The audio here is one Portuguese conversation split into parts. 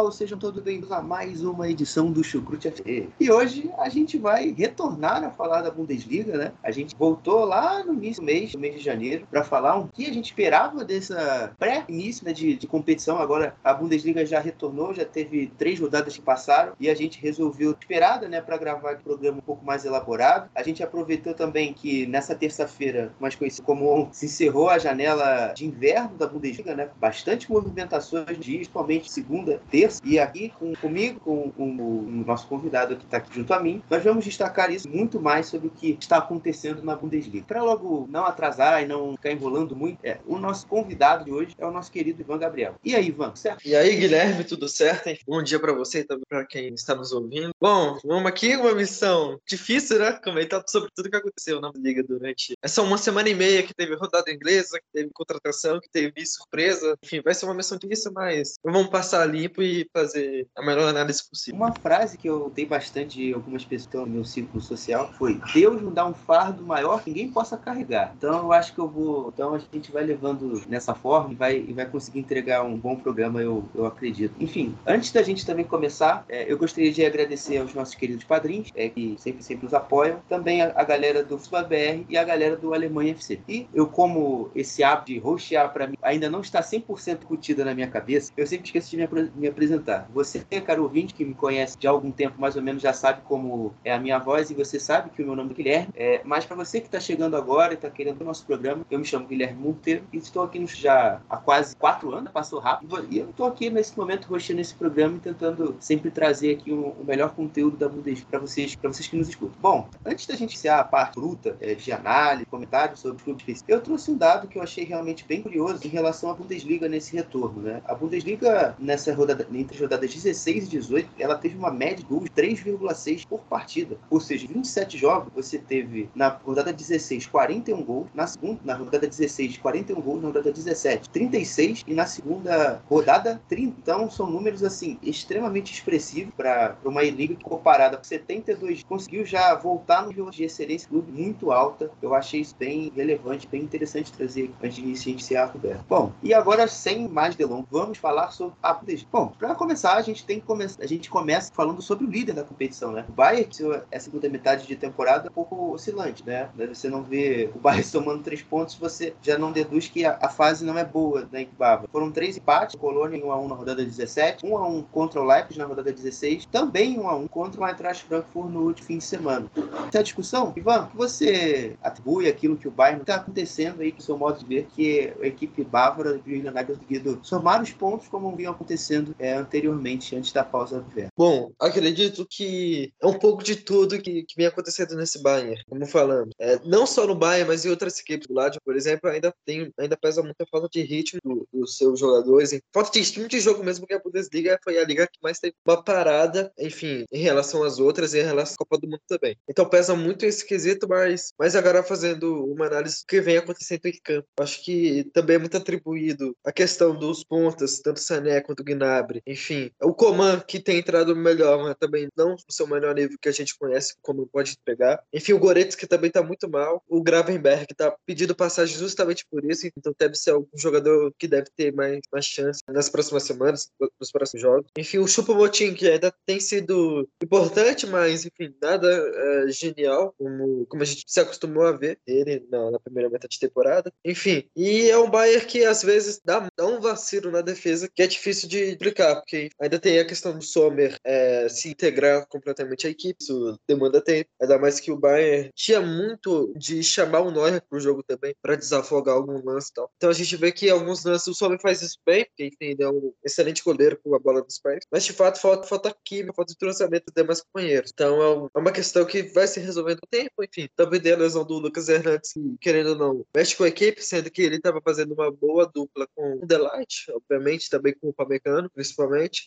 Pessoal, sejam todos bem-vindos a mais uma edição do Chucrute FE. E hoje a gente vai retornar a falar da Bundesliga, né? A gente voltou lá no início do mês, no mês de janeiro, para falar o que a gente esperava dessa pré-início né, de, de competição. Agora a Bundesliga já retornou, já teve três rodadas que passaram e a gente resolveu esperada, né, para gravar um programa um pouco mais elaborado. A gente aproveitou também que nessa terça-feira, mais conhecido como se encerrou a janela de inverno da Bundesliga, né? Bastante movimentações, principalmente segunda, terça, e aqui com, comigo, com, com o nosso convidado que está aqui junto a mim, nós vamos destacar isso muito mais sobre o que está acontecendo na Bundesliga. Para logo não atrasar e não ficar enrolando muito, é, o nosso convidado de hoje é o nosso querido Ivan Gabriel. E aí, Ivan, certo? E aí, Guilherme, tudo certo? hein? Bom dia para você e também para quem está nos ouvindo. Bom, vamos aqui uma missão difícil, né? Comentar sobre tudo que aconteceu na Liga durante essa uma semana e meia que teve rodada inglesa, que teve contratação, que teve surpresa. Enfim, vai ser uma missão difícil, mas vamos passar limpo e fazer a melhor análise possível. Uma frase que eu dei bastante de algumas pessoas no meu círculo social foi: Deus não dá um fardo maior que ninguém possa carregar. Então eu acho que eu vou. Então a gente vai levando nessa forma e vai, e vai conseguir entregar um bom programa, eu, eu acredito. Enfim, antes da gente também começar, é, eu gostaria de agradecer aos nossos queridos padrinhos, é, que sempre, sempre nos apoiam, também a, a galera do Futebol BR e a galera do Alemanha FC. E eu, como esse hábito de roxear para mim ainda não está 100% curtida na minha cabeça, eu sempre esqueço de me, me apresentar. Você, caro ouvinte, que me conhece de algum tempo mais ou menos, já sabe como é a minha voz e você sabe que o meu nome é Guilherme. É, mas para você que está chegando agora e está querendo o nosso programa, eu me chamo Guilherme Monteiro e estou aqui já há quase quatro anos, passou rápido, e eu estou aqui nesse momento roxando esse programa e tentando sempre trazer aqui um- o melhor conteúdo da Bundesliga para vocês, para vocês que nos escutam. Bom, antes da gente iniciar a parte bruta é, de análise, comentários sobre clubes eu trouxe um dado que eu achei realmente bem curioso em relação à Bundesliga nesse retorno, né? A Bundesliga nessa rodada, entre as rodadas 16 e 18, ela teve uma média de gols de 3,6 por partida. Ou seja, 27 jogos, você teve na rodada 16 41 gols, na segunda, na rodada 16 41 gols, na rodada 17 36 e na segunda rodada 30. Então são números assim extremamente expressivos para uma liga comparada com 72 conseguiu já voltar no nível de excelência clube muito alta. Eu achei isso bem relevante, bem interessante trazer antes de iniciar a conversa. Bom, e agora sem mais delongas, vamos falar sobre a. Bom, para começar, a gente tem que começar, a gente começa falando sobre o líder da competição, né? O Bayern, essa segunda metade de temporada é um pouco oscilante, né? Você não vê o Bayern somando três pontos, você já não deduz que a, a fase não é boa da Equibaba. Foram três empates, Colônia em 1x1 na rodada 17, 1x1 contra o Leipzig na rodada 16, também 1x1 contra o Eintracht Frankfurt no último fim de semana. Essa discussão, Ivan, que você atribui aquilo que o Bayern está acontecendo aí, com o seu modo de ver, que a equipe bávara e o Julian Nagelsmann somar os pontos como vinham acontecendo é, anteriormente, antes da pausa do inverno. Bom, acredito que é um pouco de tudo que, que vem acontecendo nesse Bayern, como falando. É, não só no Bayern, mas em outras equipes do lado, por exemplo, ainda tem, ainda pesa muito a falta de ritmo do- dos seus jogadores. em- Falta de ritmo de jogo mesmo, porque a Bundesliga foi a liga que mais teve uma parada, enfim, em relação às outras e em relação à Copa do Mundo também. Então pesa muito esse quesito, mas, mas agora fazendo uma análise do que vem acontecendo em campo. Acho que também é muito atribuído a questão dos pontas, tanto Sané quanto Gnabry, enfim. O Coman, que tem entrado melhor, mas também não no seu melhor nível que a gente conhece, como pode pegar. Enfim, o Goretzka que também tá muito mal. O Gravenberg, que tá pedindo passagem justamente por isso, então deve ser um jogador que deve ter mais, mais chance nas próximas semanas, nos próximos jogos. Enfim, o Choupo-Moting, que ainda tem sido importante, mas, enfim, nada é, genial, como, como a gente se acostumou a ver ele na, na primeira metade de temporada. Enfim, e é um Bayern que às vezes dá, dá um vacilo na defesa, que é difícil de, porque ainda tem a questão do Sommer é, se integrar completamente à equipe, isso demanda tempo. Ainda mais que o Bayern tinha muito de chamar o Neuer pro jogo também, para desafogar algum lance e tal. Então a gente vê que alguns lances o Sommer faz isso bem, porque enfim, ele é um excelente goleiro com a bola dos pés, mas de fato falta, falta química, falta entrosamento dos demais companheiros. Então é, é uma questão que vai se resolvendo o tempo, enfim. Também tem a lesão do Lucas Hernandes, que, querendo ou não, mexe com a equipe, sendo que ele estava fazendo uma boa dupla com o Delight, obviamente, também com o Pamecano, principalmente.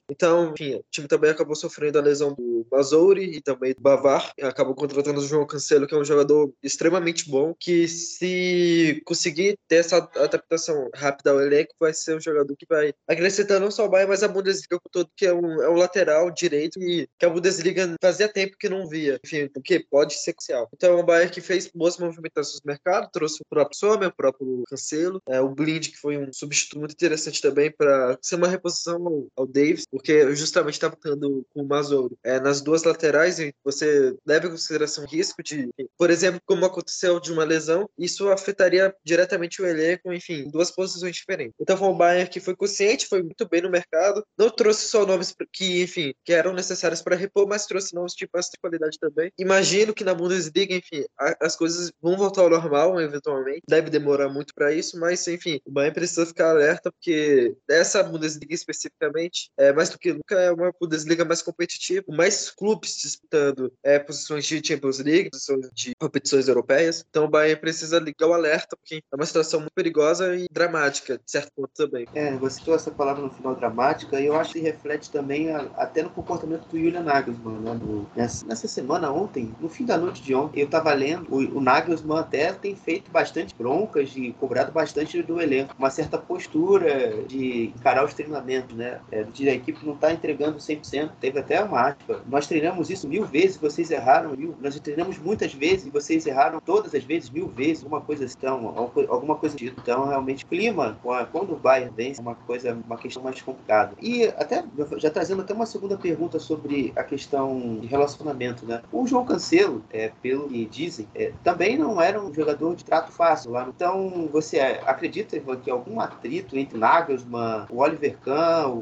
Então, enfim, o time também acabou sofrendo a lesão do Mazouri e também do Bavar. Acabou contratando o João Cancelo, que é um jogador extremamente bom, que se conseguir ter essa adaptação rápida ao elenco, vai ser um jogador que vai acrescentar não só o Bayern, mas a Bundesliga todo, que é um, é um lateral direito e que a Bundesliga fazia tempo que não via. Enfim, porque pode ser crucial. Então, é um Bayern que fez boas movimentações no mercado, trouxe o próprio Sommer, o próprio Cancelo, é, o Blind, que foi um substituto muito interessante também para ser uma reposição ao, ao Davis, porque justamente estava lutando com o Mazouro é, nas duas laterais você leva em consideração o risco de, por exemplo, como aconteceu de uma lesão, isso afetaria diretamente o elenco, enfim, duas posições diferentes. Então foi um Bayern que foi consciente, foi muito bem no mercado, não trouxe só nomes que, enfim, que eram necessários para repor, mas trouxe nomes de bastante qualidade também. Imagino que na Bundesliga, enfim, a, as coisas vão voltar ao normal eventualmente, deve demorar muito para isso, mas enfim, o Bayern precisa ficar alerta porque essa Bundesliga especificamente é mais do que nunca é uma Bundesliga mais competitiva, mais clubes disputando é, posições de Champions League, posições de competições europeias. Então o Bayern precisa ligar o alerta porque é uma situação muito perigosa e dramática, de certo ponto também. É, você citou essa palavra no final dramática e eu acho que reflete também a, até no comportamento do Julian Nagelsmann, né? No, nessa, nessa, semana ontem, no fim da noite de ontem, eu estava lendo, o, o Nagelsmann até tem feito bastante broncas e cobrado bastante do elenco, uma certa postura de encarar os treinamentos, né? É, de a equipe não está entregando 100%, teve até uma aspa. Nós treinamos isso mil vezes, vocês erraram mil. Nós treinamos muitas vezes e vocês erraram todas as vezes, mil vezes, uma coisa assim, então, alguma coisa tipo. Então, realmente, clima, quando o Bayern vence, é uma coisa, uma questão mais complicada. E até, já trazendo até uma segunda pergunta sobre a questão de relacionamento, né? O João Cancelo, é, pelo que dizem, é, também não era um jogador de trato fácil lá. Então, você acredita que algum atrito entre Nagelsmann, o Oliver Kahn, o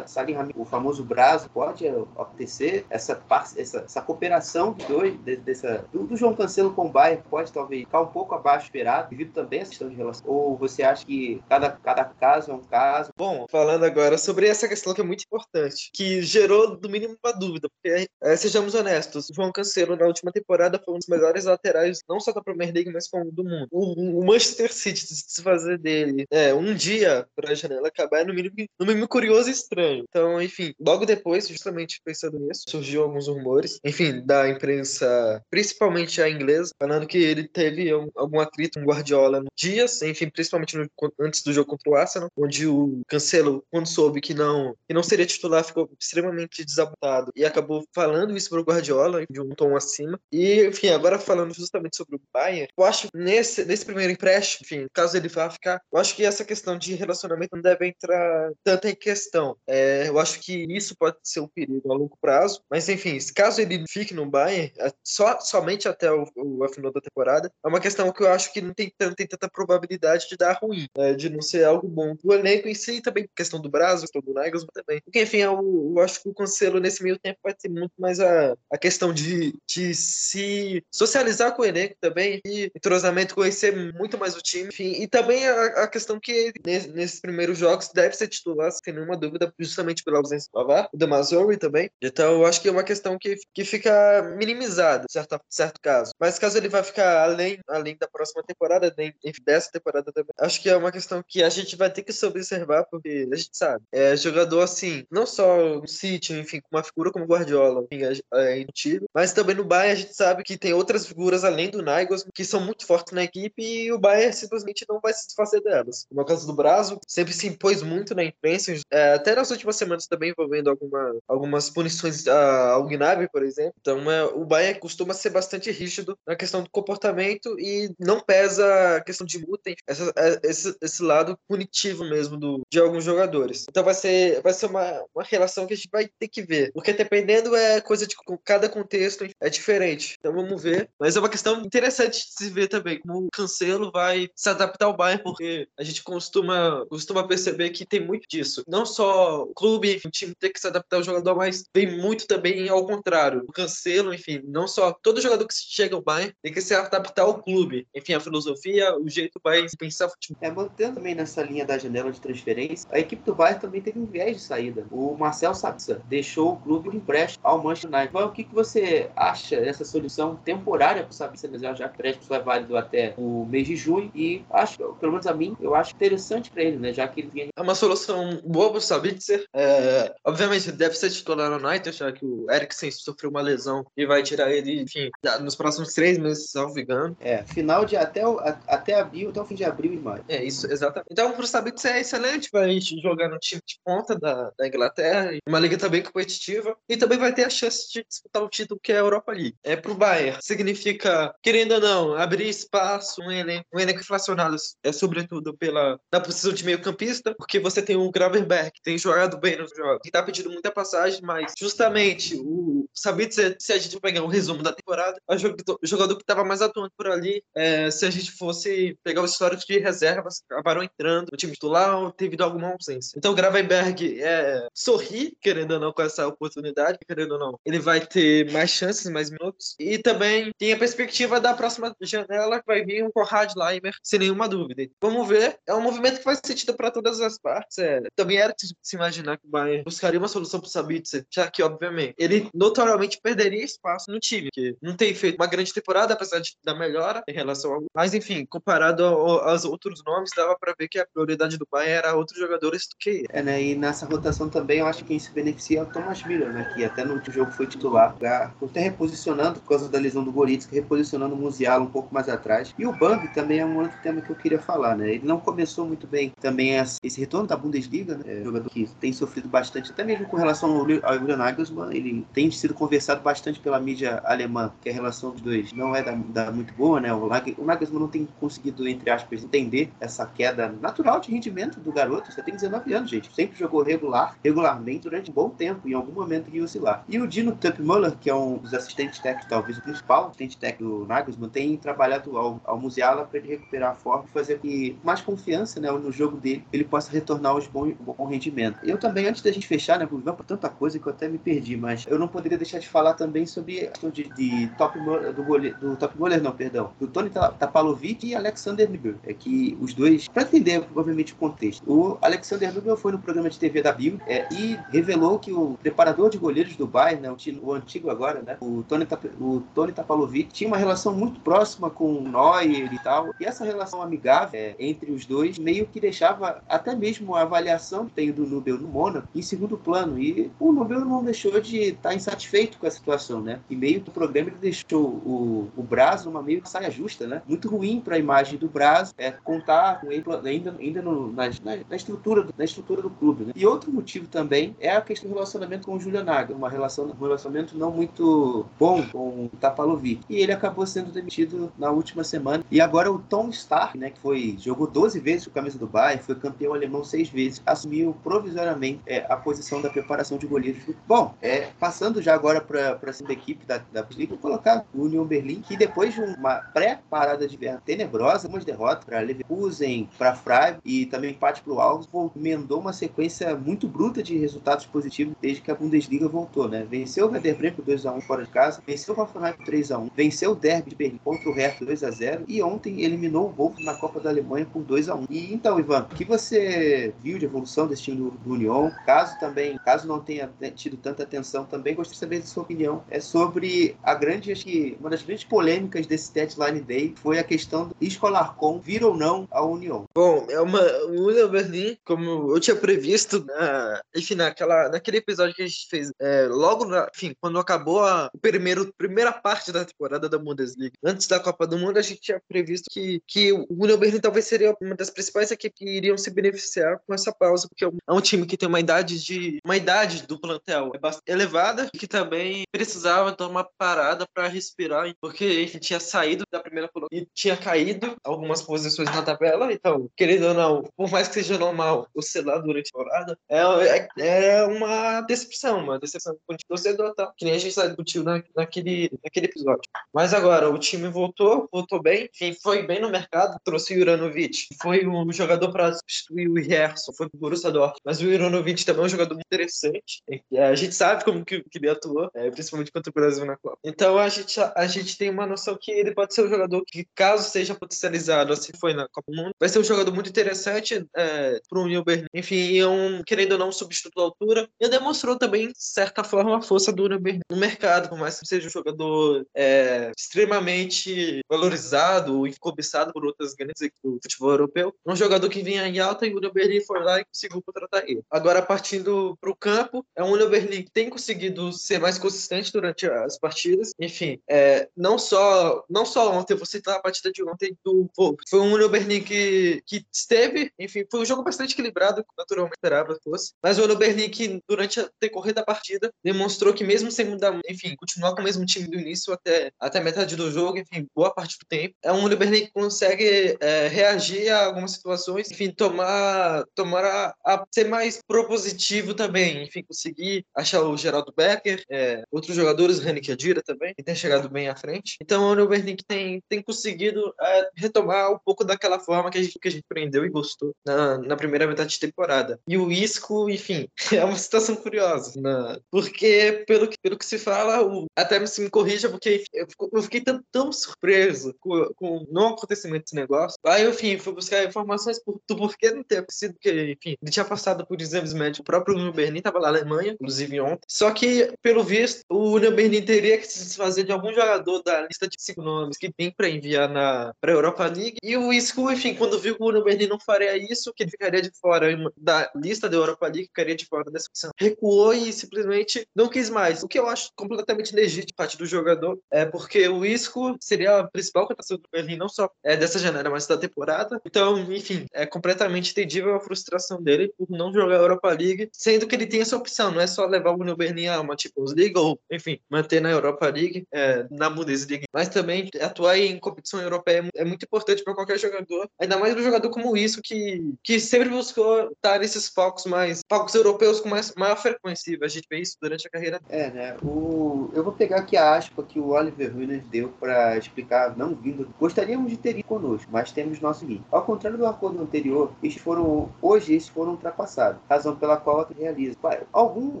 Salim o famoso Brasil, pode acontecer? Essa, essa, essa cooperação dos dois, de, dessa, do, do, João Cancelo com o Bayern, pode talvez ficar um pouco abaixo esperado, devido também a questão de relação? Ou você acha que cada, cada caso é um caso? Bom, falando agora sobre essa questão que é muito importante, que gerou do mínimo uma dúvida, porque é, sejamos honestos, João Cancelo na última temporada foi um dos melhores laterais, não só da Premier League, mas como do mundo. O, o Manchester City se fazer dele é, um dia para a janela acabar é no mínimo, no mínimo curioso e estranho. Então, enfim, logo depois, justamente pensando nisso, surgiu alguns rumores, enfim, da imprensa, principalmente a inglesa, falando que ele teve um, atrito com Guardiola no dias, enfim, principalmente no, antes do jogo contra o Arsenal, onde o Cancelo, quando soube que não, que não seria titular, ficou extremamente desapontado e acabou falando isso pro Guardiola de um tom acima. E, enfim, agora falando justamente sobre o Bayern, eu acho nesse, nesse primeiro empréstimo, enfim, caso ele vá ficar, eu acho que essa questão de relacionamento não deve entrar tanto em questão. É, eu acho que isso pode ser um perigo a longo prazo, mas enfim, caso ele fique no Bayern, é só, somente até o, o, final da temporada, é uma questão que eu acho que não tem, tem tanta probabilidade de dar ruim, né, de não ser algo bom do elenco em si, também questão do Brasil, questão do Nagelsmann também. Porque, enfim, eu, eu, acho que o Cancelo nesse meio tempo vai ter muito mais a, a questão de, de se socializar com o elenco também, e entrosamento, conhecer muito mais o time, enfim, e também a, a questão que nesses primeiros jogos deve ser titular, sem nenhuma dúvida, justamente pela ausência do Avar, do Mazzori também. Então, eu acho que é uma questão que, que fica minimizada, certo, certo caso. Mas caso ele vai ficar além, além da próxima temporada, nem, dessa temporada também, acho que é uma questão que a gente vai ter que se observar, porque a gente sabe, é jogador assim, não só no City, enfim, com uma figura como Guardiola, enfim, é, é mas também no Bayern a gente sabe que tem outras figuras além do Nagelsmann que são muito fortes na equipe e o Bayern simplesmente não vai se desfazer delas. No caso do Brasil, sempre se impôs muito na imprensa, é, até nas últimas semanas também envolvendo alguma, algumas punições ao Gnabry, por exemplo. Então, é, o Bayern costuma ser bastante rígido na questão do comportamento e não pesa a questão de multa, essa, é, esse, esse lado punitivo mesmo do, de alguns jogadores. Então, vai ser, vai ser uma, uma relação que a gente vai ter que ver, porque dependendo é coisa de cada contexto é diferente. Então, vamos ver. Mas é uma questão interessante de se ver também, como o Cancelo vai se adaptar ao Bayern, porque a gente costuma, costuma perceber que tem muito disso isso. Não só o clube, o time tem que se adaptar ao jogador, mas vem muito também ao contrário. O Cancelo, enfim, não só todo jogador que chega ao Bayern tem que se adaptar ao clube. Enfim, a filosofia, o jeito vai pensar futebol. É, mantendo também nessa linha da janela de transferência, a equipe do Bayern também teve um viés de saída. O Marcel Sabitzer deixou o clube por empréstimo ao Manchester United. Então, o que, que você acha dessa solução temporária para o Sabitzer, mas já que o empréstimo é válido até o mês de junho e acho, pelo menos a mim, eu acho interessante para ele, né, já que ele vinha É uma solução boa o Sabitzer. É, obviamente, deve ser titular no United, já que o Eriksen sofreu uma lesão e vai tirar ele, enfim, nos próximos três meses, salvo engano. É, final de até, o, a- até abril, até o fim de abril e maio. É isso, exatamente. Então, pro Sabitzer é excelente, vai jogar no time de ponta da, da Inglaterra, uma liga também competitiva, e também vai ter a chance de disputar o título que é a Europa League. É pro Bayern, significa, querendo ou não, abrir espaço, um elenco, um elenco inflacionado, é sobretudo pela na posição de meio campista, porque você tem o Gravenberg, que tem jogado bem nos jogos, que tá pedindo muita passagem, mas justamente o Sabitzer, se a gente pegar um resumo da temporada, o jogador, que tava mais atuante por ali, é, se a gente fosse pegar os históricos de reservas, acabaram entrando no time titular ou alguma ausência. Então Gravenberg é, sorri, querendo ou não, com essa oportunidade, querendo ou não, ele vai ter mais chances, mais minutos. E também tem a perspectiva da próxima janela, que vai vir um Conrad Leimer, sem nenhuma dúvida. Vamos ver, é um movimento que faz sentido para todas as partes. É, também era se imaginar que o Bayern buscaria uma solução para o Sabitzer, já que, obviamente, ele notoriamente perderia espaço no time, que não tem feito uma grande temporada, apesar de dar melhora em relação ao. Mas, enfim, comparado ao- aos outros nomes, dava para ver que a prioridade do Bayern era outros jogadores do que ele. É, né? E nessa rotação também eu acho que quem se beneficia é o Thomas Miller, né? Que até no último jogo foi titular. Já até reposicionando, por causa da lesão do Goretzka, reposicionando o Musiala um pouco mais atrás. E o Bambi também é um outro tema que eu queria falar, né? Ele não começou muito bem também esse retorno da Bundesliga, né? É jogador que tem sofrido bastante, até mesmo com relação ao, ao Julian Nagelsmann. Ele tem sido conversado bastante pela mídia alemã, que a relação dos dois não é da, da muito boa, né? O, o Nagelsmann não tem conseguido, entre aspas, entender essa queda natural de rendimento do garoto. Você tem 19 anos, gente. Sempre jogou regular, regularmente durante um bom tempo. Em algum momento ia oscilar. E o Dino Tuppmüller, que é um dos assistentes técnicos, talvez o principal assistente técnico do Nagelsmann, tem trabalhado ao, ao Musiala para ele recuperar a forma e fazer que mais confiança né, no jogo dele ele possa retornar aos bons bom rendimento. Eu também, antes da gente fechar, né, vamos por tanta coisa que eu até me perdi, mas eu não poderia deixar de falar também sobre a questão de, de top do goleiro, do top goleiro, não, perdão, do Tony Ta- Tapalovic e Alexander Nubel. É que os dois, para entender provavelmente o contexto, o Alexander Nubel foi no programa de TV da Bill é, e revelou que o preparador de goleiros do Bayern, né, o, o antigo agora, né, o Tony, o Tony Tapalovic, tinha uma relação muito próxima com o Neuer e tal, e essa relação amigável é, entre os dois meio que deixava até mesmo a avaliação tem do Nubel no Mônaco em segundo plano, e o Nubel não deixou de estar insatisfeito com a situação, né, e meio que o programa ele deixou o, o Braz numa meio saia justa, né, muito ruim para a imagem do Braz, é, contar com ele ainda, ainda no, na, na, estrutura do, na estrutura do clube, né. E outro motivo também é a questão do relacionamento com o Julian Nagel, uma relação, um relacionamento não muito bom com o Tapalovic, e ele acabou sendo demitido na última semana, e agora o Tom Stark, né, que foi, jogou 12 vezes com a camisa do Bayern, foi campeão alemão seis vezes, assumiu provisoriamente é, a posição da preparação de goleiros. Bom, é, passando já agora para a segunda equipe da, da Bundesliga, colocar o Union Berlim, que depois de uma pré-parada de inverno tenebrosa, umas derrotas para Leverkusen, para Freiburg e também empate para o Augsburg, emendou uma sequência muito bruta de resultados positivos desde que a Bundesliga voltou, né? Venceu o Werder Bremen por 2x1 fora de casa, venceu o Hoffenheim por 3x1, venceu o Derby de Berlim contra o Hertha 2x0 e ontem eliminou o Wolf na Copa da Alemanha por 2x1. E então, Ivan, o que você viu de evolução desse time do, Union? Caso também, caso não tenha tido tanta atenção, também gostaria de saber da sua opinião. É sobre a grande, acho que uma das grandes polêmicas desse deadline day foi a questão do escolar com vir ou não a União. Bom, é uma, o Union Berlin, como eu tinha previsto, na, enfim, naquela, naquele episódio que a gente fez, é, logo, na, enfim, quando acabou a primeiro, primeira parte da temporada da Bundesliga, antes da Copa do Mundo, a gente tinha previsto que, que o Union Berlin talvez seria uma das principais equipes que iriam se beneficiar com essa pausa, porque é um- time que tem uma idade de uma idade do plantel é elevada que também precisava dar uma parada para respirar, porque enfim, tinha saído da primeira colocação e tinha caído algumas posições na tabela, então, querendo ou não, por mais que seja normal oscilar durante a temporada, é, é, é uma decepção, uma decepção com o torcedor, tá? que nem a gente discutiu na, naquele, naquele episódio. Mas agora, o time voltou, voltou bem, foi bem no mercado, trouxe o Juranovic, foi um jogador para substituir o Gerson, foi Borussia Dortmund. Mas o Ironovic também é um jogador interessante. É, a gente sabe como que, que ele atuou, é, principalmente contra o Brasil na Copa. Então a gente, a gente tem uma noção que ele pode ser um jogador que, caso seja potencializado, assim foi na Copa do Mundo, vai ser um jogador muito interessante é, para o Union. Enfim, é um, querendo ou não, um substituto à altura. E demonstrou também, de certa forma, a força do Union no mercado, por mais que seja um jogador é, extremamente valorizado e cobiçado por outras grandes equipes do futebol europeu. Um jogador que vinha em alta e o Union foi lá e conseguiu contratar ele. Agora, partindo para o campo, é um Union Berlin que tem conseguido ser mais consistente durante as partidas. Enfim, é, não só não só ontem, vou citar a partida de ontem do Wolves. Foi um Union Berlin que, que esteve, enfim, foi um jogo bastante equilibrado, naturalmente esperava que fosse, mas o Union Berlin que durante a decorrer da partida demonstrou que mesmo sem mudar, enfim, continuar com o mesmo time do início até, até metade do jogo, enfim, boa parte do tempo, é um Union Berlin que consegue é, reagir a algumas situações, enfim, tomar, tomar a, a, ser mais propositivo também, enfim, conseguir achar o Geraldo Becker, é, outros jogadores, René Kedira também, que tem chegado bem à frente. Então o Union Berlin que tem, tem conseguido é, retomar um pouco daquela forma que a gente, que a gente aprendeu e gostou na, na primeira metade de temporada. E o Isco, enfim, é uma situação curiosa, né? porque pelo que, pelo que se fala, o, até se me corrija, porque eu, eu fiquei tão, tão surpreso com, com não acontecimento desse negócio. Aí, enfim, fui buscar informações por, do porquê não ter acontecido, porque, enfim, ele tinha passado por exames médicos, o próprio Union Berlin estava lá na Alemanha, inclusive ontem. Só que, pelo visto, o Union Berlin teria que se desfazer de algum jogador da lista de cinco nomes que tem para enviar na pra Europa League. E o Isco, enfim, quando viu que o Union Berlin não faria isso, que ele ficaria de fora da lista da Europa League, ficaria de fora dessa opção, recuou e simplesmente não quis mais. O que eu acho completamente legítimo parte do jogador, é porque o Isco seria a principal contratação do Berlim, não só é, dessa janela, mas da temporada. Então, enfim, é completamente entendível a frustração dele por não jogar a Europa League, sendo que ele tem essa opção, não é só levar o Union Berlin a uma Champions League ou, enfim, manter na Europa League, é, na Bundesliga, mas também atuar em competição europeia é muito importante para qualquer jogador, ainda mais um jogador como isso que, que sempre buscou estar nesses palcos mais palcos europeus com mais, maior frequência. A gente vê isso durante a carreira. É, né? O... Eu vou pegar aqui a aspa que o Oliver Williams deu para explicar, não vindo. Gostaríamos de ter ido conosco, mas temos nosso guia. Ao contrário do acordo anterior, foram, hoje esses foram ultrapassados, razão pela qual realiza. Algum,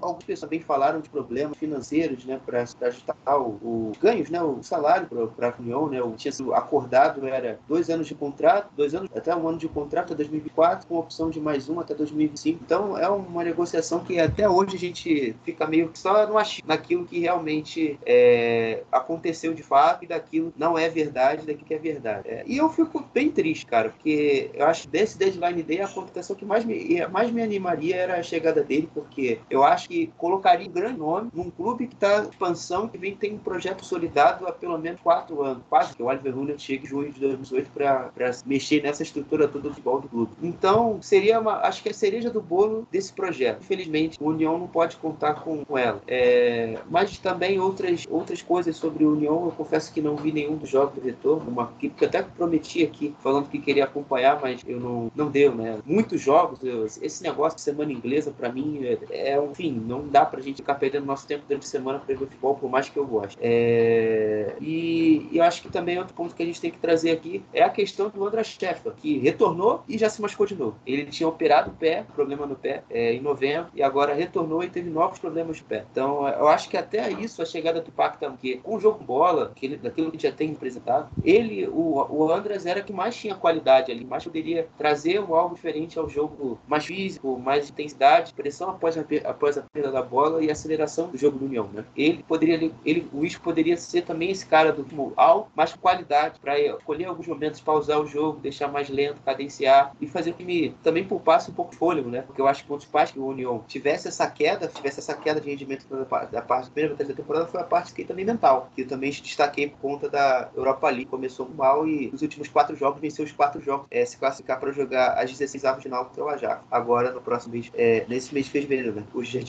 algumas pessoas também falaram de problemas financeiros, né, para ajustar os ganhos, né, o salário para a União, né, o tinha sido acordado era dois anos de contrato, dois anos até um ano de contrato até 2024, com opção de mais um até 2025. Então é uma negociação que até hoje a gente fica meio que só no achismo, naquilo que realmente é, aconteceu de fato e daquilo não é verdade, daquilo que é verdade. É, e eu fico bem triste, cara, porque eu acho que desse deadline day a contratação que mais me, mais me animaria era a chegada dele, porque eu acho que colocaria um grande nome num clube que está em expansão, que vem tem um projeto solidado há pelo menos quatro anos, quase que o Oliver Runner chega em junho de 2018 para mexer nessa estrutura toda do futebol do clube. Então, seria uma, acho que a cereja do bolo desse projeto. Infelizmente, o União não pode contar com, com ela. É, mas também outras, outras coisas sobre o União, eu confesso que não vi nenhum dos jogos do retorno, uma equipe que até prometi aqui, falando que queria acompanhar, mas eu não, não deu, né? Muitos jogos, eu, esse negócio de semana inglesa, para mim, é, é, enfim, não dá pra gente ficar perdendo nosso tempo durante a semana para ver futebol, por mais que eu goste. É, e, e, eu acho que também outro ponto que a gente tem que trazer aqui é a questão do André Sheffer, que retornou e já se machucou de novo. Ele tinha operado o pé, problema no pé, é, em novembro, e agora retornou e teve novos problemas de pé. Então, eu acho que até isso, a chegada do Pacta, que com o jogo bola, que ele, daquilo que já tem apresentado, ele, o, o Andras era que mais tinha qualidade ali, mais poderia trazer um algo diferente ao jogo mais físico, mais intensidade, pressão após a, após a perda da bola e aceleração do jogo do União, né? Ele poderia, ele, o Isco poderia ser também esse cara do tipo, ao mais qualidade para escolher alguns momentos, pausar o jogo, deixar mais lento, cadenciar e fazer com que me também poupasse um pouco de fôlego, né? Porque eu acho que um dos pais que o União tivesse essa queda, tivesse essa queda de rendimento da, da parte da primeira metade da temporada foi a parte que também mental, que eu também destaquei por conta da Europa League, começou mal e nos últimos quatro jogos venceu os quatro jogos, é, se classificar para jogar as 16 avos de final contra o Ajax. Agora no próximo mês, é, nesse mês de fevereiro, né?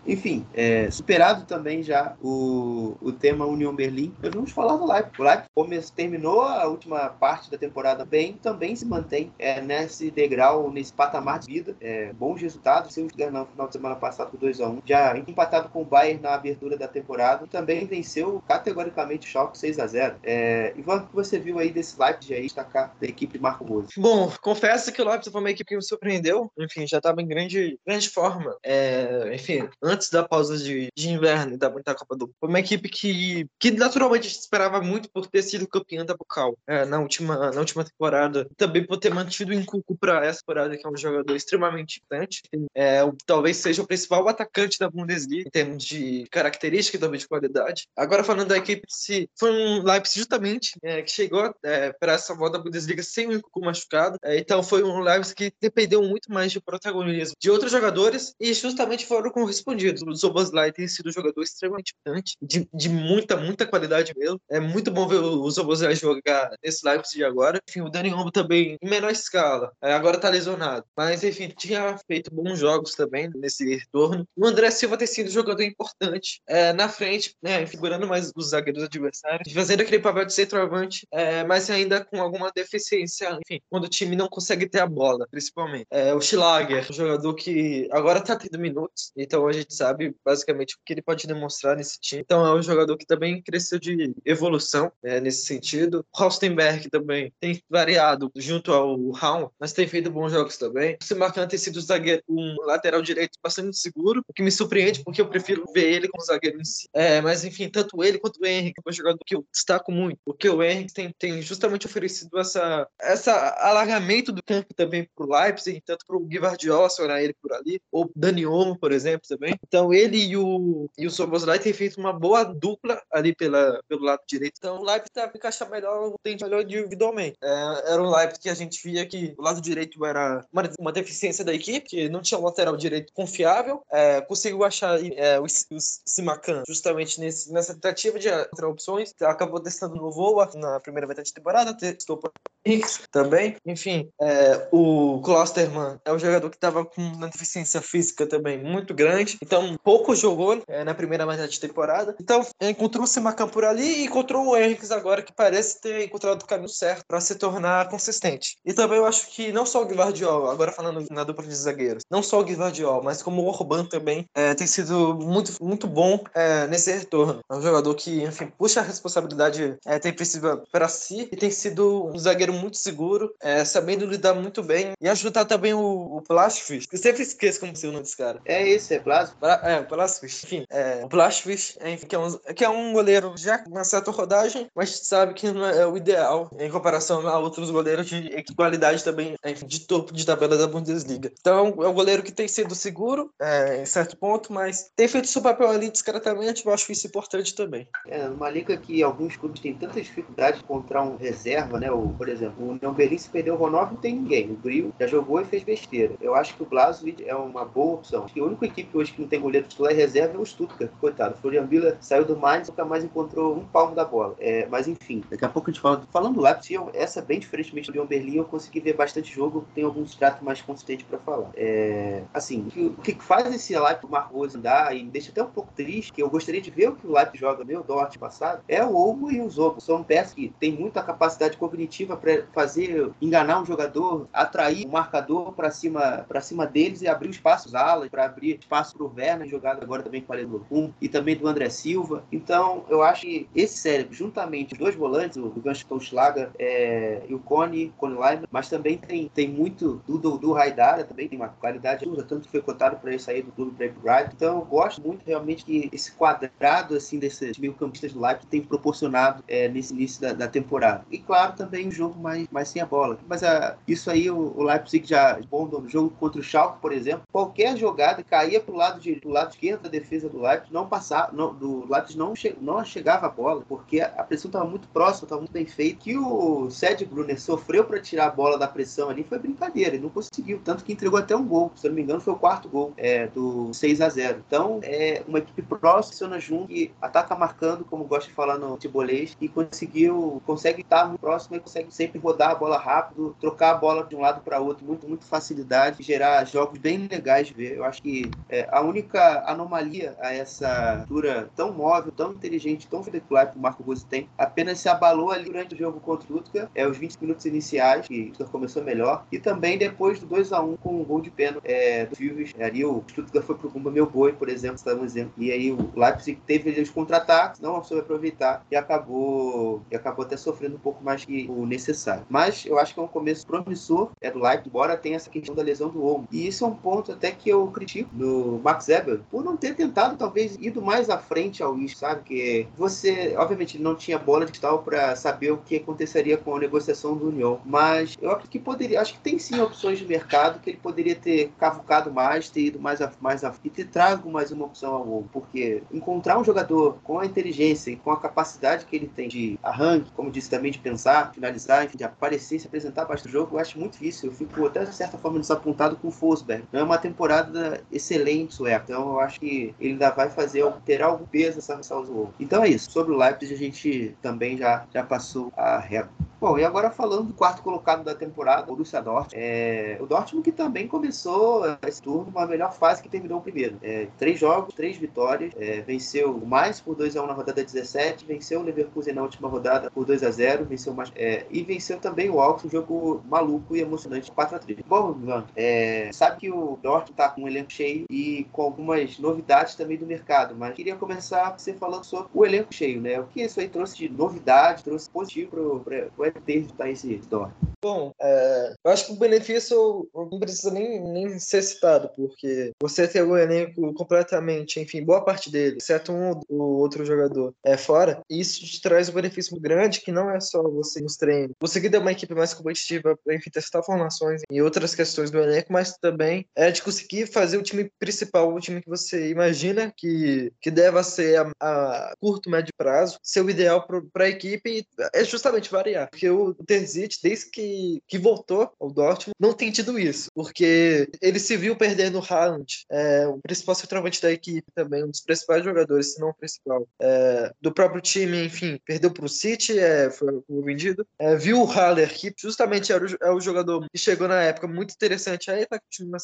Enfim, é, superado também já o, o tema União Berlim, nós vamos falar do Leipzig. O Leipzig terminou a última parte da temporada bem, também se mantém é, nesse degrau, nesse patamar de vida. É, bons resultados, seu no final de semana passado por 2x1. Já empatado com o Bayern na abertura da temporada. Também venceu categoricamente o Schalke 6x0. É, Ivan, o que você viu aí desse Leipzig aí, destacar da equipe de Marco Rose? Bom, confesso que o Leipzig foi uma equipe que me surpreendeu. Enfim, já estava em grande, grande forma. É, enfim, antes da pausa de, de inverno e da, da Copa do Foi uma equipe que, que naturalmente a gente esperava muito por ter sido campeã da Bucal é, na, última, na última temporada. Também por ter mantido o Incuco para essa temporada, que é um jogador extremamente importante. É, talvez seja o principal atacante da Bundesliga em termos de característica e também de qualidade. Agora, falando da equipe, se foi um Leipzig justamente é, que chegou é, para essa volta da Bundesliga sem o Incuco machucado. É, então, foi um Leipzig que dependeu muito mais de protagonismo de outros jogadores e justamente foram correspondidos. O Zoboslai tem sido um jogador extremamente importante, de, de muita, muita qualidade mesmo. É muito bom ver o Zoboslai jogar nesse Leipzig agora. Enfim, o Dani Olmo também, em menor escala, é, agora tá lesionado. Mas, enfim, tinha feito bons jogos também nesse retorno. O André Silva tem sido um jogador importante é, na frente, né, figurando mais os zagueiros adversários, fazendo aquele papel de centroavante, é, mas ainda com alguma deficiência, enfim, quando o time não consegue ter a bola, principalmente. É, o Schlager, um jogador que agora tá tendo minutos, então a gente sabe basicamente o que ele pode demonstrar nesse time. Então é um jogador que também cresceu de evolução é, nesse sentido. Rostenberg também tem variado junto ao Raul, mas tem feito bons jogos também. O Simacan tem sido zagueiro, um lateral direito bastante seguro, o que me surpreende porque eu prefiro ver ele como zagueiro em si. É, mas enfim, tanto ele quanto o Henrique é um jogador que eu destaco muito, porque o Henrique tem, tem justamente oferecido essa, essa alargamento do campo também pro Leipzig, tanto pro Guardiola acionar ele por ali, ou Dani Olmo, por exemplo, também. Então ele e o, e o Soboslai têm feito uma boa dupla ali pela, pelo lado direito. Então o Leipzig tá encaixar melhor, tem melhor individualmente. É, era um Leipzig que a gente via que o lado direito era uma, uma deficiência da equipe, que não tinha um lateral direito confiável. É, conseguiu achar é, o, o Simacan justamente nesse, nessa tentativa de ter opções. Acabou testando no voo na primeira metade de temporada, testou para Hicks também. Enfim, é, o Klosterman é um jogador que estava com uma deficiência física também muito grande, então pouco jogou é, na primeira metade de temporada. Então encontrou o Simacan por ali e encontrou o Henriques agora, que parece ter encontrado o caminho certo para se tornar consistente. E também eu acho que não só o Guardiola, agora falando na dupla de zagueiros, não só o Guardiola, mas como o Orban também é, tem sido muito, muito bom é, nesse retorno. É um jogador que, enfim, puxa a responsabilidade é, defensiva para si e tem sido um zagueiro muito seguro, é, sabendo lidar muito bem e ajudar também o, o Plastvich. Eu sempre esqueço como se o nome desse cara. É esse, é Blas. É, o Plastvich. Enfim, é, o Plastvich, enfim, que, é um, que é um goleiro já com uma certa rodagem, mas sabe que não é o ideal em comparação a outros goleiros de qualidade também, enfim, de topo de tabela da Bundesliga. Então, é um goleiro que tem sido seguro é, em certo ponto, mas tem feito seu papel ali discretamente, eu acho isso importante também. É, uma liga que alguns clubes têm tanta dificuldade de encontrar um reserva, né? O, por exemplo, o União Berlim se perdeu o Ronaldo, não tem ninguém. O Brio já jogou e fez besteira. Eu acho que o Blazovic é uma boa opção. Acho que a única equipe hoje que não tem goleiro titular e reserva é o Stuttgart. Coitado. O Florian Villa saiu do Mainz e nunca mais encontrou um palmo da bola. É, mas enfim, daqui a pouco a gente fala. Falando do Leipzig, essa bem diferentemente do União Berlim, eu consegui ver bastante jogo. Tem alguns tratos mais consistentes para falar. É, assim, o que, faz esse Leipzig o Marcos andar e me deixa até um pouco triste, que eu gostaria de ver o que o Leipzig joga meu Dort passado, é o Olmo e o Zobo. São peças que têm muita capacidade cognitiva para fazer enganar um jogador, atrair um marcador para cima para cima deles e abrir espaços alas, para abrir espaço para o Werner, jogado agora também com o Locum e também do André Silva. Então, eu acho que esse cérebro, juntamente os dois volantes, o Ganston Schlager é, e o Cone, Cone Lima, mas também tem, tem muito do, do Raidara, também tem uma qualidade tanto que foi cotado para ele sair do clube para ir pro Brighton. Então, eu gosto muito realmente que esse quadrado assim desses meio campistas do Leipzig tem proporcionado é, nesse início da, da, temporada. E claro, também um jogo mais, mais sem a bola. Mas a, isso aí o, o Leipzig já bom no jogo contra o Schalke, por exemplo, qualquer jogada caía pro lado de pro lado esquerdo da defesa do Leipzig, não passava, não, do Leipzig não, che, não chegava a bola, porque a pressão estava muito próxima, estava muito bem feita. Que o Sed Brunner sofreu para tirar a bola da pressão ali foi brincadeira, ele não conseguiu, tanto que entregou até um gol. Se eu não me engano, foi o quarto gol é, do 6 a 0 Então, é uma equipe próxima junto e ataca marcando, como gosta de falar no futebolês, e conseguiu, consegue estar muito próximo e consegue sempre rodar a bola rápido, trocar a bola de um lado para outro, muito, muito facilidade, gerar jogos bem legais de ver. Eu acho que é, a única anomalia a essa altura tão móvel, tão inteligente, tão veicular que o Marco Rose tem, apenas se abalou ali durante o jogo contra o Stuttgart, é, os 20 minutos iniciais, que o Stuttgart começou melhor, e também depois do 2 a 1 com um gol de pênalti é, do Silves. Ali o Stuttgart foi pro Kumba Meu Boi, por exemplo, está um exemplo. E aí o Leipzig teve ali os contra-ataques, não soube aproveitar e acabou, e acabou até sofrendo um pouco mais que o necessário. Mas eu acho que é um começo promissor é do Leipzig, embora tenha essa questão da lesão do ombro. E isso é um ponto até que eu critico no Max Weber, por não ter tentado, talvez, ido mais à frente ao isso, sabe? Que você, obviamente, não tinha bola de cristal para saber o que aconteceria com a negociação do União, mas eu acho que poderia, acho que tem sim opções de mercado que ele poderia ter cavucado mais, ter ido mais a, mais a, e ter trago mais uma opção ao ombro, porque encontrar um jogador com a inteligência e com a capacidade que ele tem de arranque, como disse também, de pensar, finalizar, enfim, de aparecer, se apresentar abaixo do jogo, eu acho muito difícil. Eu fico até de certa forma desapontado com o Fosberg. Não é uma temporada excelente, sueca. Então eu acho que ele ainda vai fazer, ter algum peso nessa missão do jogo. Então é isso. Sobre o Leipzig, a gente também já, já passou a régua. Bom, e agora falando do quarto colocado da temporada, o Borussia Dortmund. É, o Dortmund que também começou esse turno uma melhor fase que terminou o primeiro. É, três jogos, três vitórias. É, venceu mais por 2x1 na rodada 17, venceu o Leverkusen na última rodada por 2x0, venceu mais, é, e venceu também o Augsburg, um jogo maluco e emocionante 4x3. Bom, Ivan, é, sabe que o Dortmund tá com um elenco cheio e com algumas novidades também do mercado, mas queria começar você falando sobre o elenco cheio, né? O que isso aí trouxe de novidade, trouxe positivo para o ter estar esse Dortmund? Bom, é, eu acho que o benefício não precisa nem, nem ser citado, porque você ter o elenco completamente, enfim, boa parte dele, exceto um ou outro jogador, é fora, isso te traz um benefício grande, que não é só você nos treinos, conseguir ter uma equipe mais competitiva para, enfim, testar formações e outras questões do elenco, mas também é de conseguir fazer o time principal, o time que você imagina que, que deva ser a, a curto, médio prazo, ser o ideal para a equipe, é justamente variar, porque o Terzic, desde que que, voltou ao Dortmund não tem tido isso, porque ele se viu perdendo o Haaland, é, o principal centroavante da equipe também, um dos principais jogadores, se não o principal, é, do próprio time, enfim, perdeu para o City, é, foi, vendido, é, viu o Haller, que justamente era o, é o jogador que chegou na época muito interessante, aí tá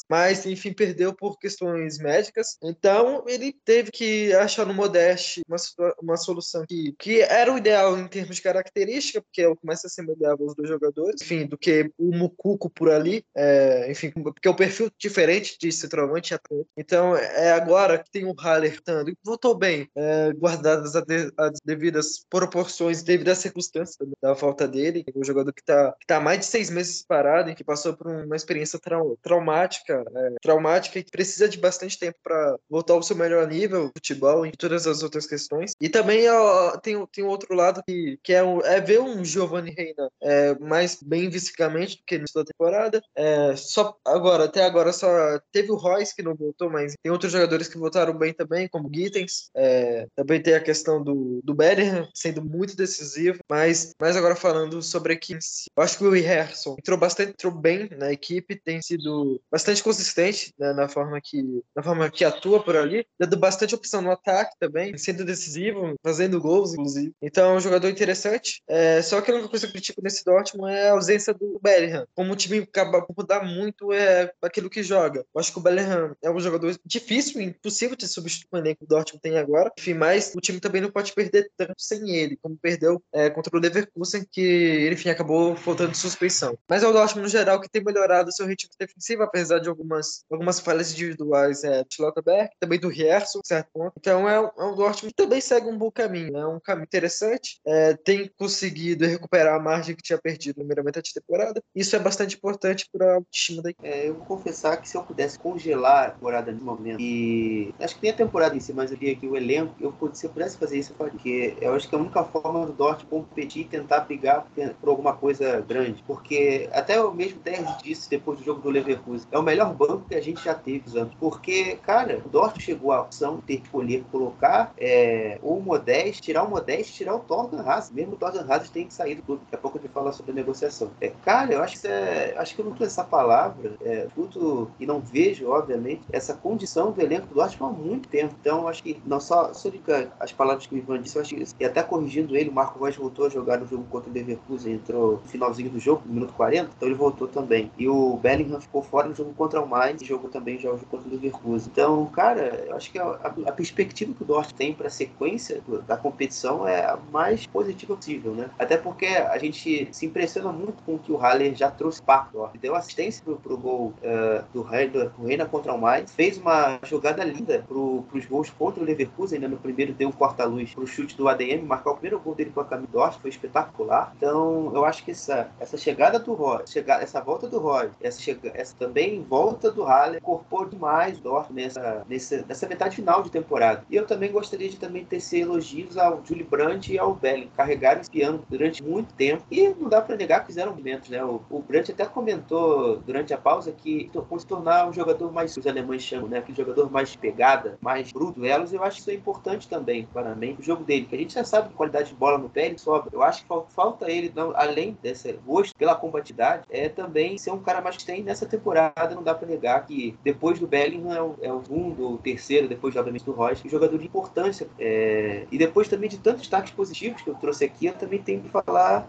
mas enfim, perdeu por questões médicas, então ele teve que achar no Modeste uma, uma solução que, que era o ideal em termos de característica, porque é o que mais se assemelhava aos dois jogadores, enfim, do que o Mucuco por ali, é, enfim, porque é um perfil diferente de centroavante e. Então, é agora que tem o Haller e voltou bem, é, guardadas as, de, as, devidas proporções, devido às circunstâncias da falta dele, um jogador que está que tá mais de seis meses parado e que passou por uma experiência trau, traumática, é, traumática e precisa de bastante tempo para voltar ao seu melhor nível, futebol e todas as outras questões. E também ó, tem, tem outro lado que, que é, é ver um Giovanni Reina é, mais bem fisicamente do que no da temporada. É, só agora, até agora só teve o Royce que não voltou, mas tem outros jogadores que voltaram bem também, como Gittens. É, também tem a questão do, do Bellingham sendo muito decisivo, mas, mas agora falando sobre a equipe, eu acho que o Harrison entrou bastante, entrou bem na equipe, tem sido bastante consistente né, na forma que na forma que atua por ali, dando bastante opção no ataque também, sendo decisivo, fazendo gols inclusive. Então é um jogador interessante. É, só que a única coisa que eu critico nesse Dortmund é a ausência do Bellingham. Como o time acaba por mudar muito é aquilo que joga. Eu acho que o Bellingham é um jogador difícil, impossível de substituir o elenco que o Dortmund tem agora. Enfim, mas o time também não pode perder tanto sem ele, como perdeu é, contra o Leverkusen, que enfim acabou faltando suspeição. Mas é o Dortmund no geral que tem melhorado seu ritmo defensivo, apesar de algumas, algumas falhas individuais é, de Schlotterberg, também do Rierson, certo ponto. Então é, é um Dortmund que também segue um bom caminho, é um caminho interessante, é, tem conseguido recuperar a margem que tinha perdido no primeiramente de temporada. Isso é bastante importante para a autoestima da equipe. É, eu vou confessar que se eu pudesse congelar a temporada nesse momento, e acho que nem a temporada em si, mas eu diria que o elenco, eu, se eu pudesse fazer isso, eu. Porque eu acho que é a única forma do Dortmund competir e tentar brigar por alguma coisa grande. Porque até o mesmo Terry disse depois do jogo do Leverkusen, é o melhor banco que a gente já teve anos. Porque, cara, o Dortmund chegou à opção de ter que escolher colocar é, o Modeste, tirar o Modeste tirar o Torgan Haas. Mesmo o Torgan Haas tem que sair do clube. Daqui a pouco gente fala sobre a negociação. É, cara, eu acho que é, acho que eu não tenho essa palavra, é, tudo e não vejo, obviamente, essa condição do elenco do Dortmund há muito tempo. Então, acho que não só sobre as palavras que o Ivan disse, eu acho que e até corrigindo ele, o Marco Reus voltou a jogar no jogo contra o Leverkusen, entrou no finalzinho do jogo, no minuto 40, então ele voltou também. E o Bellingham ficou fora no jogo contra o Mainz e jogou também já o jogo contra o Leverkusen. Então, cara, eu acho que a, a, perspectiva que o Dortmund tem para a sequência da competição é a mais positiva possível, né? Até porque a gente se impressiona muito com o que o Haller já trouxe para o Deu assistência pro, pro gol uh, do, Reina, do Reina contra o Mainz. Fez uma jogada linda pro, pros gols contra o Leverkusen. Né? No primeiro deu um corta-luz pro chute do ADM, marcar o primeiro gol dele com a camisa do foi espetacular. Então, eu acho que essa, essa chegada do Roy, chegada, essa volta do Roy, essa, chega, essa também volta do Haller, incorporou demais o nessa, nessa, nessa metade final de temporada. E eu também gostaria de também tecer elogios ao Julie Brandt e ao Belling. Carregaram esse piano durante muito tempo. E não dá para negar que fizeram momentos, né? O, o Brandt até comentou durante a pausa que vão se tornar um jogador mais, os alemães chamam, né? Aquele jogador mais pegada, mais bruto. Elas, eu acho que isso é importante também, para mim, o jogo dele, que a gente já sabe que qualidade de bola no pé ele sobra. Eu acho que falta ele, não, além desse gosto pela combatividade, é também ser um cara mais que tem nessa temporada. Não dá para negar que depois do Bellingham é o, é o segundo ou terceiro, depois, obviamente, do Royce, um jogador de importância. É... E depois também de tantos destaques positivos que eu trouxe aqui, eu também tenho que falar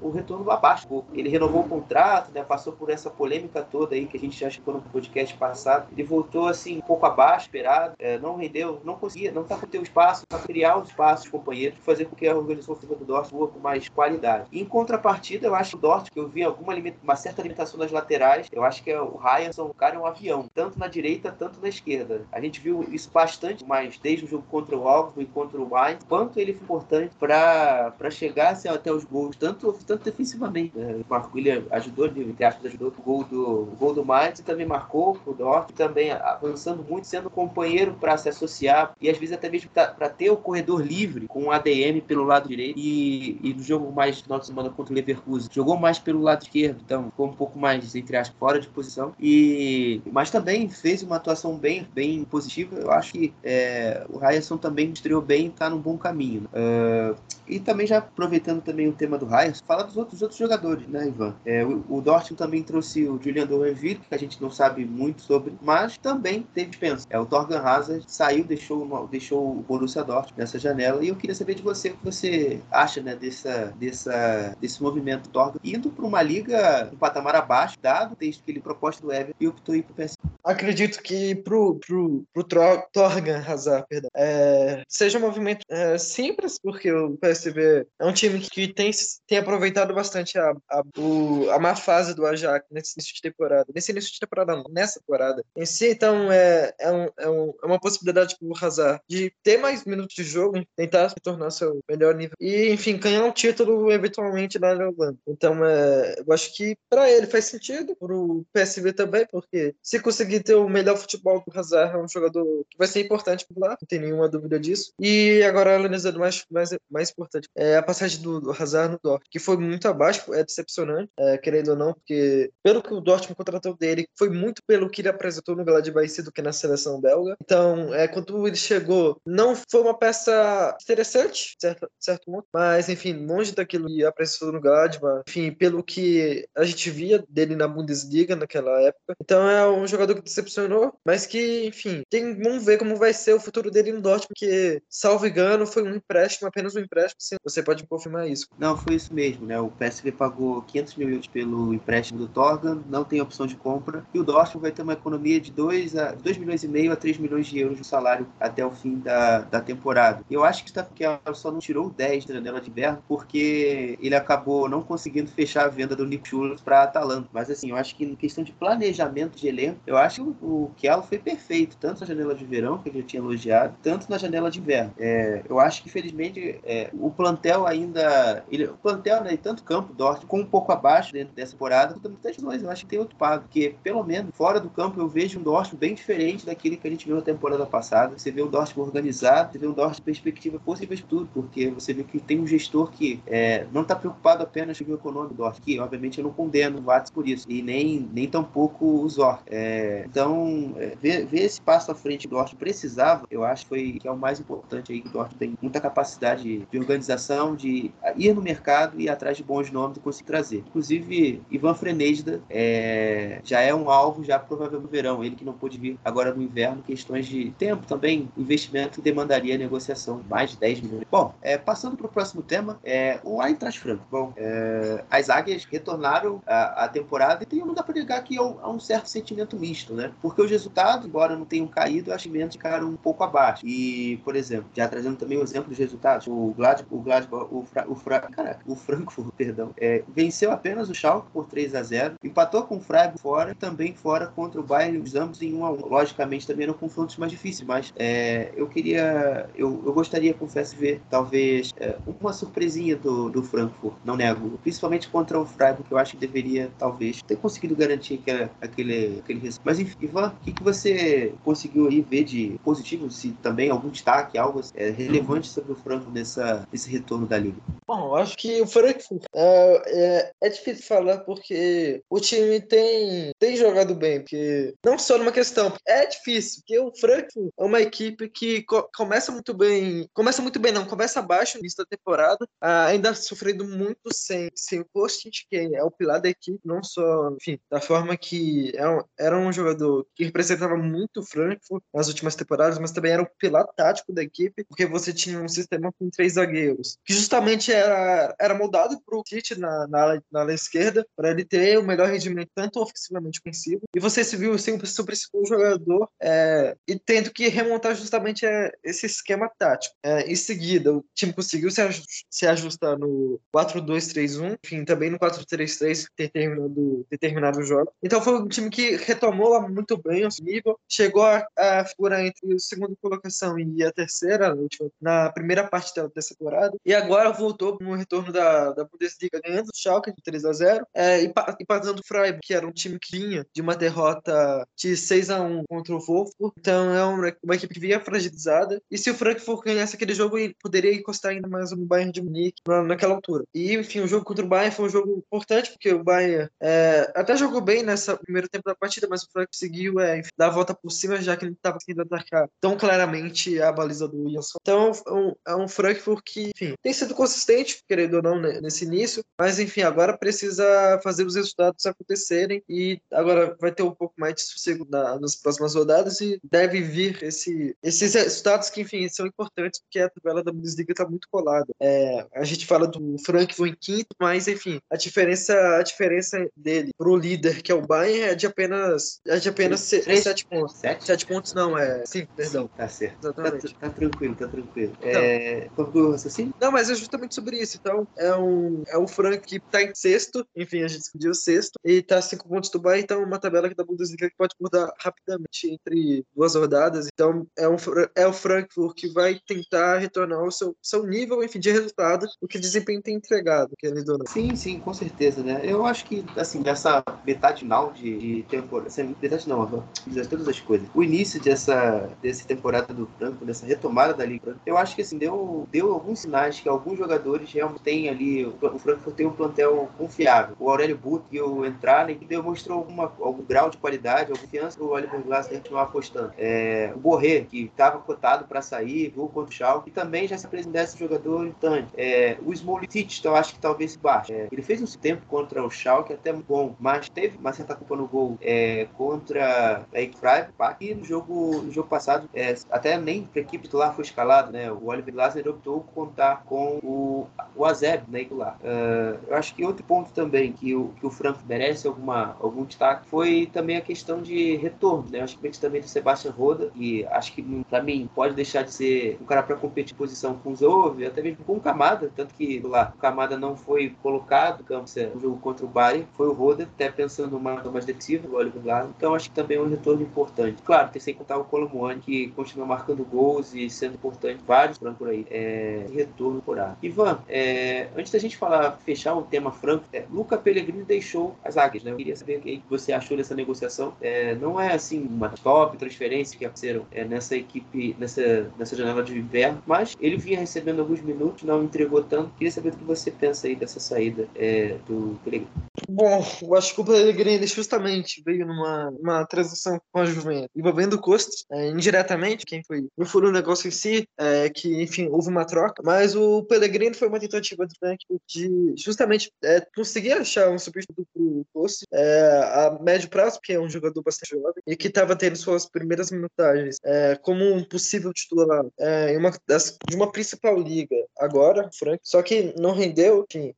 o retorno abaixo. Ele renovou o contrato, né, passou por essa polêmica toda aí que a gente já chegou no podcast passado. Ele voltou assim um pouco abaixo, esperado, é, não rendeu, não conseguia, não tá com o espaço para criar os espaços companheiros, fazer com que a organização ofensiva do Dortmund voa com mais qualidade. Em contrapartida, eu acho o Dortmund, que eu vi alguma uma certa limitação nas laterais, eu acho que é o Ryan, o cara é um avião, tanto na direita, tanto na esquerda. A gente viu isso bastante, mas desde o jogo contra o Alves e contra o Mainz, quanto ele foi importante para chegar assim, até os gols, tanto, tanto defensivamente. Né? O Marco William ajudou, entre aspas, ajudou o gol do, gol do Mainz e também marcou o Dortmund, também avançando muito, sendo companheiro para se associar e às vezes até mesmo para ter o corredor livre com o ADM pelo lado direito e, e no jogo mais final de semana contra o Leverkusen jogou mais pelo lado esquerdo, então ficou um pouco mais, entre aspas, fora de posição e mas também fez uma atuação bem, bem positiva. Eu acho que é, o Ryerson também estreou bem está num bom caminho. Uh, e também já aproveitando também o tema do Ryerson, falar dos outros, dos outros jogadores, né, Ivan? É, o, o Dortmund também trouxe o Julian Dorenville, que a gente não sabe muito sobre, mas também teve dispensa. É, o Torgan Hazard saiu, deixou, deixou o Borussia Dortmund nessa janela e eu queria saber de você o que você acha né, dessa, dessa, desse movimento Torgan indo para uma liga um patamar abaixo, dado texto que ele proposta do Everton e optou ir para o PSG. Acredito que pro, pro, pro Torgan Hazard, perdão, é, seja um movimento é, simples, porque o PSV é um time que tem, tem aproveitado bastante a, a, o, a má fase do Ajax nesse início de temporada. Nesse início de temporada, não, nessa temporada. Em si, então, é, é, um, é, um, é uma possibilidade pro Hazard de ter mais minutos de jogo, tentar se tornar seu melhor nível e, enfim, ganhar um título eventualmente na Holanda. Então, é, eu acho que para ele faz sentido, pro PSV também, porque se conseguir ter o melhor futebol do Hazard, é um jogador que vai ser importante por lá, não tem nenhuma dúvida disso. E agora, analisando mais, mais, mais importante, é a passagem do, Hazard no Dortmund, que foi muito abaixo, é decepcionante, é, querendo ou não, porque pelo que o Dortmund contratou dele, foi muito pelo que ele apresentou no Gladbach do que na seleção belga. Então, é, quando ele chegou, não foi uma peça interessante, certo, certo mas, enfim, longe daquilo que apresentou no Gladbach, enfim, pelo que a gente via dele na Bundesliga naquela época. Então, é um jogador que decepcionou, mas que, enfim, tem, vamos ver como vai ser o futuro dele no Dortmund, que, salvo engano, foi um empréstimo, apenas um empréstimo. Você pode confirmar isso. Não, foi isso mesmo, né? O PSV pagou 500 mil euros pelo empréstimo do Torgan, não tem opção de compra, e o Dortmund vai ter uma economia de 2, a, 2 milhões e meio a 3 milhões de euros de salário até o fim da, da temporada. Eu acho que está ela só não tirou 10 da janela de inverno porque ele acabou não conseguindo fechar a venda do Nick Schultz para Atalanta. Mas assim, eu acho que em questão de planejamento de elenco, eu acho que o, o foi perfeito, tanto na janela de verão, que eu já tinha elogiado, tanto na janela de inverno. É, eu acho que, infelizmente, é, o plantel ainda. Ele, o plantel, né, tanto campo, Dortmund, com um pouco abaixo dentro dessa temporada, tem muitas lesões. Eu acho que tem outro pago, porque, pelo menos, fora do campo, eu vejo um Dortmund bem diferente daquele que a gente viu na temporada passada. Você vê o Dortmund organizado, você vê o Dortmund perspectiva possível de tudo, porque você vê que tem um gestor que é, não está preocupado apenas com o econômico do Dortmund, que, obviamente, eu não condeno o Watts por isso, e nem, nem tampouco o Zor. É, então, é, ver, ver esse passo à frente que o Dortmund precisava, eu acho que, foi, que é o mais importante aí, que o Dortmund tem muita capacidade de organização, de ir no mercado e ir atrás de bons nomes e conseguir trazer. Inclusive, Ivan Frenejda é, já é um alvo, já provavelmente no verão, ele que não pôde vir agora no inverno, questões de tempo também, investimento demandaria negociação, mais de 10 milhões. Bom, é, passando para o próximo tema, é, o Eintracht Frankfurt. Bom, é, as águias retornaram à, temporada e tem, não dá para negar que há um, há um certo sentimento misto né? Porque os resultados, embora não tenham caído, acho que ficaram um pouco abaixo. E, por exemplo, já trazendo também o exemplo dos resultados, o Gladbach, o o, Fra, o, Fra, caraca, o Frankfurt, perdão, é, venceu apenas o Schalke por 3 a 0 empatou com o Freiburg fora e também fora contra o Bayern, os ambos em 1 a 1 Logicamente também eram confrontos mais difíceis, mas é, eu queria, eu, eu gostaria, confesso, ver talvez é, uma surpresinha do, do Frankfurt, não nego, principalmente contra o Freiburg, que eu acho que deveria talvez ter conseguido garantir aquele, aquele, aquele resultado. Mas enfim, Ivan, o que, que você conseguiu aí ver de positivo, se também algum destaque, algo é, relevante sobre o Frankfurt nessa, nesse retorno da Liga? Bom, eu acho que o Frankfurt é, é, é, difícil falar porque o time tem, tem jogado bem, porque não só numa questão, é difícil, porque o Frankfurt é uma equipe que co começa muito bem, começa muito bem, não, começa abaixo no da temporada, ah, ainda sofrendo muito sem, sem o Kostic, que é o pilar da equipe, não só, enfim, da forma que era é era um jogador que representava muito o Frankfurt nas últimas temporadas, mas também era o pilar tático da equipe, porque você tinha um sistema com três zagueiros, que justamente era, era moldado para o Tite na, na, na ala esquerda, para ele ter o melhor rendimento, tanto ofensivamente ofensivo, e você se viu sem o seu principal jogador é, e tendo que remontar justamente é, esse esquema tático. É, em seguida, o time conseguiu se, se ajustar no 4-2-3-1, enfim, também no 4-3-3 ter terminado, ter terminado o jogo. Então foi um time que retomou lá muito bem o nível, chegou a, a figurar entre a segunda colocação e a terceira, na primeira parte dessa temporada, e agora voltou no retorno da, da Bundesliga ganhando o Schalke de 3 a 0 é, e, passando o Freiburg, que era um time que vinha de uma derrota de 6 a 1 contra o Wolfsburg, então é uma, uma equipe que vinha fragilizada, e se o Frankfurt ganhasse aquele jogo, ele poderia encostar ainda mais no Bayern de Munique na, naquela altura. E, enfim, o jogo contra o Bayern foi um jogo importante, porque o Bayern é, até jogou bem nessa primeiro tempo da partida, mas o Frankfurt conseguiu é, dar a volta por cima, já que ele estava conseguindo atacar tão claramente a baliza do Wilson. Então é um, é um Frankfurt que, enfim, tem sido consistente, querendo ou não, né, nesse início, mas enfim, agora precisa fazer os resultados acontecerem e agora vai ter um pouco mais de sossego na, nas próximas rodadas e deve vir esse, esses resultados que, enfim, são importantes porque a tabela da Bundesliga está muito colada. É, a gente fala do Frankfurt em quinto, mas enfim, a diferença, a diferença dele pro líder, que é o Bayern, é de apenas, é de apenas sete pontos. Sete? Sete pontos não, é cinco, perdão. Sim, tá certo. Tá, tá tranquilo, tá tranquilo. Então. é, concluiu o raciocínio? Não, mas é justamente sobre isso. Então, é um, é um Frank que tá em sexto, enfim, a gente discutiu sexto, e tá cinco pontos do Bayern, então uma tabela que da Bundesliga que pode mudar rapidamente entre duas rodadas. Então, é, um, é o Frankfurt que vai tentar retornar ao seu, seu nível, enfim, de resultado, o que desempenho tem entregado, querido ou não. Sim, sim, com certeza, né? Eu acho que, assim, nessa metade final de, de temporada, metade não, dizer todas as coisas. O início dessa, dessa temporada do Franco, dessa retomada da Liga, eu acho que, assim, deu, deu alguns sinais que alguns jogadores realmente têm ali, o Frankfurt tem um plantel confiável. O Aurélio Butt né, que demonstrou alguma, algum grau de qualidade, alguma confiança o Oliver Glasner continuar apostando. É, o Borré, que estava cotado para sair, viu contra o Schalke, e também já se apresentou esse jogador importante. É, o Smolitic, eu acho que talvez se baixe. É, ele fez um tempo contra o Schalke até bom, mas teve uma certa culpa no gol é, contra a Freiburg, e no jogo, no jogo passado, é, até nem para a equipe titular foi escalado, né? O Oliver Glasner optou por contar com o, o Azeb, né, titular. Uh, eu acho que outro ponto também que o, que o Franco merece alguma, algum destaque foi também a questão de retorno, né? Eu acho que também do Sebastian Roda, e acho que para mim pode deixar de ser um cara para competir em posição com o Zove, até mesmo com o Camada, tanto que lá o Camada não foi colocado no campo no jogo contra o Bari, foi o Roda, até pensando uma mais defensiva, o Oliver Glasner. Então acho que também é um retorno importante. Claro, tem sem contar o Colomuani, que continua marcando gols e sendo importante vários por aí. É, retorno por ar. Ivan, é, antes da gente falar, fechar o tema franco, é, Luca Pellegrini deixou as águias, né? Eu queria saber o que você achou dessa negociação. É, não é assim uma top transferência que aconteceram é, nessa equipe, nessa, nessa janela de inverno, mas ele vinha recebendo alguns minutos, não entregou tanto. Queria saber o que você pensa aí dessa saída é, do Pellegrini. Bom, eu acho que o Pellegrini justamente veio numa uma transação com a Juventus, envolvendo o Costas, é, indiretamente, quem foi, não foi o negócio em si, é, que, enfim, houve uma troca, mas o Pellegrini foi uma tentativa do Frank de justamente é, conseguir achar um substituto pro Costas é, a médio prazo, porque é um jogador bastante jovem, e que estava tendo suas primeiras minutagens é, como um possível titular é, em uma das, de uma principal liga agora, Frank, só que não rendeu, enfim,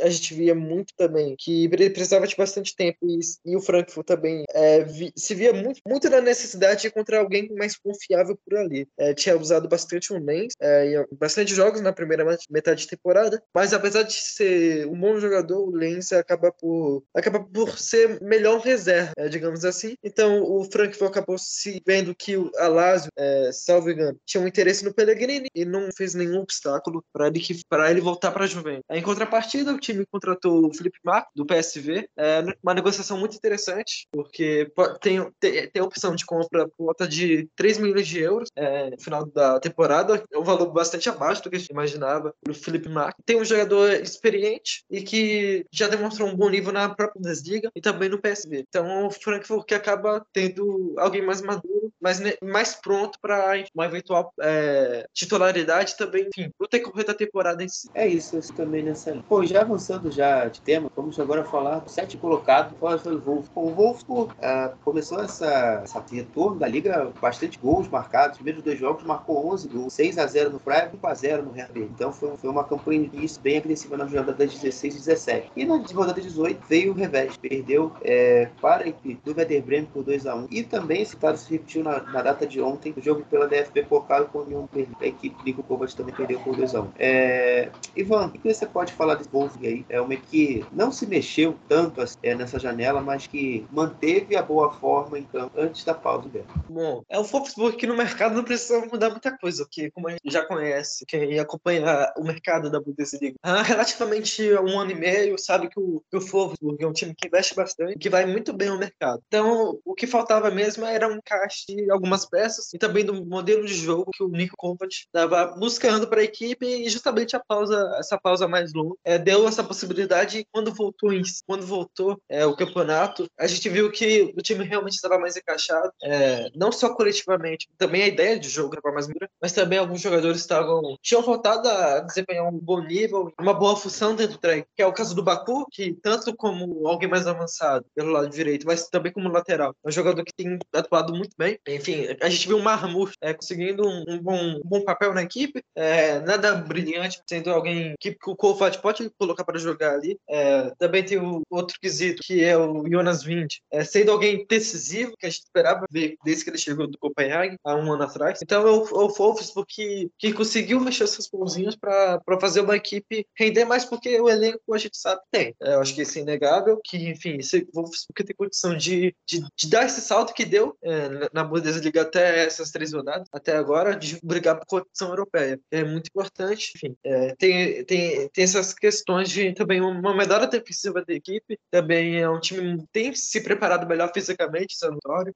a gente via muito também que ele precisava de bastante tempo e, e o Frankfurt também é, vi, se via muito, muito na necessidade de encontrar alguém mais confiável por ali. É, tinha usado bastante o Lens, é, bastante jogos na primeira metade de temporada, mas apesar de ser um bom jogador, o Lens acaba por, acaba por ser melhor reserva, é, digamos assim. Então o Frankfurt acabou se vendo que o Alásio, é, salvo engano, tinha um interesse no Pellegrini e não fez nenhum obstáculo para ele, ele voltar para a Juventus. Em contrapartida, o time contratou o Felipe Marco, do PSV, é uma negociação muito interessante, porque tem, tem, tem a opção de compra por volta de 3 milhões de euros é, no final da temporada, é um valor bastante abaixo do que a gente imaginava o Felipe Marco. Tem um jogador experiente e que já demonstrou um bom nível na própria Bundesliga e também no PSV. Então, o Frankfurt que acaba tendo alguém mais maduro, mais, mais pronto para uma eventual é, titularidade também, enfim, o decorrer da temporada em si. É isso, eu também nessa linha. Bom, já avançando já de tema, vamos agora falar do sete colocado, o Wolfsburg. O Wolfsburg uh, começou essa, essa retorno da liga, bastante gols marcados. Os primeiros dois jogos marcou 11 gols, 6 a 0 no Freiburg, 5 a 0 no Hertha. Então foi, foi uma campanha de início bem agressiva na jornada das 16 e 17. E na rodada 18 veio o revés, perdeu é, para a equipe do Werder Bremen por 2 a 1 E também esse caso se repetiu na, na data de ontem, o jogo pela DFB Pokal com a equipe Nico Kovac também perdeu por 2 a 1 é, Ivan, o que você pode falar desse Wolfsburg aí? É uma que não se mexeu tanto é, nessa janela, mas que manteve a boa forma em campo antes da pausa dela. Bom, é o Wolfsburg que no mercado não precisa mudar muita coisa, porque como a gente já conhece, quem acompanha o mercado da Bundesliga há relativamente um ano e meio, sabe que o, que o Wolfsburg é um time que investe bastante, que vai muito bem no mercado. Então, o que faltava mesmo era um encaixe de algumas peças e também do modelo de jogo que o Nico Kovac estava buscando para a equipe e justamente a pausa, essa pausa mais longa, é, deu essa possibilidade e quando voltou em, quando voltou é, o campeonato, a gente viu que o time realmente estava mais encaixado, é, não só coletivamente, também a ideia de jogo estava mais dura, mas também alguns jogadores estavam tinham voltado a desempenhar um bom nível, uma boa função dentro do treino, que é o caso do Baku, que tanto como alguém mais avançado pelo lado direito, mas também como lateral, é um jogador que tem atuado muito bem. Enfim, a gente viu o Marmur é, conseguindo um, um, bom, um, bom, papel na equipe, é, nada brilhante, sendo alguém que o Kovac pode colocar para jogar ali. É, também tem o outro quesito, que é o Jonas Wind, é, sendo alguém decisivo, que a gente esperava ver desde que ele chegou do Copenhague há um ano atrás. Então é o, é o Wolfsburg que, que conseguiu mexer seus pãozinhos para fazer uma equipe render mais, porque o elenco a gente sabe tem. É, eu acho que isso é inegável, que enfim, Wolfsburg tem condição de, de, de dar esse salto que deu é, na Bundesliga até essas três rodadas, até agora, de brigar por competição europeia. É muito importante, enfim. É, tem, tem, tem essas questões de também uma melhora defensiva da equipe, também é um time tem se preparado melhor fisicamente, isso é.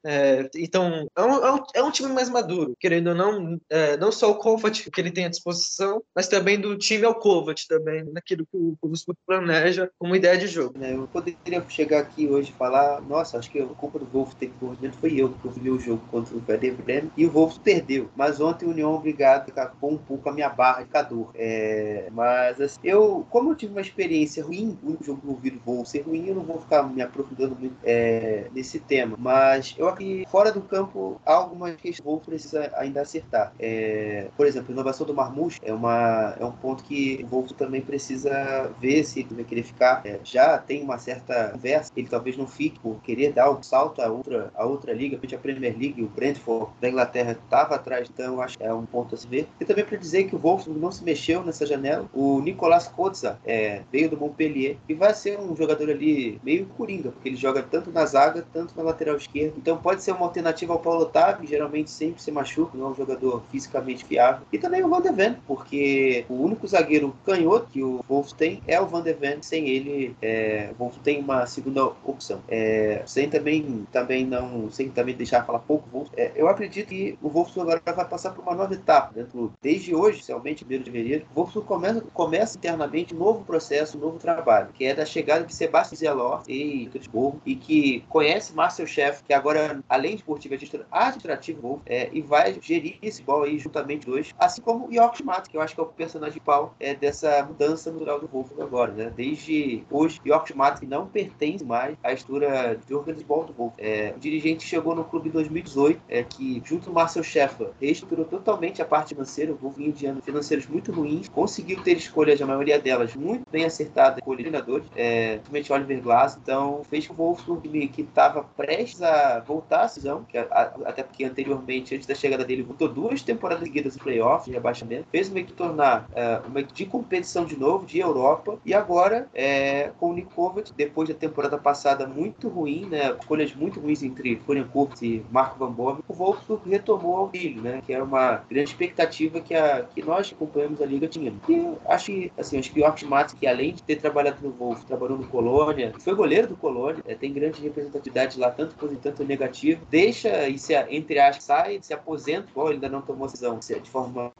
É, então, é um, é um, é, um, time mais maduro, querendo ou não, é, não só o Kovac, que ele tem à disposição, mas também do time ao Kovac também, naquilo que o Wolfsburg planeja como ideia de jogo. É, eu poderia chegar aqui hoje e falar, nossa, acho que a culpa do Wolf ter corrigimento foi eu, que eu o jogo contra o Werder Bremen e o Wolf perdeu. Mas ontem o União obrigado acabou um pouco a minha barra de cador. É, mas assim, eu, como eu tive uma experiência ruim, o jogo do Wolf ser ruim, eu não vou ficar me aprofundando muito é, nesse tema. Mas eu acho que fora do campo há algumas questões que o Wolf precisa ainda acertar. É, por exemplo, a inovação do Marmouche é, uma, é um ponto que o Wolf também precisa ver se ele vai querer ficar. É, já tem uma certa conversa, ele talvez não fique por querer dar um salto a outra, a outra liga, a Premier League, o Brentford da Inglaterra estava atrás, então acho que é um ponto a se ver. E também para dizer que o Wolfsburg não se mexeu nessa janela. O Nicolas Kotza é, veio do Montpellier e vai ser um jogador ali meio coringa, porque ele joga tanto na zaga, tanto na lateral esquerda. Então pode ser uma alternativa ao Paulo Otávio, que geralmente sempre se machuca, não é um jogador fisicamente fiável. E também o Van de Ven, porque o único zagueiro canhoto que o Wolf tem é o Van de Ven. Sem ele, é, o Wolf tem uma segunda opção. É, sem também, também não, sem também deixar falar pouco Wolf. É, eu acredito que o Wolf agora vai passar por uma nova etapa dentro desde hoje, oficialmente, 1 de fevereiro. O Wolf começa, começa internamente um novo processo, um novo trabalho, que é da chegada de Sebastião Zelor e Friburgo e que conhece Marcel Chef, que agora além de esportivo administrativo Wolf, é, e vai gerir esse ball aí juntamente dois, assim como York Schmatt, que eu acho que é o personagem pau é, dessa mudança natural do Wolf agora, né? Desde hoje, York Schmatt não pertence mais à estrutura de organização do Wolf. É, o dirigente chegou no clube em 2018 2018, é que junto ao Marcel Schäfer reestruturou totalmente a parte financeira, o Wolf vinha de anos financeiros muito ruins, conseguiu ter escolhas, a maioria delas, muito bem acertadas com treinadores, é, principalmente Oliver Glass, então fez com o Wolfsburg, que estava prestes a voltar à decisão, que a, a, até porque anteriormente, antes da chegada dele, voltou duas temporadas seguidas em playoffs, de rebaixamento, fez uma equipe tornar é, uma de competição de novo, de Europa, e agora, é, com o Nick depois da temporada passada muito ruim, né, escolhas muito ruins entre Florian Kurtz e Marco Van Bommel, o Wolfsburg retomou ao brilho, né, que era uma grande expectativa que, a, que nós que acompanhamos a liga tínhamos. E acho que, assim, acho que o Matz, que além de ter trabalhado no Wolf, trabalhou no Colônia, foi goleiro do Colônia, é, tem grande representatividade lá, tanto positivo quanto negativo, deixa e se, entre aspas, sai, se aposenta, ele ainda não tomou decisão de forma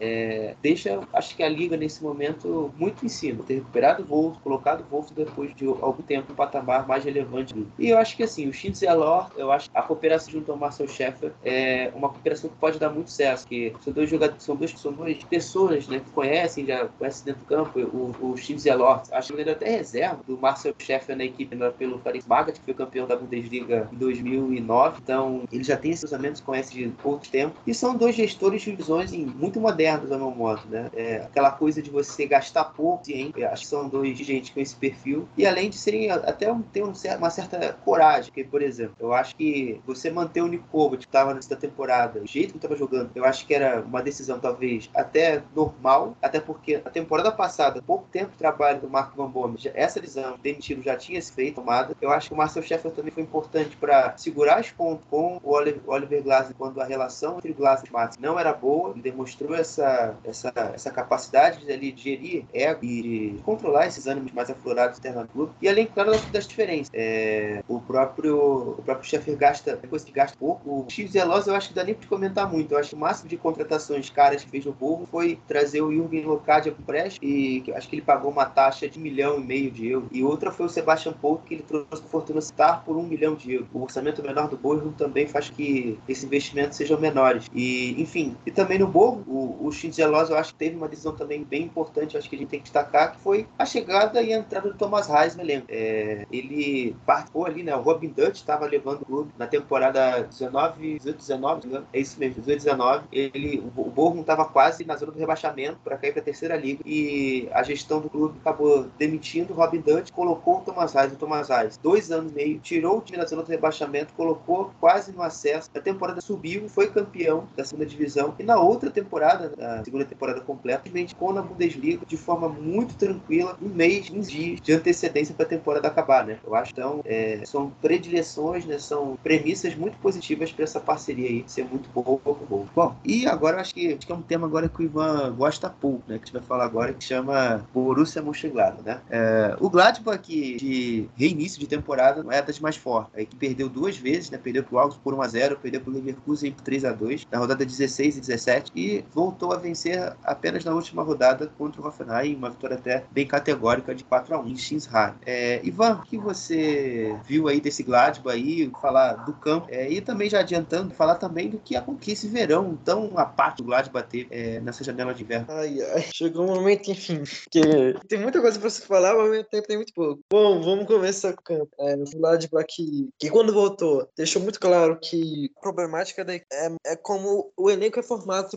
é, deixa, acho que a liga nesse momento muito em cima, ter recuperado o Wolf, colocado o Wolf depois de algum tempo um patamar mais relevante. E eu acho que assim, o Shinz e a Lor, eu acho a cooperação junto ao Marcel Scheffer é uma cooperação que pode dar muito certo, que são dois jogadores, são dois, duas pessoas, né, que conhecem, já conhecem dentro do campo, o, o a Lor, acho que ele até reserva do Marcel Scheffer na equipe né, pelo Paris Magath, que foi campeão da Bundesliga em 2009, então ele já tem esses cruzamentos, conhece de outro tempo, e são dois gestores de visões muito modernos, ao meu modo, né, é, aquela coisa de você gastar pouco, hein? acho que são dois gente com esse perfil, e além de serem até um, ter um, uma certa coragem, porque, por exemplo, eu acho que você manter o Nicovo, que estava nessa temporada, o jeito que estava jogando, eu acho que era uma decisão talvez até normal, até porque a temporada passada, pouco tempo de trabalho do Marco Van Bommel, essa decisão demitido já tinha se feito, tomada. Eu acho que o Marcel Sheffield também foi importante para segurar os pontos com o Oliver, Oliver Glasner quando a relação entre Glasner e Matos não era boa, ele demonstrou essa, essa, essa capacidade de, ali, de gerir ego e de controlar esses ânimos mais aflorados internos do clube. E além, claro, das, das diferenças. É, o próprio o próprio Sheffield gasta, depois que gasta pouco. O X Zelos eu acho que dá nem para comentar muito. Eu acho que o máximo de contratações caras que fez no povo foi trazer o Jürgen Locadia com empréstimo e acho que ele pagou uma taxa de milhão e meio de euros. E outra foi o Sebastian Pouco que ele trouxe o Fortuna Citar por um milhão de euros. O orçamento menor do Borgo também faz que esses investimentos sejam menores. E, enfim, e também no Borgo, o, o eu acho que teve uma decisão também bem importante, acho que a gente tem que destacar, que foi a chegada e a entrada do Thomas Reis no elenco. É, ele participou ali, né? O Robin Dutch estava levando o clube na temporada 19, 18, 19, é isso mesmo, 18, 19. Ele, o Borgo estava quase na zona do rebaixamento para cair para a terceira liga e a gestão do clube acabou demitindo o Robin Dutch, colocou o Thomas Reis. O Thomas Reis, dois anos e meio, tirou o time da zona do rebaixamento, colocou quase no acesso. A temporada subiu, foi campeão da segunda divisão e na outra temporada, na segunda temporada completa, simplesmente ficou na Bundesliga de forma muito tranquila, um mês, uns dias de antecedência para a temporada acabar, né? Eu acho então é, são predileções, né? São premissas muito positivas para essa parceria aí ser muito boa, pouco boa. Bom, e agora acho que, acho que é um tema agora que o Ivan gosta pouco, né? Que a gente vai falar agora que chama Borussia Mönchengladbach, né? É, o Gladbach de reinício de temporada não é das mais fortes, é que perdeu duas vezes, né? Perdeu pro Augsburg por 1 a 0, perdeu pro Leverkusen por 3 a 2 na rodada 16 e 17 e voltou a vencer apenas na última rodada contra o Hoffenheim, uma vitória até bem categórica de 4 a 1 em Schinsheim. É, Ivan, o que você viu aí desse Gladbach aí, falar do campo é, e também já adiantando, falar também do que aconteceu esse verão tão a parte do Gladbach teve é, nessa janela de inverno. Ai, ai. Chegou um momento, enfim, que tem muita coisa pra se falar, mas ao mesmo tempo tem muito pouco. Bom, vamos começar com o campo. É, o Gladbach que, que quando voltou, deixou muito claro que a problemática da, é, é como o elenco é formado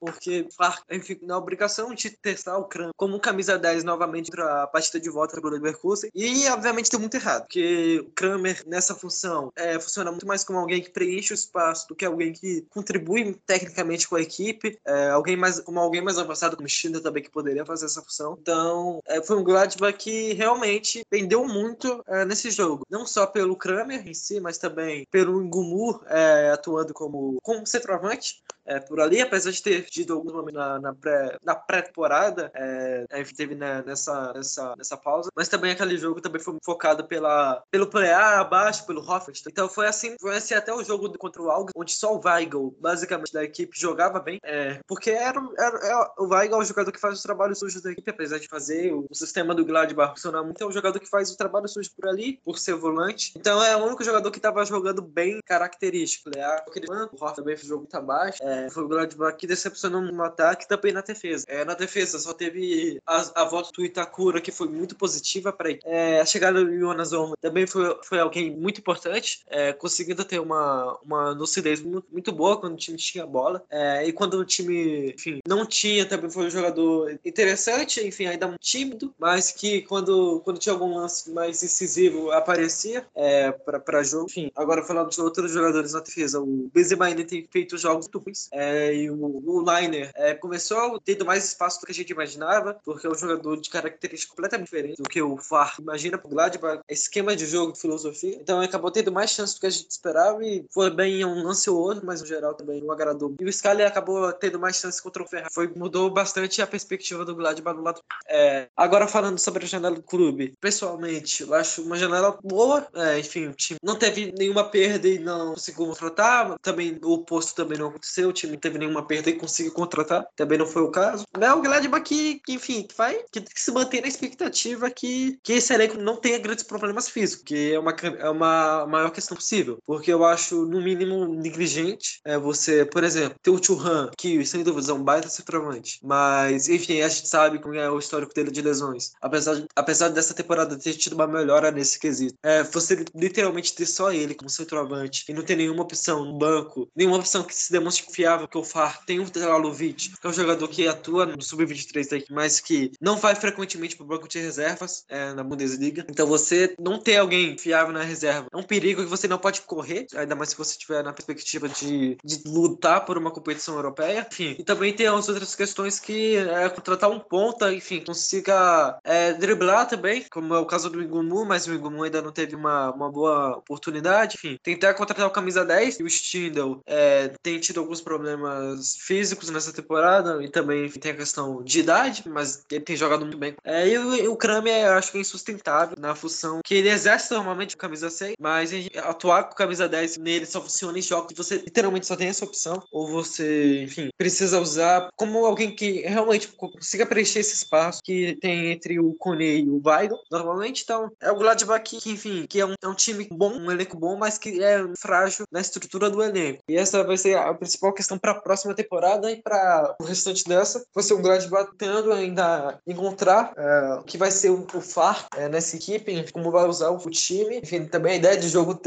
porque enfim, na obrigação de testar o Kram como camisa 10 novamente para a partida de volta do Leverkusen. E, obviamente, deu muito errado, porque o Kramer, nessa função, é, funciona muito mais como alguém que preenche o espaço do que alguém que contribui tecnicamente com a equipe, é, alguém mais, como alguém mais avançado, como Schindler também, que poderia fazer essa função. Então, é, foi um Gladbach que realmente pendeu muito é, nesse jogo. Não só pelo Kramer em si, mas também pelo Ngumur é, atuando como, como centroavante é, por ali, apesar de ter tido alguns momentos na, na, pré, pré-temporada, é, enfim, teve né, nessa, nessa, nessa pausa, mas também aquele jogo também foi focado pela, pelo player abaixo, pelo Hoffenheim. Então foi assim, foi assim até o jogo contra o Alga, onde só o Weigl, basicamente, da equipe, jogava bem, é, porque era, era, era, o Weigl é o jogador que faz os trabalhos sujos da equipe, apesar de fazer o, o sistema do Gladbach funcionar muito, é um jogador que faz o trabalho sujo por ali, por ser volante. Então é o único jogador que estava jogando bem característico, né? O Hoffenheim também fez o jogo muito abaixo, é, Foi o Gladbach que decepcionou no ataque também na defesa. É, na defesa só teve a, a volta do Itakura, que foi muito positiva para. É, a chegada do Jonas Zomer também foi, foi alguém muito importante, é, conseguindo ter uma, uma lucidez muito, boa quando o time tinha bola. É, e quando o time, enfim, não tinha, também foi um jogador interessante, enfim, ainda muito tímido, mas que quando, quando tinha algum lance mais incisivo aparecia é, para jogo. Enfim, agora falando de outros jogadores na defesa, o Benzema ainda tem feito jogos muito ruins, é, e o, o Liner é, começou tendo mais espaço do que a gente imaginava, porque é um jogador de características completamente diferentes do que o Far imagina pro Gladbach, esquema de jogo, filosofia. Então acabou tendo mais chance do que a gente esperava e foi bem um lance ou outro, mas no geral também não agradou. E o Scali acabou tendo mais chance contra o Ferrari. Foi, mudou bastante a perspectiva do Gladbach no lado. É, agora falando sobre a janela do clube, pessoalmente, eu acho uma janela boa. É, enfim, o time não teve nenhuma perda e não conseguiu contratar. Também o oposto também não aconteceu. O time não teve nenhuma perda e conseguiu contratar. Também não foi o caso. É o Gladbach que, que enfim, que vai que, que se mantém na expectativa que, que esse elenco não tenha grandes problemas físicos, que é uma, é uma maior questão possível. Porque eu acho, no mínimo, negligente é você, por exemplo, ter o Churran, que sem dúvida é um baita centroavante, mas, enfim, a gente sabe como é o histórico dele de lesões. Apesar, de, apesar dessa temporada ter tido uma melhora nesse quesito, é, você literalmente ter só ele como centroavante e não ter nenhuma opção no banco, nenhuma opção que se demonstre confiável, que o FAR tem o Telalovic, que é um jogador que atua no Sub-23 daqui, mas que não vai frequentemente pro banco de reservas é, na Bundesliga. Então você não ter alguém fiável na reserva é um perigo que você não pode correr, ainda mais se você estiver na perspectiva de, de lutar por uma competição europeia. Enfim, e também tem as outras questões que é contratar um ponta, enfim, consiga é, driblar também, como é o caso do Igumu, mas o Igumu ainda não teve uma, uma boa oportunidade. Enfim, tentar contratar o camisa 10 e o Stindl é, tem tido alguns problemas físicos nessa temporada e também tem a questão de idade, mas ele tem jogado muito bem. É, e o, o Kramer eu acho que é insustentável na função que ele exerce normalmente com camisa 6, mas atuar com camisa 10 nele só funciona em jogos que você literalmente só tem essa opção, ou você, enfim, precisa usar como alguém que realmente consiga preencher esse espaço que tem entre o Kone e o Weigl, normalmente. Então, é o Gladbach que, enfim, que é um, é um time bom, um elenco bom, mas que é frágil na estrutura do elenco. E essa vai ser a principal questão para a próxima temporada e para o restante dessa. Ser um Gladbach tentando ainda encontrar é, o que vai ser o, o FAR é, nessa equipe, como vai usar o time. Enfim, também a ideia de jogo,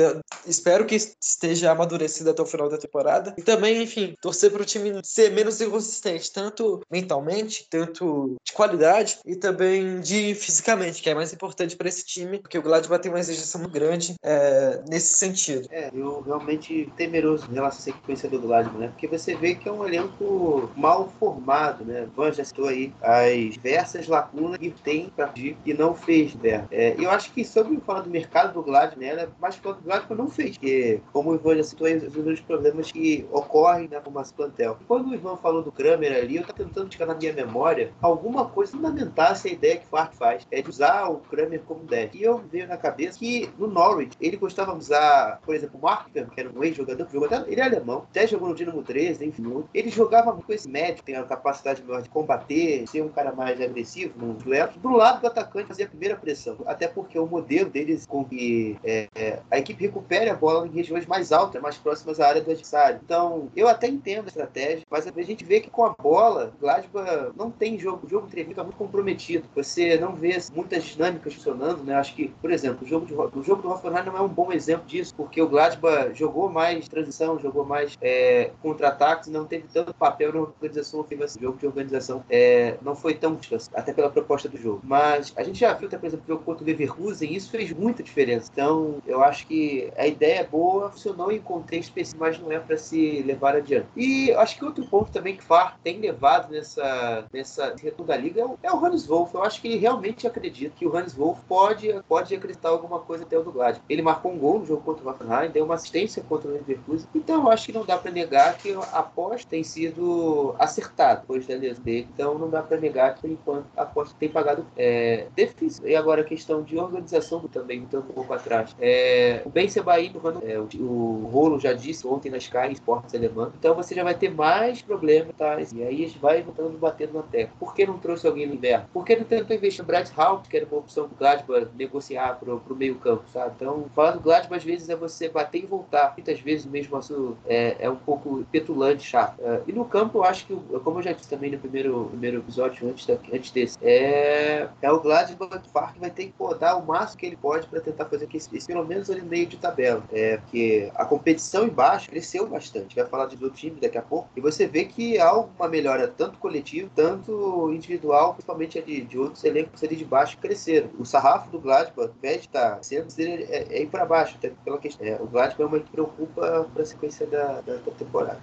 espero que esteja amadurecida até o final da temporada. E também, enfim, torcer para o time ser menos inconsistente, tanto mentalmente, tanto de qualidade e também de fisicamente, que é mais importante para esse time, porque o Gladbach tem uma exigência muito grande é, nesse sentido. É, eu realmente temeroso em relação à sequência do Gladbach, né? Porque você vê que é um elenco mal formado, né? Van já citou aí as diversas lacunas que tem para e não fez, né? É, eu acho que sobre falar do mercado do Gladbach, né? É mais que o Gladbach não fez, porque como o Ivan já citou aí, os problemas que ocorrem na formação plantel. Quando o Ivan falou do Kramer ali, eu tô tentando tirar na minha memória alguma coisa fundamentasse a ideia que o Fark faz, é de usar o Kramer como 10. E eu veio na cabeça que no Norwich ele gostava de usar, por exemplo, o Markham, que era um ex-jogador, que jogou até, ele é alemão, até jogou no Dinamo 13, enfim, ele jogava com esse médico, tem a capacidade de combater, ser um cara mais agressivo no duelo. Do lado do atacante fazer a primeira pressão, até porque o modelo deles com que é, é, a equipe recupere a bola em regiões mais altas, mais próximas à área do adversário. Então, eu até entendo a estratégia, mas a gente vê que com a bola, Gladbach não tem jogo, o jogo tremido é muito comprometido. Você não vê muitas dinâmicas funcionando, né? Acho que, por exemplo, o jogo, de, o jogo do Hoffenheim não é um bom exemplo disso, porque o Gladbach jogou mais transição, jogou mais é, contra-ataques, não teve tanto papel na organização ofensiva. O jogo de organização é, não foi tão difícil, até pela proposta do jogo. Mas a gente já viu, até, por exemplo, o jogo contra o Leverkusen, isso fez muita diferença. Então, eu acho que a ideia é boa, funcionou em contexto específico, mas não é para se levar adiante. E acho que outro ponto também que o FAR tem levado nessa, nessa retorno da liga é o, é o Hannes Wolff. Eu acho que ele realmente acredita que o Hannes Wolff pode, pode acreditar alguma coisa até o do. Ele marcou um gol no jogo contra o Hoffenheim, deu uma assistência contra o Leverkusen. Então, eu acho que não dá para negar que a aposta tem sido acertada depois da lesão dele. Então, não dá para negar que, por enquanto, a aposta tem pagado é, difícil. E agora a questão de organização também, um pouco atrás. É, o Ben Sebaí, é, o, o Rolo já disse ontem na Sky Sports alemã. Então você já vai ter mais problemas, tá? E aí gente vai voltando batendo na terra. Por que não trouxe alguém no inverno? Por que não tentou investir no Brad Hall, que era uma opção do Gladbach negociar pro, pro meio campo, sabe? Então, falar do Gladbach às vezes é você bater e voltar. Muitas vezes mesmo assunto é, é um pouco petulante, chato. Uh, e no campo, eu acho que, como eu já disse também no primeiro, primeiro episódio, antes, da, antes desse, é, é o Gladbach que vai ter que pô, dar o máximo que ele pode para tentar fazer que esse, pelo menos ali meio de tabela. É, porque a competição embaixo cresceu bastante. Vai falar de do time daqui a pouco. E você vê que há uma melhora tanto coletiva, tanto individual, principalmente de, de outros elencos ali de baixo cresceram. O sarrafo do Gladbach, ao invés de estar tá sendo, é, é ir para baixo, até pela questão. É, o Gladbach é uma que preocupa para a sequência da, da, da temporada.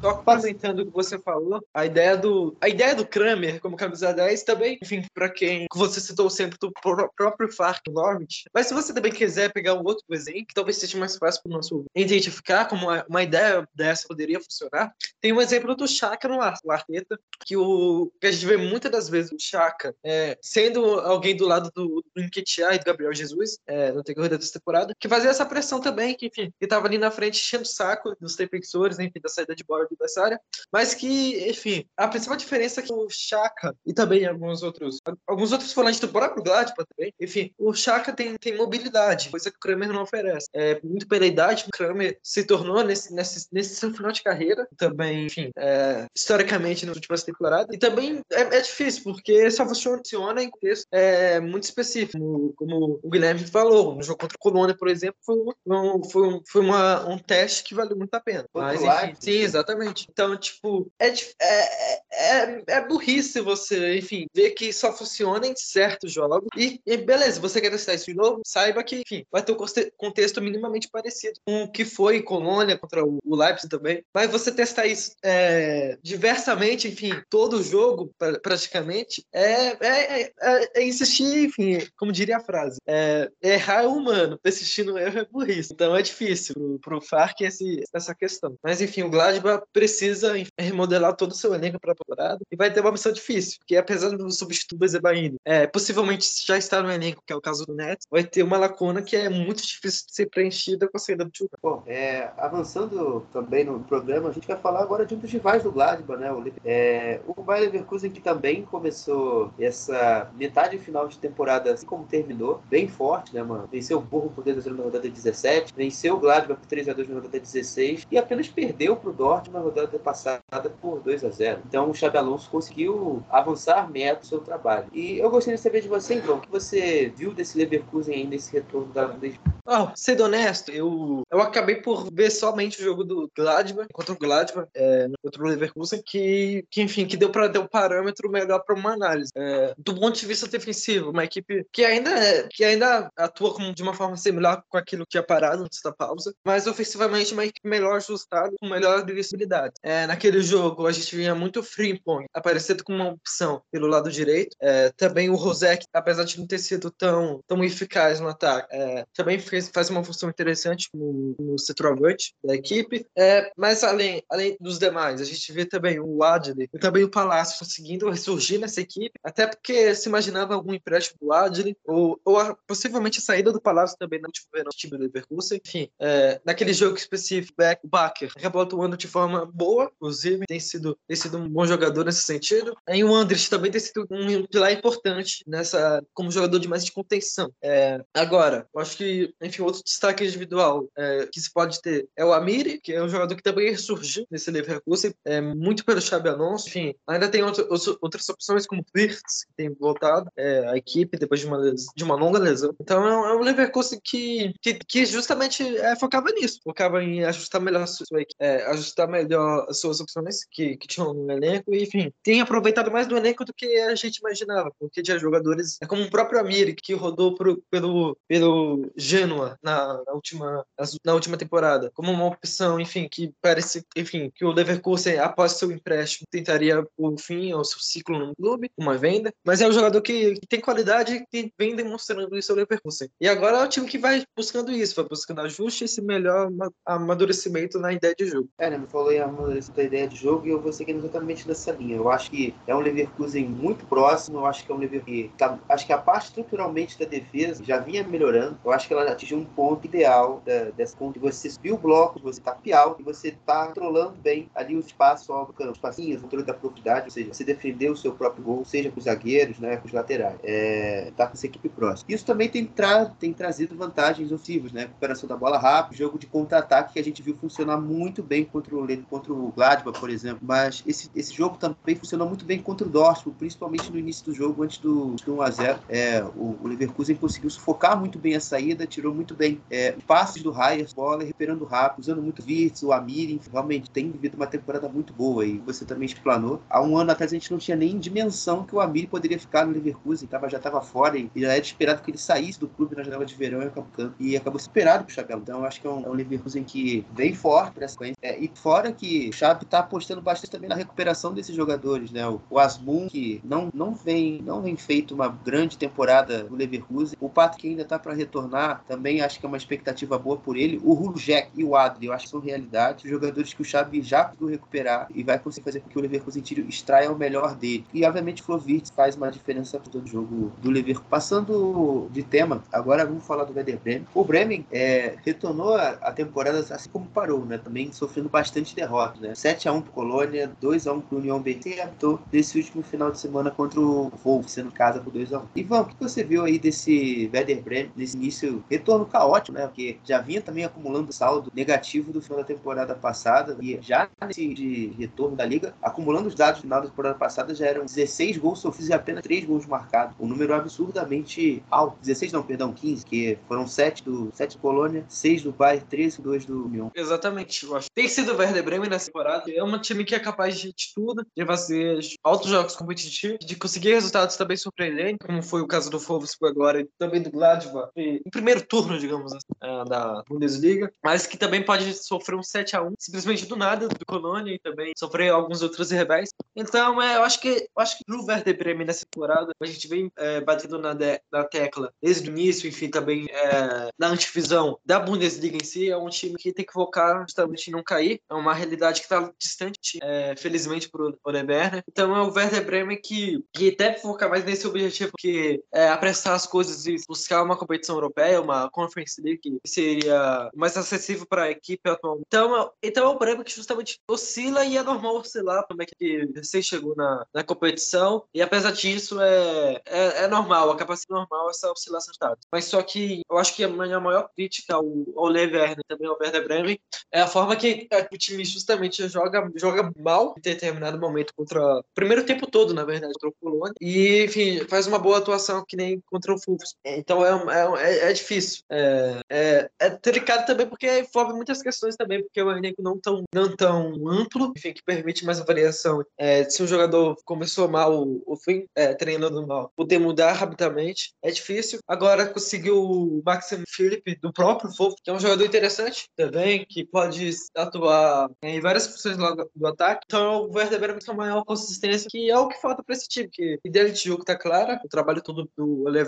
Só complementando o que você falou, a ideia do, a ideia do Kramer como camisa 10 também, enfim, para quem você citou sempre do próprio Fark Norwich. Mas se você também quiser pegar um outro exemplo, que talvez seja mais fácil para o nosso identificar como uma, ideia dessa poderia funcionar, tem um exemplo do Chaka no Arteta, que, o, que a gente vê muitas das vezes o Chaka é, sendo alguém do lado do, do Nketiah e do Gabriel Jesus, é, no decorrer dessa temporada, que fazia essa pressão também, que enfim, que estava ali na frente enchendo o saco dos defensores, enfim, da saída de bola adversária, mas que, enfim, a principal diferença é que o Chaka e também alguns outros, alguns outros volantes do próprio Gladbach também, enfim, o Chaka tem, tem mobilidade, coisa que o Kramer não oferece. É, muito pela idade, o Kramer se tornou nesse, nesse, nesse seu final de carreira, também, enfim, é, historicamente nas últimas temporadas, e também é, é, difícil, porque só funciona em contexto é, muito específico, como o Guilherme falou, no jogo contra o Colônia, por exemplo, foi, um, foi, um, foi uma, um teste que valeu muito a pena. Mas, enfim, sim, exatamente. Exatamente. Então, tipo, é, é, é, é burrice você, enfim, ver que só funciona em certos jogos. E, e, beleza, você quer testar isso de novo? Saiba que, enfim, vai ter um contexto minimamente parecido com o que foi Colônia contra o, Leipzig também. Mas você testar isso é, diversamente, enfim, todo jogo, pra, praticamente, é, é, é, é, insistir, enfim, como diria a frase, é, errar é humano, persistir no erro é burrice. Então é difícil pro, pro Farc esse, essa questão. Mas, enfim, o Gladbach precisa remodelar todo o seu elenco para a temporada e vai ter uma missão difícil, porque apesar do substituto Bezebaini, é, possivelmente já está no elenco, que é o caso do Neto, vai ter uma lacuna que é muito difícil de ser preenchida com a saída do Tio. Bom, é, avançando também no programa, a gente vai falar agora de um dos rivais do Gladbach, né? O, é, o Bayer Leverkusen que também começou essa metade final de temporada, assim como terminou, bem forte, né, mano? Venceu o Burro por 2x0 na rodada 17, venceu o Gladbach por 3x2 na rodada 16 e apenas perdeu pro Dortmund na rodada passada por 2 a 0. Então o Xabi Alonso conseguiu avançar meta do seu trabalho. E eu gostaria de saber de você, então, o que você viu desse Leverkusen ainda, esse retorno da Bundesliga? Oh, sendo honesto, eu, eu acabei por ver somente o jogo do Gladbach contra o Gladbach, é, contra o Leverkusen, que, que enfim, que deu para ter um parâmetro melhor para uma análise. É, do ponto de vista defensivo, uma equipe que ainda, é, que ainda atua com, de uma forma similar com aquilo que tinha parado antes da pausa, mas ofensivamente uma equipe melhor ajustada, com melhor visibilidade. É, naquele jogo, a gente vinha muito Frimpong aparecendo como uma opção pelo lado direito. É, também o Rosek, apesar de não ter sido tão, tão eficaz no ataque, é, também fez, faz uma função interessante no, no centroavante da equipe. É, mas além, além dos demais, a gente vê também o Adley e também o Palácio conseguindo ressurgir nessa equipe, até porque se imaginava algum empréstimo do Adley, ou, ou a, possivelmente a saída do Palácio também no último verão do time do Leverkusen. Enfim, é, naquele jogo específico, o Baker acabou atuando de forma boa, inclusive, tem sido, tem sido um bom jogador nesse sentido. E o Andrich também tem sido um pilar importante nessa, como jogador de mais de contenção. É, agora, eu acho que enfim, outro destaque individual é, que se pode ter é o Amiri, que é um jogador que também ressurgiu nesse Leverkusen, é, muito pelo Xabi Alonso. Enfim, ainda tem outro, outras opções como o Wirtz, que tem voltado é, à equipe depois de uma, de uma longa lesão. Então é um, é Leverkusen que, que, que justamente é, focava nisso, focava em ajustar melhor, sua, é, ajustar melhor as suas opções que, que tinham no elenco e, enfim, tem aproveitado mais do elenco do que a gente imaginava, porque tinha jogadores, é como o próprio Amiri, que rodou pro, pelo, pelo Genoa na, na, última, na última temporada, como uma opção, enfim, que parece, enfim, que o Leverkusen, após seu empréstimo, tentaria o fim ao seu ciclo no clube, uma venda, mas é um jogador que, que tem qualidade e vem demonstrando isso ao Leverkusen. E agora é o time que vai buscando isso, vai buscando ajuste e esse melhor amadurecimento na ideia de jogo. É, né, me falou da ideia de jogo e eu vou seguir exatamente nessa linha. Eu acho que é um Leverkusen muito próximo, eu acho que é um Leverkusen tá, acho que a parte estruturalmente da defesa já vinha melhorando. Eu acho que ela atingir um ponto ideal da, dessa de você subir o bloco, você tapear e você tá controlando bem ali o espaço ao campo, os passinhos, o controle da profundidade, ou seja, você defender o seu próprio gol, seja com os zagueiros, né, com os laterais, é, tá com essa equipe próxima. Isso também tem, tra tem trazido vantagens ofensivas, né, recuperação da bola rápida, jogo de contra-ataque que a gente viu funcionar muito bem contra o teve contra o Gladbach, por exemplo. Mas esse, esse jogo também funcionou muito bem contra o Dortmund, principalmente no início do jogo, antes do, do 1x0. É, o, o Leverkusen conseguiu sufocar muito bem a saída, tirou muito bem é, passes do Raya, bola recuperando rápido, usando muito Virtus, o Amir, realmente tem vivido uma temporada muito boa e você também explanou. Há um ano atrás a gente não tinha nem dimensão que o Amir poderia ficar no Leverkusen, tava, já estava fora e, já era esperado que ele saísse do clube na janela de verão e acabou, e acabou esperado pro Xabi Então eu acho que é um, é um Leverkusen que vem forte para essa sequência. É, e fora que o Xabi tá apostando bastante também na recuperação desses jogadores, né? O, Asmun, que não, não, vem, não vem feito uma grande temporada no Leverkusen. O Pato que ainda tá para retornar, também acho que é uma expectativa boa por ele. O Ruljack e o Adri, eu acho que são realidade. Jogadores que o Xabi já conseguiu recuperar e vai conseguir fazer com que o Leverkusen tire, extraia o melhor dele. E obviamente o Flovitz faz uma diferença todo jogo do Leverkusen. Passando de tema, agora vamos falar do Werder Bremen. O Bremen é, retornou a, temporada assim como parou, né? Também sofrendo bastante derrota, né? 7x1 pro Colônia, 2x1 pro União Berlin e desse último final de semana contra o Wolf, sendo casa por 2x1. Ivan, o que você viu aí desse Werder Bremen, nesse início, retorno caótico, né? Porque já vinha também acumulando saldo negativo do final da temporada passada e já nesse de retorno da liga, acumulando os dados do final da temporada passada, já eram 16 gols sofridos e apenas 3 gols marcados. Um número absurdamente alto. 16 não, perdão, 15, que foram 7 do, 7 do Colônia, 6 do Bayern, 13 2 do União. Exatamente. Eu acho. Tem sido o Werder Bremen nessa temporada. É um time que é capaz de, de tudo, de fazer altos jogos competitivos, de conseguir resultados também surpreendentes, como foi o caso do Wolfsburg agora e também do Gladbach, em primeiro turno, digamos assim, é, da Bundesliga, mas que também pode sofrer um 7 a 1 simplesmente do nada do Colônia e também sofrer alguns outros revés. Então, é, eu acho que eu acho que pro Werder Bremen nessa temporada, a gente vem é, batendo na, de, na tecla desde o início, enfim, também é, na antivisão da Bundesliga em si, é um time que tem que focar justamente em não cair, é uma realidade que está distante, é, felizmente, pro Ole Werner. Então, é o Werder Bremen que, que deve focar mais nesse objetivo, que é apressar as coisas e buscar uma competição europeia, uma Conference League, que seria mais acessível para a equipe atualmente. Então, então é o Bremen que justamente oscila e é normal oscilar também, que recém chegou na, na competição, e apesar disso, é, é, é normal, a capacidade normal essa oscilação de dados. Mas só que eu acho que a minha maior crítica ao, ao Werner, também ao Werder Bremen, é a forma que é, o time justamente joga, joga mal em determinado momento contra. Primeiro tempo todo, na verdade, contra o Colônia. E, enfim, faz uma boa atuação que nem contra o Fufs. Então é, é, é difícil. É, é, é, delicado também porque envolve muitas questões também, porque é um elenco não tão, não tão amplo, enfim, que permite mais variação. É, se um jogador começou mal, o fim é, treinando mal, poder mudar rapidamente é difícil. Agora conseguiu o Maxim Philip do próprio Fofo, que é um jogador interessante também, que pode atuar em várias funções do ataque. Então o Werder Bremen tem uma maior consistência, que é o que falta para esse time, que ideia de jogo tá clara, o trabalho todo do Ole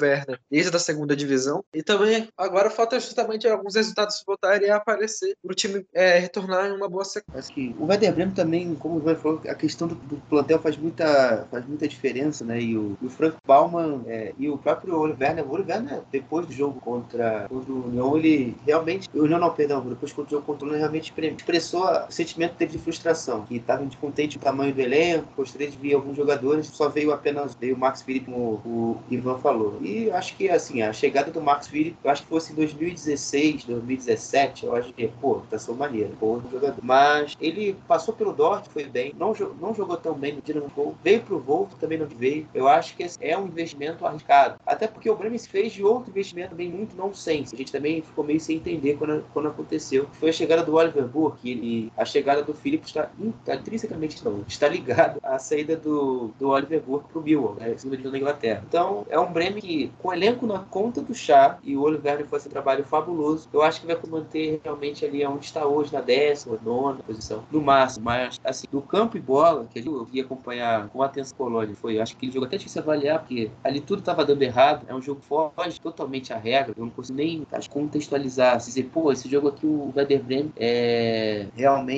desde a segunda divisão. E também agora falta justamente alguns resultados voltarem a aparecer para o time é, retornar em uma boa sequência. Que o Werder Bremen também, como o Ivan falou, a questão do, do, plantel faz muita, faz muita diferença, né? E o, o Frank Baumann é, e o próprio Ole o depois do jogo contra, contra o União, ele realmente, o União não, perdão, depois contra o jogo contra o União, realmente expressou o sentimento dele de frustração, que estava descontente com o tamanho do elenco, gostaria de ver alguns jogadores, só veio apenas veio o Max Philip, como o Ivan falou. E acho que, assim, a chegada do Max Philip, eu acho que fosse em 2016, 2017, eu acho que, pô, tá sendo maneiro, bom jogador. Mas ele passou pelo Dortmund, foi bem, não, não jogou tão bem no Dinamo Gol, veio pro Wolf, também não veio. Eu acho que é um investimento arriscado. Até porque o Bremen fez de outro investimento bem muito nonsense. A gente também ficou meio sem entender quando, quando aconteceu. Foi a chegada do Oliver Burke e a chegada do Philip está, está intrinsecamente não, está ligado à saída do, do Oliver Burke pro Millwall, né, segunda divisão da Inglaterra. Então, é um Bremen que, com o elenco na conta do chá e o Oliver faz um trabalho fabuloso, eu acho que vai manter realmente ali onde está hoje, na décima, nona posição, no máximo. Mas, assim, do campo e bola, que eu ia acompanhar com atenção Colônia, foi, acho que aquele jogo até difícil avaliar, porque ali tudo estava dando errado, é um jogo foge totalmente a regra, eu não consigo nem contextualizar, se dizer, pô, esse jogo aqui o Werder Bremen é, realmente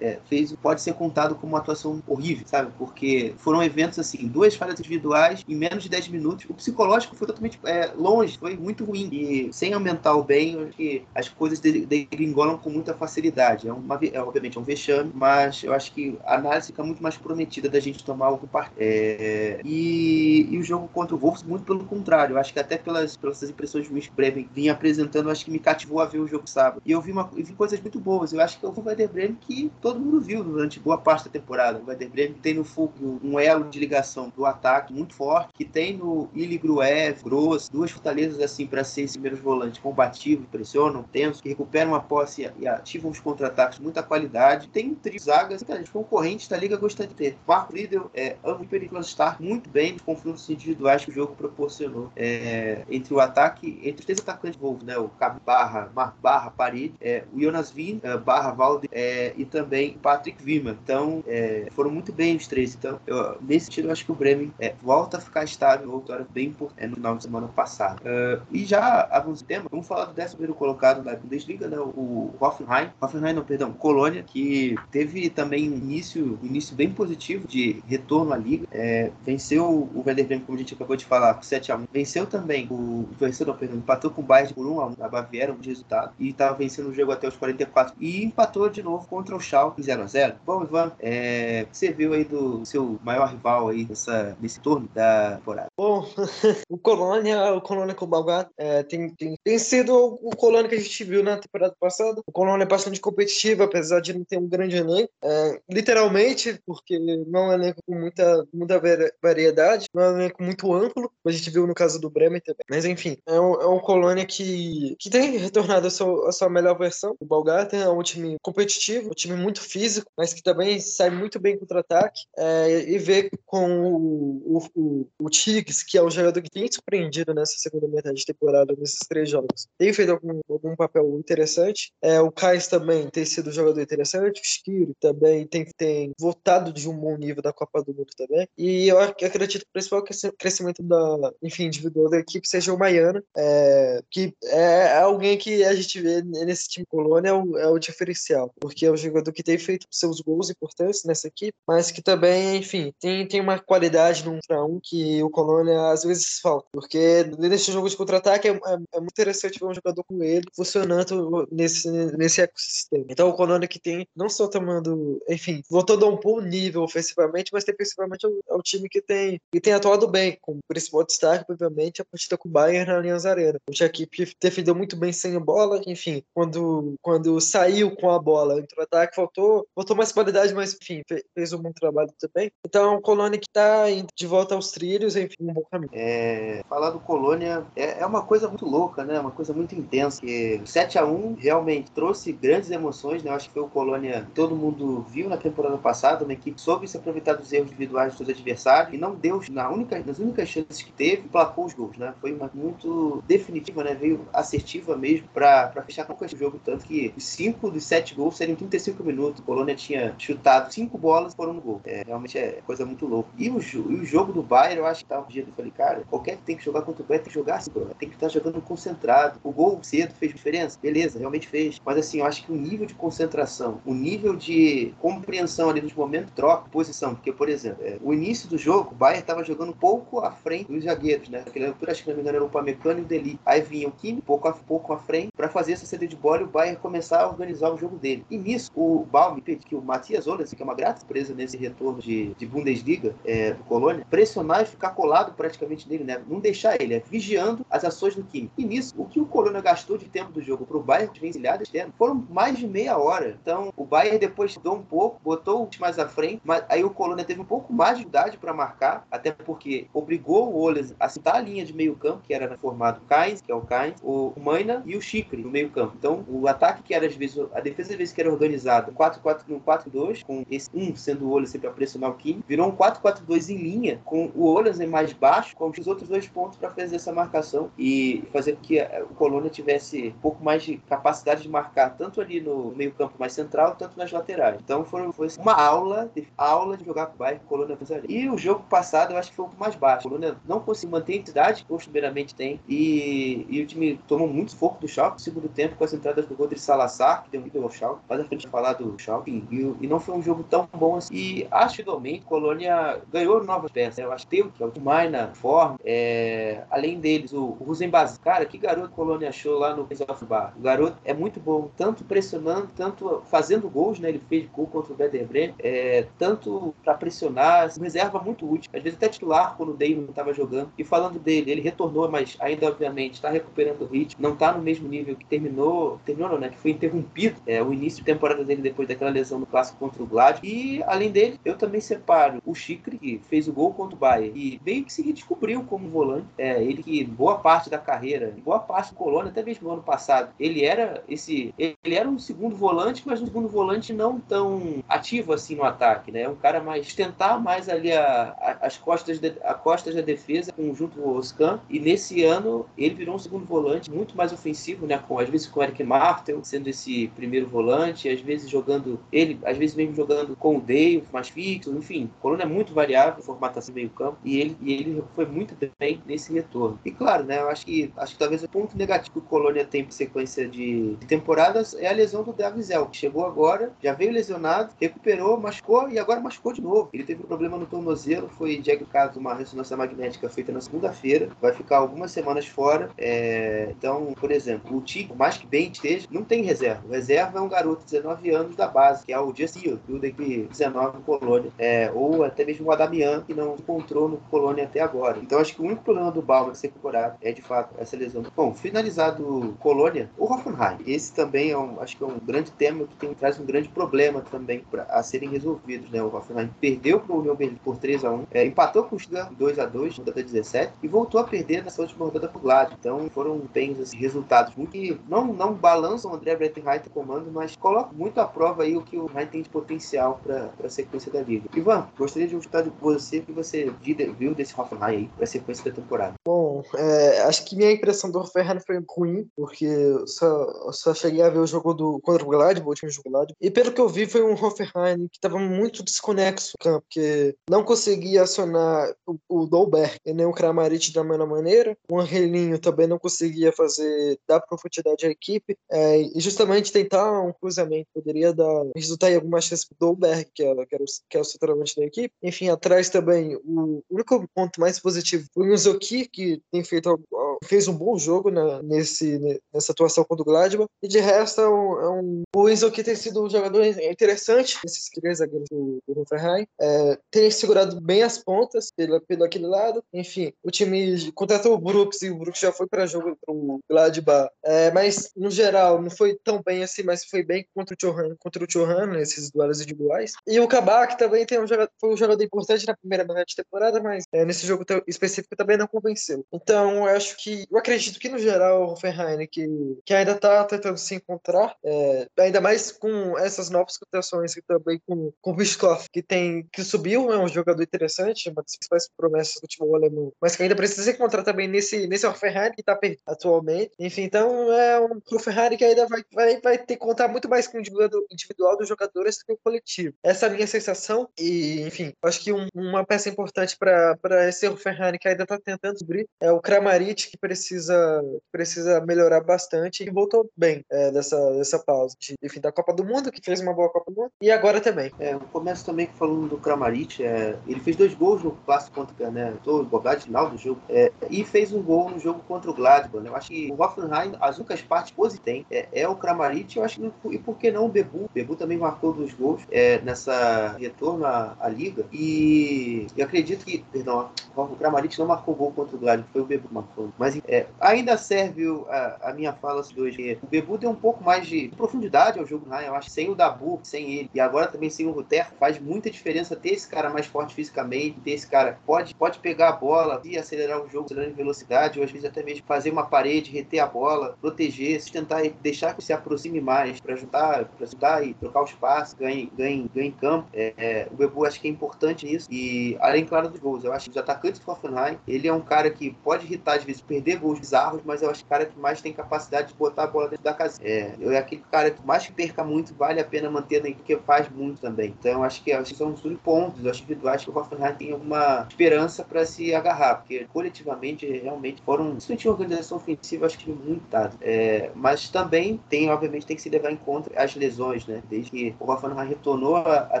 é, fez, pode ser contado como uma atuação horrível, sabe? Porque foram eventos assim, duas falhas individuais em menos de 10 minutos, o psicológico foi totalmente é, longe, foi muito ruim, e sem aumentar o bem, acho que as coisas degringolam com muita facilidade, é, uma, é obviamente é um vexame, mas eu acho que a análise fica muito mais prometida da gente tomar algo é, e, e o jogo contra o Wolves, muito pelo contrário, eu acho que até pelas, pelas impressões que o Bremen vinha apresentando, acho que me cativou a ver o jogo sábado. E eu vi, uma, eu vi coisas muito boas. Eu acho que o Werder Bremen que todo mundo viu durante boa parte da temporada. O Werder Bremen tem no fogo um elo de ligação do ataque muito forte, que tem no Ili Gruev, Gross, duas fortalezas assim para esses primeiros volantes combativos, pressionam, tensos, que recuperam a posse e ativam os contra-ataques muita qualidade. Tem um trio zagas que concorrentes da liga gostam de ter. Marco Riedel é ambos estar muito bem nos confrontos individuais que o jogo proporcionou é, entre o ataque, entre os três atacantes envolvidos, né? O Cabo barra, Mar, barra Parede, é, o Jonas Vin, é, barra Valde é, e também Patrick Wimmer. Então, é, foram muito bem os três. Então, eu, nesse sentido, eu acho que o Bremen é, volta a ficar estável, uma vitória bem importante no final de semana passado. Uh, e já avançando tema, vamos falar do décimo primeiro colocado da Bundesliga, né? O Hoffenheim, Hoffenheim não, perdão, Colônia, que teve também um início, início bem positivo de retorno à liga. É, venceu o Werder Bremen, como a gente acabou de falar, por 7x1. Venceu também o. Venceu, não, perdão, empatou com o Bayern por 1x1 na Baviera, um resultado. E estava vencendo o jogo até os 44. E empatou de novo contra o Schalke 0x0. Bom, Ivan, é, você viu aí do seu maior rival aí nessa, nesse turno da temporada? Bom, o Colônia, o Colônia com o Balgat, é, tem, tem, tem sido o Colônia que a gente viu na temporada passada. O Colônia é bastante competitivo, apesar de não ter um grande elenco. É, literalmente, porque não é um elenco com muita, muita variedade, não é um elenco muito amplo, a gente viu no caso do Bremen também. Mas enfim, é um, é um Colônia que, que tem retornado a sua, a sua melhor versão. O Balgarten é um time competitivo, um time muito físico, mas que também sai muito bem contra-ataque. É, e vê com o, o, o, Tigres, que é um jogador que tem surpreendido nessa segunda metade de temporada, nesses três jogos, tem feito algum, algum papel interessante. É, o Kais também tem sido um jogador interessante, o Skiri também tem, tem voltado de um bom nível da Copa do Mundo também. E eu acredito que o principal crescimento da, enfim, individual da equipe seja o Maiana, é, que é alguém que a gente vê nesse time Colônia é o, é o diferencial, porque é um jogador que tem feito seus gols importantes nessa equipe, mas que também, enfim, tem, tem uma qualidade 1 para 1 que o Colônia às vezes falta, porque nesse jogo de contra-ataque é, é, é, muito interessante ver um jogador com ele funcionando nesse, nesse ecossistema. Então o Colônia que tem, não só tomando, enfim, voltando a um bom nível ofensivamente, mas tem principalmente é o, é time que tem, que tem atuado bem, com o principal destaque, obviamente, a partida com o Bayern na Allianz Arena. A equipe defendeu muito bem sem a bola, enfim, quando, quando saiu com a bola, entrou ataque, faltou, faltou mais qualidade, mas enfim, fez um bom trabalho também. Então, o Colônia que está de volta aos trilhos, enfim, um bom caminho. É, falar do Colônia é, é uma coisa muito louca, né? Uma coisa muito intensa. Que 7 a 1 realmente trouxe grandes emoções, né? Eu acho que foi o Colônia que todo mundo viu na temporada passada, uma equipe soube se aproveitar dos erros individuais dos seus adversários e não deu, na única, nas únicas chances que teve, placou os gols, né? Foi uma muito definitiva, né? Veio assertiva mesmo para fechar com esse jogo, tanto que os 5 dos 7 gols seriam 35 minutos. O Colônia tinha chutado 5 bolas por um gol. É, realmente é coisa muito louca. E o, e o jogo do Bayern, eu acho que tava um dia eu falei, cara, qualquer que tem que jogar contra o Bayern tem que jogar assim, tem que estar jogando concentrado. O gol cedo fez diferença? Beleza, realmente fez. Mas assim, eu acho que o nível de concentração, o nível de compreensão ali nos momentos troca, posição, porque, por exemplo, é, o início do jogo, o Bayern tava jogando pouco à frente dos zagueiros, né? Aquele altura, acho que não me engano, era o Pamecano e o Deli. Aí vinha o Kimi, pouco a pouco à frente, para fazer essa saída de bola e o Bayern começar a organizar o jogo dele. E nisso, o Baum, que o Matias Olas, que é uma grata surpresa nesse retorno de, de Bundesliga é, do Colônia, pressionar e ficar colado praticamente nele, né? Não deixar ele, é vigiando as ações do Kimi. E nisso, o que o Colônia gastou de tempo do jogo pro Bayern de externa foram mais de meia hora. Então, o Bayern depois deu um pouco, botou o mais à frente, mas aí o Colônia teve um pouco mais de dificuldade para marcar, até porque obrigou o Oles a citar a linha de meio campo, que era formado Kainz, que é o Kainz, o Maina e o Chicre no meio campo. Então, o ataque que era às vezes, a defesa às vezes que era organizada 4-4 no 4-2, com esse um sendo o Oles sempre a pressionar o Kim, virou um 4-4-2 em linha, com o Oles mais baixo, com os outros dois pontos para fazer essa marcação e fazer com que o Colônia tivesse um pouco mais de capacidade de marcar, tanto ali no meio campo mais central, tanto nas laterais. Então, foi, foi uma aula, aula de jogar com o Bayern, Colônia fez ali. E o jogo passado, eu acho que foi um pouco mais baixo. O Colônia não conseguiu manter a intensidade que costumeiramente tem e, e o time tomou muito foco do Schalke no segundo tempo com as entradas do Rodrigo Salazar, que deu muito ao Schalke, mas a de falar do Schalke e, e, não foi um jogo tão bom assim. E acho que igualmente Colônia ganhou novas peças. Né? Eu acho que tem o Maina, forma, é, além deles, o, o. Cara, que garoto Colônia achou lá no Face of Bar. O garoto é muito bom, tanto pressionando, tanto fazendo gols, né? Ele fez gol contra o Werder Bremen, é, tanto para pressionar, reserva muito útil. Às vezes até titular quando o Damon estava jogando. E falando dele, ele retornou, mas ainda obviamente está recuperando o ritmo, não está no mesmo nível que terminou, terminou não, né? Que foi interrompido é, o início de temporada temporada dele depois daquela lesão no clássico contra o Gladbach. E, além dele, eu também separo o Chicre, que fez o gol contra o Bayern e meio que se redescobriu como volante. É, ele que boa parte da carreira, boa parte do Colônia, até mesmo no ano passado, ele era esse, ele era um segundo volante, mas um segundo volante não tão ativo assim no ataque, né? Um cara mais tentar mais ali a, a, as costas de, a costas da defesa junto com o Oscan. E nesse ano ele virou um segundo volante muito mais ofensivo, né? Com às vezes com o Eric Martel sendo esse primeiro volante, às vezes jogando ele, às vezes mesmo jogando com o Dale mais fixo, enfim. O Colônia é muito variável, formatação meio campo e ele e ele foi muito bem nesse retorno. E claro, né? Eu acho que acho que talvez o ponto negativo que o Colônia tem por sequência de, de temporadas é a lesão do Davizel, que chegou agora, já veio lesionado, recuperou, machucou e agora machucou de novo. Ele teve um problema no tornozelo, foi diagnosticado uma ressonância magnética feita na segunda-feira, vai ficar algumas semanas fora. É... Então, por exemplo, o Tico, mais que bem esteja, não tem reserva. O reserva é um garoto de 19 anos da base, que é o Jessil, do equipe 19 no Colônia, é... ou até mesmo o Adamian, que não encontrou no Colônia até agora. Então, acho que o único problema do Balma nessa temporada é de fato essa lesão. Bom, finalizado Colônia, o Hoffenheim. Esse também é um, acho que é um grande tema que tem, traz um grande problema também pra, a serem resolvidos, né? O Hoffenheim perdeu para o União Berlim por 3 a 1 é, empatou com o Stuttgart 2 a 2 no rodada 17 e voltou a perder nessa última rodada pro Gladbach. Então foram bem assim, resultados muito que não, não balançam o André Brettenreiter comando, mas colocam muito à prova aí o que o Rhein tem de potencial para a sequência da liga. Ivan, gostaria de escutar de você o que você viu desse Hoffenheim aí para a sequência da temporada. Bom, é, acho que minha impressão do Hoffenheim foi ruim, porque eu só, só cheguei a ver o jogo do contra o Gladbach, o jogo do Gladbach, e pelo que eu vi foi um Hoffenheim que estava muito desconexo no campo, porque não conseguia acionar o, o Dolberg e nem o Kramaric da mesma maneira, o Angelinho também não conseguia fazer, dar profundidade à equipe, é, e justamente tentar um cruzamento poderia dar, resultar em alguma chance pro Dolberg, que, é, que, era o, que é o centralmente da equipe. Enfim, atrás também, o único ponto mais positivo foi o Zoki, que tem feito fez um bom jogo nesse, nessa atuação contra o Gladbach. E de resto, é um, é um, o que tem sido um jogador interessante nesses três zagueiros do, do Hoffenheim. É, tem segurado bem as pontas pelo, pelo aquele lado. Enfim, o time contratou o Brooks e o Brooks já foi para jogo para o Gladbach. É, mas, no geral, não foi tão bem assim, mas foi bem contra o Chorran, contra o Chorran nesses duelos individuais. E o Kabak também tem um jogador, foi um jogador importante na primeira metade de temporada, mas é, nesse jogo específico também não convenceu. Então, eu acho que eu acredito que no geral o Hoffenheim que, que ainda está tentando se encontrar, é, ainda mais com essas novas contratações e também com, com o Bischkoff, que tem que subiu, é um jogador interessante, uma das principais promessas do futebol alemão, mas que ainda precisa se encontrar também nesse, nesse Hoffenheim que está perdido atualmente. Enfim, então é um Hoffenheim que ainda vai, vai, vai ter que contar muito mais com individual dos jogadores do que o coletivo. Essa é a minha sensação e, enfim, acho que um, uma peça importante para esse Hoffenheim que ainda está tentando subir é o Kramaric, que precisa, precisa melhorar bastante e voltou bem é, dessa, dessa pausa. De, enfim, da Copa do Mundo, que fez uma boa Copa do Mundo, e agora também. É, eu começo também falando do Kramaric. É, ele fez dois gols no clássico contra né, o Gladbach, final do jogo, é, e fez um gol no jogo contra o Gladbach. Né? Eu acho que o Hoffenheim, as únicas partes positivas tem é, é, o Kramaric, eu acho que e por que não o Bebu? O Bebu também marcou dois gols é, nessa retorno à, à liga e eu acredito que, perdão, o Kramaric não marcou gol contra o Gladbach, foi o Bebu que marcou. Mas é, ainda serve a, a minha fala de hoje. O Bebu tem um pouco mais de profundidade ao jogo do eu acho. Sem o Dabu, sem ele, e agora também sem o Ruter, faz muita diferença ter esse cara mais forte fisicamente, ter esse cara pode, pode pegar a bola e acelerar o jogo, acelerar em velocidade, ou às vezes até mesmo fazer uma parede, reter a bola, proteger, sustentar e deixar que se aproxime mais para ajudar, para ajudar e trocar o espaço, ganhe, ganhe, ganhe campo. É, é, o Bebu acho que é importante nisso. E além, claro, dos gols, eu acho que os atacantes do Hoffenheim, ele é um cara que pode irritar às vezes, perder gols bizarros, mas eu acho que o cara que mais tem capacidade de botar a bola dentro da casa. É, eu é aquele cara que mais que perca muito, vale a pena manter dentro, porque faz muito também. Então acho que, acho que são os pontos, acho individuais que o Hoffenheim tem alguma esperança para se agarrar, porque coletivamente realmente foram, principalmente a organização ofensiva, acho que muito dado. É, mas também tem, obviamente, tem que se levar em conta as lesões, né? Desde que o Hoffenheim retornou a,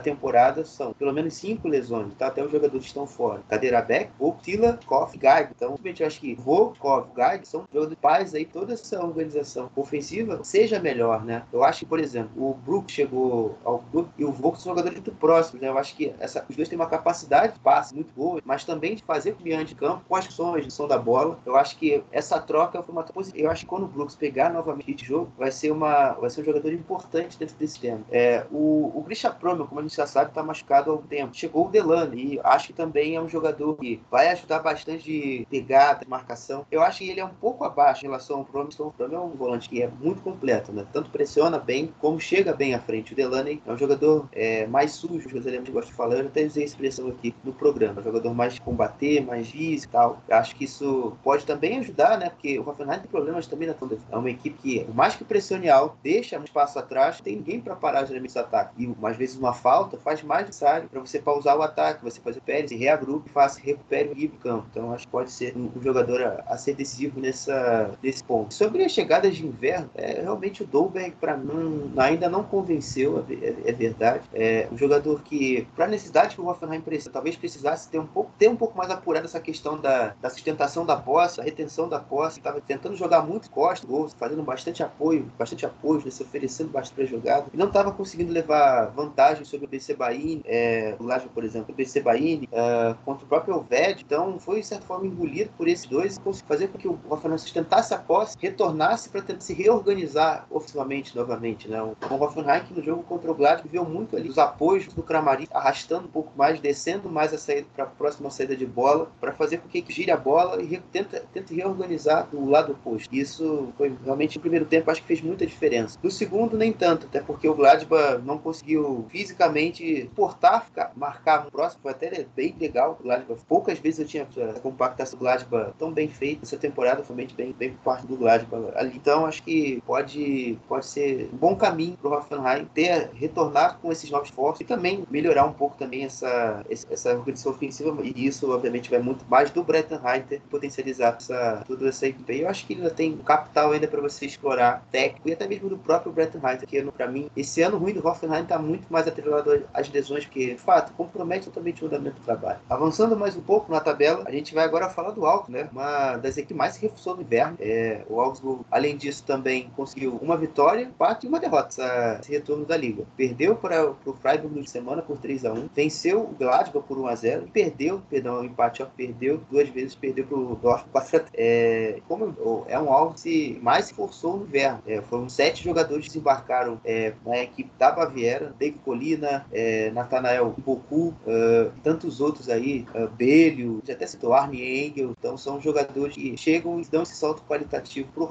temporada, são pelo menos cinco lesões, tá? Até os jogadores estão fora. Cadeira Beck, Tila, Koff, Gaib. Então, simplesmente eu acho que Barkov, o Gag, são jogadores pais aí, toda essa organização ofensiva seja melhor, né? Eu acho que, por exemplo, o Brook chegou ao clube e o Volk são jogadores muito próximos, né? Eu acho que essa, os dois têm uma capacidade de passe muito boa, mas também de fazer com de campo com as ações da bola. Eu acho que essa troca foi uma positiva. Eu acho que quando o Brooks pegar novamente de jogo, vai ser, uma, vai ser um jogador importante dentro desse tema. É, o, o Christian Promer, como a gente já sabe, está machucado há algum tempo. Chegou o Delane e acho que também é um jogador que vai ajudar bastante de pegada, de marcação. Eu acho que ele é um pouco abaixo em relação ao Promer. Então, o Promer é um volante que é muito completo, né? Tanto pressiona bem, como chega bem à frente. O Delane é um jogador é, mais sujo, os brasileiros gostam de falar. Eu até usei a expressão aqui no programa. Um jogador mais de combater, mais físico e tal. Eu acho que isso pode também ajudar, né? Porque o Hoffenheim tem problemas também na É uma equipe que, por mais que pressione alto, deixa um espaço atrás, tem ninguém para parar os elementos ataque. E, às vezes, uma falta faz mais necessário para você pausar o ataque, você fazer o Pérez, reagrupe, faça, recupere o livre campo. Então, acho que pode ser um, um jogador a, a, ser decisivo nessa, nesse ponto. Sobre as chegadas de inverno, é, realmente o Dolberg, para mim, ainda não convenceu, é, é, é verdade. É um jogador que, para a necessidade que o Hoffenheim precisa, talvez precisasse ter um pouco, ter um pouco mais apurado essa questão da, da sustentação da posse, a retenção da posse, estava tentando jogar muito costa, fazendo bastante apoio, bastante apoio, né, se oferecendo bastante para jogada, e não estava conseguindo levar vantagem sobre o BC Bahia, é, o Laje, por exemplo, o BC Bahia, é, contra o próprio Elved, então foi, de certa forma, engolido por esses dois conseguiu fazer com que o Hoffenheim sustentasse a posse, retornasse para se reorganizar ofensivamente novamente. Né? O Hoffenheim, que no jogo contra o Gladbach, viu muito ali os apoios do Kramaric, arrastando um pouco mais, descendo mais a saída para a próxima saída de bola, para fazer com que gire a bola e tenta, tenta reorganizar do lado oposto. Isso foi realmente no primeiro tempo, acho que fez muita diferença. No segundo, nem tanto, até porque o Gladbach não conseguiu fisicamente portar, ficar, marcar no próximo, foi até bem legal. O Gladbach, poucas vezes eu tinha a compactação do Gladbach tão bem feita. Essa temporada foi bem, bem, por parte do Gladbach ali. Então, acho que pode, pode ser um bom caminho para o Hoffenheim ter, retornar com esses novos esforços e também melhorar um pouco também essa, essa organização ofensiva. E isso, obviamente, vai muito mais do Breton Reiter potencializar essa, toda essa equipe. Eu acho que ele ainda tem capital ainda para você explorar técnico e até mesmo do próprio Breton Reiter, que para mim, esse ano ruim do Hoffenheim está muito mais atrelado às lesões, porque, de fato, compromete totalmente o andamento do trabalho. Avançando mais um pouco na tabela, a gente vai agora falar do Augsburg, né? Uma das equipes mais se reforçou no inverno. É, o Augsburg, além disso, também conseguiu uma vitória, quatro e uma derrota esse retorno da liga. Perdeu para o Freiburg no semana por 3 a 1 venceu o Gladbach por 1 a 0 e perdeu, perdão, o empate, ó, perdeu duas vezes, perdeu para o Dortmund 4 a 3. É, como é um Augsburg que mais se forçou no inverno. É, foram sete jogadores que desembarcaram é, na equipe da Baviera, David Colina, é, Nathanael Boku, uh, tantos outros aí, uh, Belio, já até citou Arne Engel, então são jogadores que chegam e dão esse salto qualitativo pro,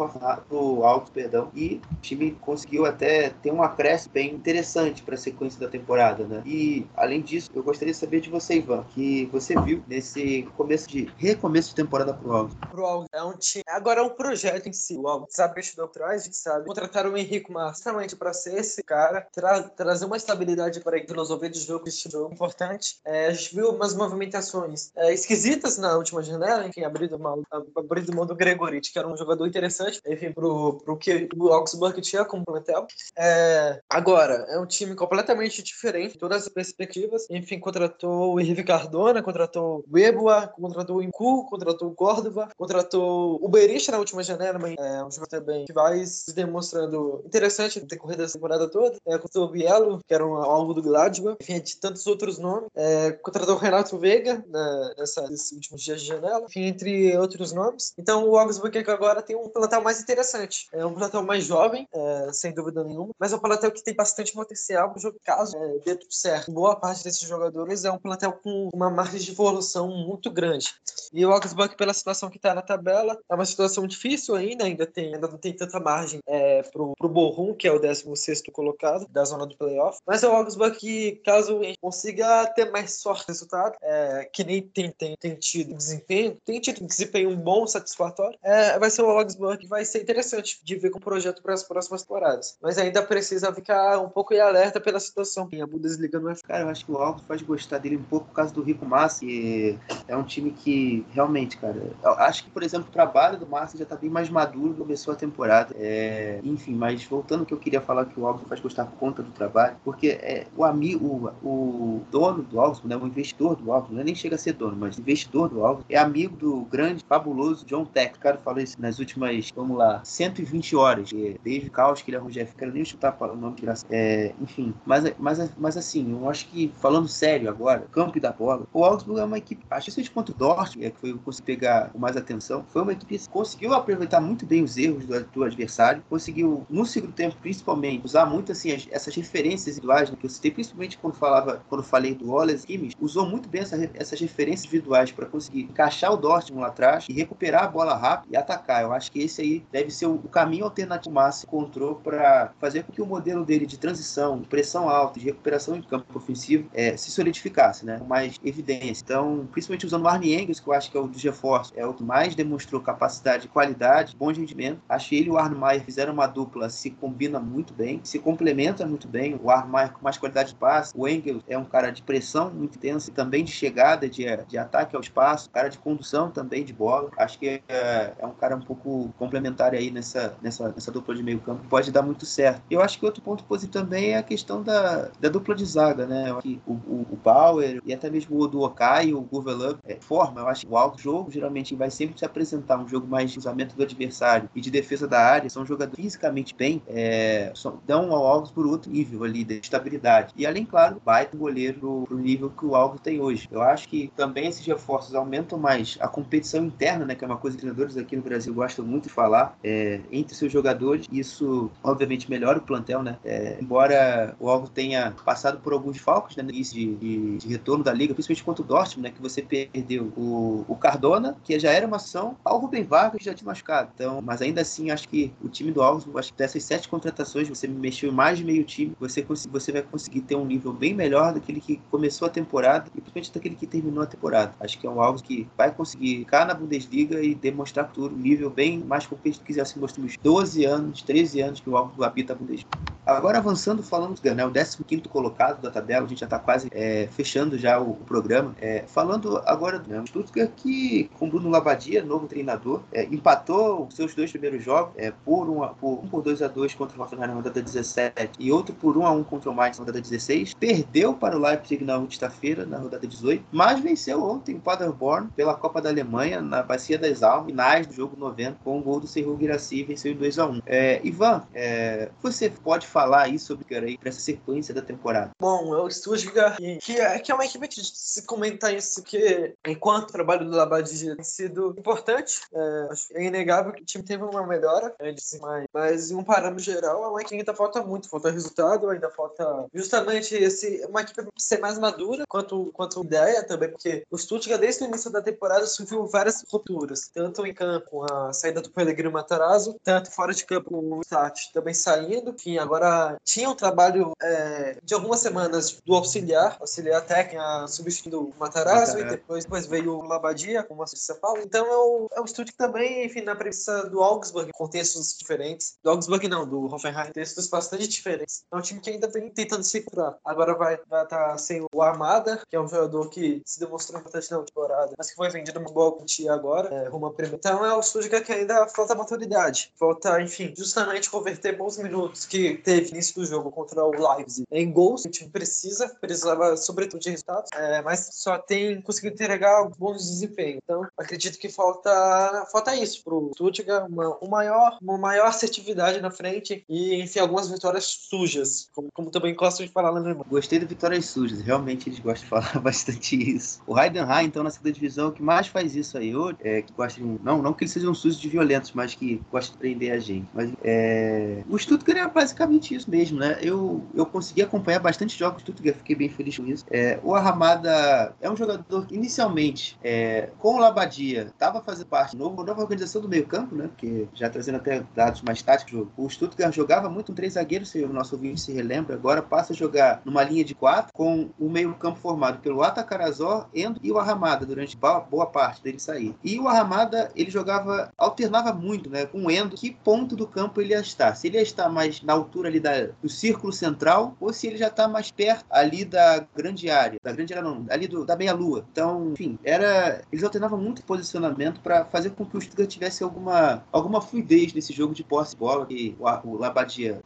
pro Alto, perdão, e o time conseguiu até ter um acréscimo bem interessante para a sequência da temporada, né? E além disso, eu gostaria de saber de você, Ivan, que você viu nesse começo de recomeço de temporada pro Alto. Pro Alto é um time, agora é um projeto em si, o Alto sabe o atrás, a gente sabe, contrataram o Henrique Massa justamente para ser esse cara, tra trazer uma estabilidade para a filosofia de jogo, esse jogo importante. É, a gente viu umas movimentações é, esquisitas na última janela, enfim, abrindo mão, abrindo mão do Gregorit, que era um jogador interessante, enfim, pro, pro que o Augsburg tinha como plantel. É, agora, é um time completamente diferente todas as perspectivas. Enfim, contratou o Henrique Cardona, contratou o Ebua, contratou o Incu, contratou o Córdova, contratou o Berisha na última janela, mas é um jogador também que vai se demonstrando interessante decorrer da temporada toda. É, contratou o Bielo, que era um alvo do Gladbach, enfim, de tantos outros nomes. É, contratou o Renato Veiga né, nessa, nesses últimos dias de janela, enfim, entre outros nomes. Então o Augsburg agora tem um plantel mais interessante. É um plantel mais jovem, é, sem dúvida nenhuma, mas é um plantel que tem bastante potencial para o jogo caso é, dê tudo certo. Boa parte desses jogadores é um plantel com uma margem de evolução muito grande. E o Augsburg, pela situação que está na tabela, é uma situação difícil ainda, ainda, tem, ainda não tem tanta margem é, pro, pro Borrom, que é o 16 colocado da zona do playoff. Mas é o Augsburg que, caso a gente consiga ter mais sorte no resultado, é, que nem tem, tem, tem tido desempenho, tem tido desempenho bom, satisfatório, é, vai ser o Augsburg que vai ser interessante de ver com o projeto para as próximas temporadas. Mas ainda precisa ficar um pouco em alerta pela situação. A Bundesliga não é. Cara, eu acho que o Augsburg faz gostar dele um pouco por causa do Rico Massa, que é um time que realmente, cara, acho que, por exemplo, o trabalho do Massa já tá bem mais maduro, começou a temporada. É, enfim, mas voltando ao que eu queria falar que o Augsburg faz por conta do trabalho, porque é, o amigo, o, dono do Augsburg, né, o investidor do Augsburg, não é nem chega a ser dono, mas investidor do Augsburg, é amigo do grande, fabuloso John Tech. O cara falou isso nas últimas, vamos lá, 120 horas. Desde o caos que ele arrumou Jeff, quero nem chutar o nome graça. É, enfim, mas, mas, mas assim, eu acho que, falando sério agora, campo da bola, o Augsburg é uma equipe, acho que contra o Dortmund, é que foi eu consegui pegar com mais atenção, foi uma equipe que conseguiu aproveitar muito bem os erros do, do adversário, conseguiu, no segundo tempo, principalmente, usar muito assim, as, essas referências individuais né, que eu citei, principalmente quando falava, quando falei do Wallace Kimmich, usou muito bem essa, essas referências individuais para conseguir encaixar o Dortmund lá atrás e recuperar a bola rápido e atacar. Eu acho que esse aí deve ser o, caminho alternativo que o Massa encontrou para fazer com que o modelo dele de transição, de pressão alta, de recuperação em campo ofensivo é, se solidificasse, né? Com mais evidência. Então, principalmente usando o Arne Engels, que eu acho que é o dos reforços, é o que mais demonstrou capacidade, qualidade, bom rendimento. Que ele e o Arne Maier fizeram uma dupla, se combina muito bem, se complementa muito bem. O Arne Maier com mais qualidade de passe, o Engels é um cara de pressão muito intensa e também de chegada, de, de ataque ao espaço, cara de condução também de bola. Acho que é, é um cara um pouco complementar aí nessa, nessa, nessa dupla de meio campo, pode dar muito certo. Eu acho que outro ponto positivo também é a questão da, da dupla de zaga, né? Que o, o, o Bauer e até mesmo o do Okai, o Guvelan, é, forma. Eu acho que o alto jogo geralmente vai sempre se apresentar um jogo mais de usamento do adversário e de defesa da área. São jogadores fisicamente bem, é, dão ao por outro nível ali de estabilidade. E além, claro, baita goleiro pro, nível que o Alves tem hoje. Eu acho que também esses reforços aumentam mais a competição interna, né? Que é uma coisa que os treinadores aqui no Brasil gostam muito de falar, é, entre seus jogadores. Isso, obviamente, melhora o plantel, né? É, embora o Alves tenha passado por alguns falcos né, no início de, de, de, retorno da liga, principalmente contra o Dortmund, né? Que você perdeu o, o Cardona, que já era uma ação, ao Rubem Vargas já tinha machucado. Então, mas ainda assim, acho que o time do Alves, acho que dessas sete contratações, você mexeu mais de meio time, você, você vai conseguir ter um nível bem melhor daquele que começou a temporada e principalmente daquele que terminou a temporada. Acho que é um Alves que vai conseguir ficar na Bundesliga e demonstrar tudo, um nível bem mais competitivo mostrou nos 12 anos, 13 anos que o Alves habita a Bundesliga. Agora avançando, falando do né, o 15 colocado da tabela, a gente já está quase é, fechando já o, o programa. É, falando agora do né, Stuttgart que com Bruno Labadia, novo treinador, é, empatou os seus dois primeiros jogos é, por, por um por 2 a 2 contra o Hoffenheim na rodada 17 e outro por 1 a 1 contra o Mainz na rodada 16. Perdeu para o Leipzig na sexta-feira, na rodada 18, mas venceu ontem o Paderborn pela Copa da Alemanha na Bacia das Almas, do jogo 90, com o gol do Serru Girassi, venceu em 2 a 1 é, Ivan, é, você pode falar aí sobre aí para essa sequência da temporada? Bom, é o Stuttgart, que é, que é uma equipe que se comentar isso, que enquanto o trabalho do Labadia tem sido importante, é, é inegável que o time teve uma melhora, mas, mas em um parâmetro geral, é uma que ainda falta muito, falta resultado, ainda falta justamente esse, uma equipe ser mais madura quanto, quanto ideia também, porque o Stuttgart desde o início da temporada sofreu várias rupturas, tanto em campo, a saída do Pellegrino Matarazzo, tanto fora de campo, o Start também saindo, enfim, agora tinha um trabalho é, de algumas semanas do auxiliar, auxiliar técnica substituindo o Matarazzo, e depois, depois veio o Labadia como assistente de São Paulo. Então é o, é o Stuttgart também, enfim, na premissa do Augsburg, contextos diferentes. Do Augsburg não, do Hoffenheim, contextos bastante diferentes. É um time que ainda vem tentando se curar. Agora vai estar tá sem o Armada, que é um jogador que se demonstrou importante na temporada, mas que foi vendido uma boa quantia agora, é, rumo a primeira. Então é o Stuttgart que ainda falta maturidade. Falta, enfim, justamente converter bons minutos que teve início do jogo contra o Leipzig em gols. O time precisa, precisava sobretudo de resultados, é, mas só tem conseguido entregar bons desempenhos. Então acredito que falta, falta isso pro uma, uma, maior, uma maior assertividade na frente e, enfim, algumas vitórias sujas, como, como também gostam de falar lá no Gostei de vitórias sujas, realmente eles gostam de falar bastante isso. O Heidenheim, então, na segunda divisão, que mais faz isso aí hoje, é que gosta de, não, não que eles sejam sujos de violentos, mas que gosta de prender a gente. Mas é, o Stuttgart é basicamente isso mesmo, né? Eu, eu consegui acompanhar bastante jogos do Stuttgart, fiquei bem feliz com isso. É, o Arramada é um jogador que, inicialmente, é, com o Labadia, estava fazendo parte da nova organização do meio-campo, né? Porque já trazendo até dados mais táticos, o Stuttgart jogava muito com três zagueiros, se o nosso ouvinte se relembra, agora passa a jogar numa linha de quatro, com o meio-campo formado pelo Atacarazó, Endo e o Arramada, durante boa parte dele sair. E o Arramada, ele jogava, alternava muito, né? Com o Endo, que ponto do campo ele ia estar. Se ele ia estar mais na altura ali da, do círculo central ou se ele já está mais perto ali da grande área. Da grande área não, ali do, da meia-lua. Então, enfim, era. Eles alternavam muito posicionamento para fazer com que o Stuttgart tivesse alguma, alguma fluidez nesse jogo de posse de bola que o, o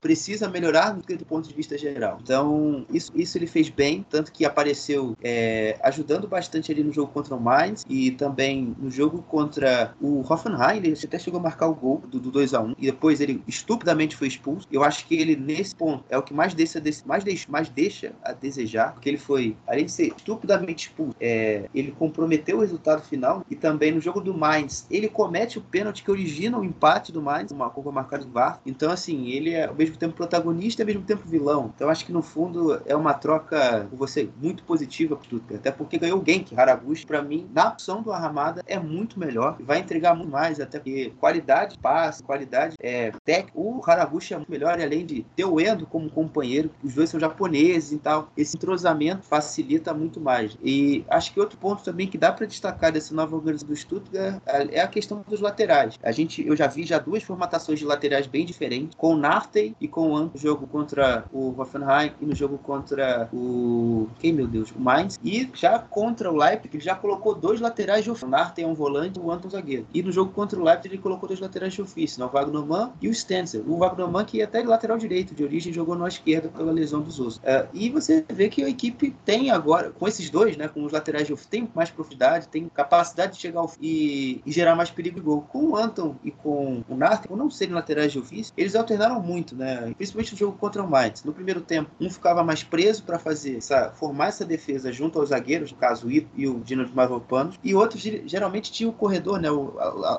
Precisa melhorar do ponto de vista geral. Então, isso, isso ele fez bem, tanto que apareceu é, ajudando bastante ali no jogo contra o Mainz e também no jogo contra o Hoffenheim. Ele até chegou a marcar o gol do, do 2 a 1 e depois ele estupidamente foi expulso. Eu acho que ele, nesse ponto, é o que mais deixa, mais deixa, mais deixa a desejar, porque ele foi, além de ser estupidamente expulso, é, ele comprometeu o resultado final e também no jogo do Mainz, ele comete o pênalti que origina o empate do Mainz, uma curva marcada do VAR. Então, assim, ele é ao mesmo tempo protagonista e ao mesmo tempo vilão. Então, acho que no fundo é uma troca, você, muito positiva para tudo. Até porque ganhou o Genk. Haraguchi, para mim, na opção do Arramada, é muito melhor. Vai entregar muito mais, até porque qualidade passe, qualidade é, técnica. O Haraguchi é muito melhor, e além de ter o Endo como companheiro, os dois são japoneses e tal. Esse entrosamento facilita muito mais. E acho que outro ponto também que dá para destacar dessa nova organização do Stuttgart é a questão dos laterais. A gente, eu já vi já duas formatações de laterais bem diferentes, com o Naftey e com o no jogo contra o Hoffenheim e no jogo contra o quem meu Deus, o Mainz e já contra o Leipzig ele já colocou dois laterais de ofício. O é um volante, o Anton zagueiro. E no jogo contra o Leipzig ele colocou dois laterais de ofício, né? o Wagnerman e o Stenzel. O Wagnerman que é até de lateral direito, de origem jogou na esquerda pela lesão dos ossos. Uh, e você vê que a equipe tem agora com esses dois, né, com os laterais de ofício, tem mais profundidade, tem capacidade de chegar ao e, e gerar mais perigo de gol. Com o Anton e com o Narten, por não serem laterais de ofício, eles alternaram muito, né? Principalmente no jogo contra o Mainz. No primeiro tempo, um ficava mais preso para fazer essa, formar essa defesa junto aos zagueiros, no caso o Ito e o Dino de Mavropanos, e outros geralmente tinha o corredor, né, o,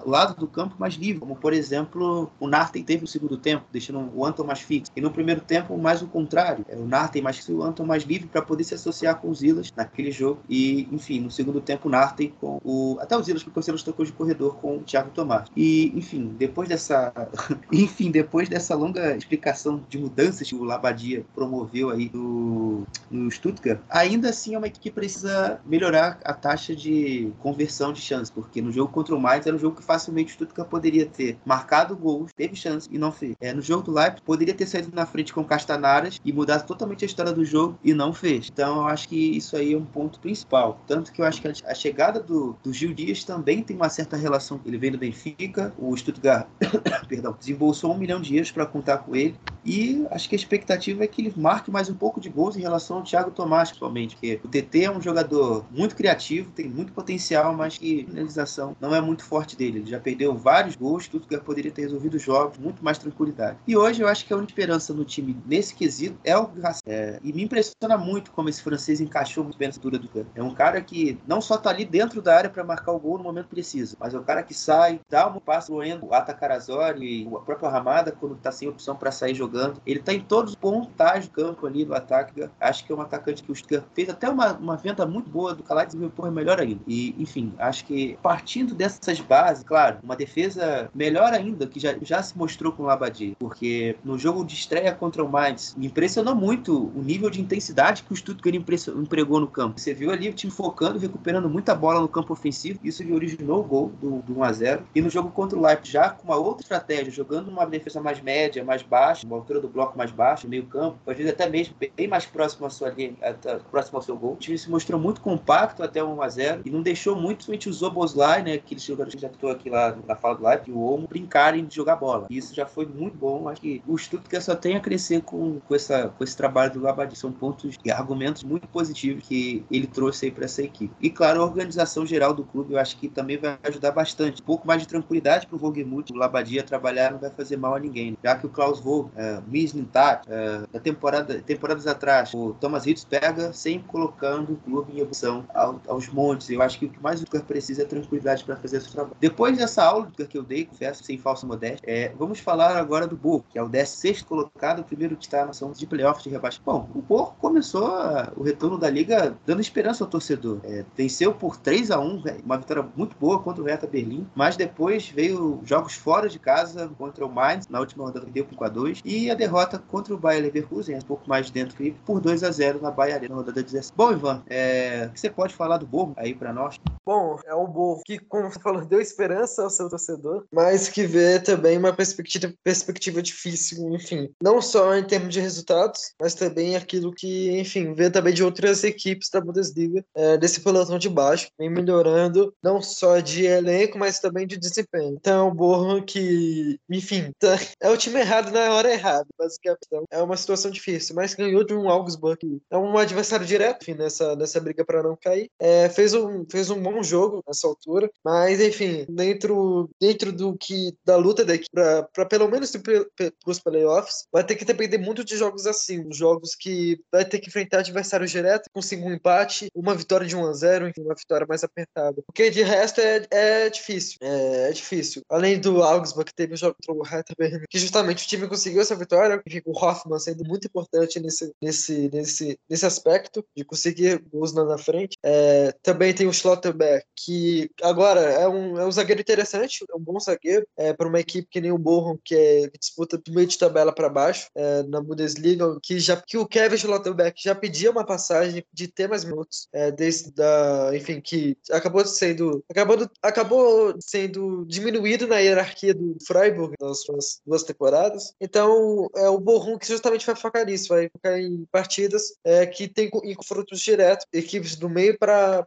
o, lado do campo mais livre, como por exemplo o Narten teve no segundo tempo, deixando o Anton mais fixo. E no primeiro tempo, mais o contrário, é o Narten mais fixo o Anton mais livre para poder se associar com os Illas naquele jogo. E, enfim, no segundo tempo, o Narten com o. Até os Illas, porque o Silas tocou de corredor com o Thiago Tomás. E, enfim, depois dessa. enfim, depois dessa longa explicação de mudanças que o Labadia promoveu aí no, no Stuttgart, ainda assim é uma equipe que precisa melhorar a taxa de conversão de chances, porque no jogo contra o Mainz era um jogo que facilmente o Stuttgart poderia ter marcado gols, teve chance e não fez. É, no jogo do Leipzig, poderia ter saído na frente com Castanaras e mudado totalmente a história do jogo e não fez. Então eu acho que isso aí é um ponto principal. Tanto que eu acho que a chegada do, do Gil Dias também tem uma certa relação. Ele veio do Benfica, o Stuttgart perdão, desembolsou um milhão de euros para contar com ele. E acho que a expectativa é que ele marque mais um pouco de gols em relação ao Thiago Tomás, principalmente. Porque o TT é um jogador muito criativo, tem muito potencial, mas que a finalização não é muito forte dele. Ele já perdeu vários gols, tudo que poderia ter resolvido os jogos, muito mais tranquilidade. E hoje eu acho que a única esperança no time nesse quesito é o é, E me impressiona muito como esse francês encaixou muito bem na cintura do campo. É um cara que não só tá ali dentro da área para marcar o gol no momento preciso, mas é o cara que sai, dá um passo o Atakarazori, a própria Ramada, quando tá sem opção para sair jogando. Ele tá em todos os pontos do campo ali do ataque. Acho que é um atacante que o Stuttgart fez até uma, uma venda muito boa do Calais e melhor ainda. E, enfim, acho que partindo dessas bases, claro, uma defesa melhor ainda, que já, já se mostrou com o Labadie, porque no jogo de estreia contra o Mainz, me impressionou muito o nível de intensidade que o Stuttgart empregou no campo. Você viu ali o time focando, recuperando muita bola no campo ofensivo, isso que originou o gol do, do 1 a 0 E no jogo contra o Leipzig, já com uma outra estratégia, jogando uma defesa mais média, mais baixa, uma altura do bloco mais baixa, meio campo, às vezes até mesmo bem mais próximo à sua linha, próximo ao seu gol. O time se mostrou muito compacto até o 1 a 0 e não deixou muito, somente usou Boslai, né, aqueles jogadores que já estou aqui lá na fala do Leipzig, e o Olmo, brincarem de jogar bola. E isso já foi muito bom. Acho que o Stuttgart só tem a crescer com, com, essa, com esse trabalho do Labadie. São pontos e argumentos muito positivos que ele trouxe aí para essa equipe. E claro, a organização geral do clube, eu acho que também vai ajudar bastante. Um pouco mais de tranquilidade para o Vogemuth, o Labadia trabalhar não vai fazer mal a ninguém. Já que o Klaus Vogel, uh, Mislintat, uh, na temporada, temporadas atrás, o Thomas Hitz pega sempre colocando o clube em ebulição ao, aos montes. Eu acho que o que mais o Stuttgart precisa é tranquilidade para fazer esse trabalho. Depois dessa aula que eu dei, confesso, sem falsa modéstia, é, vamos falar agora do Borro, que é o 16 colocado, o primeiro que está na ação de playoff de rebaixamento. Bom, o Borro começou a, o retorno da liga dando esperança ao torcedor. É, venceu por 3 a 1 uma vitória muito boa contra o Hertha Berlim, mas depois veio jogos fora de casa contra o Mainz, na última rodada deu por 2 e a derrota contra o Bayer Leverkusen, um pouco mais dentro que por 2 a 0 na Bahia na rodada 17. Bom, Ivan, é, o que você pode falar do Borro aí para nós? Bom, é um Borro que, como você falou, deu esperança ao seu torcedor, mas que vê também uma perspectiva, perspectiva difícil, enfim. Não só em termos de resultados, mas também aquilo que, enfim, vê também de outras equipes da Bundesliga, é, desse pelotão de baixo, vem melhorando não só de elenco, mas também de desempenho. Então, o Borro que, enfim, tá, é o time errado na hora errada, basicamente. Então, é uma situação difícil, mas ganhou de um Augsburg é um adversário direto, enfim, nessa, nessa briga para não cair. É, fez, um, fez um bom jogo nessa altura, mas, enfim, dentro, dentro do que da luta daqui para pelo menos os playoffs, vai ter que depender muito de jogos assim, jogos que vai ter que enfrentar adversários diretos, conseguir um empate, uma vitória de 1 a 0 enfim, uma vitória mais apertada. Porque de resto é, é difícil, é, é difícil. Além do Augsburg, que teve o jogo contra o Hertha que justamente o time conseguiu essa vitória, o Hoffmann sendo muito importante nesse, nesse, nesse, nesse aspecto, de conseguir gols na frente. É, também tem o Schlotterbeck, que agora é um, é um zagueiro interessante, é um bom zagueiro, é, para uma equipe que nem o Bochum, que, é, que disputa do meio de tabela para baixo, é, na Bundesliga, que, já, que o Kevin Schlotterbeck já pedia uma passagem de ter mais minutos, é, desde da, enfim, que acabou sendo, acabou, acabou sendo diminuído na hierarquia do Freiburg nas últimas duas temporadas. Então, é o Bochum que justamente vai focar nisso, vai focar em partidas é, que tem em confrontos diretos, equipes do meio para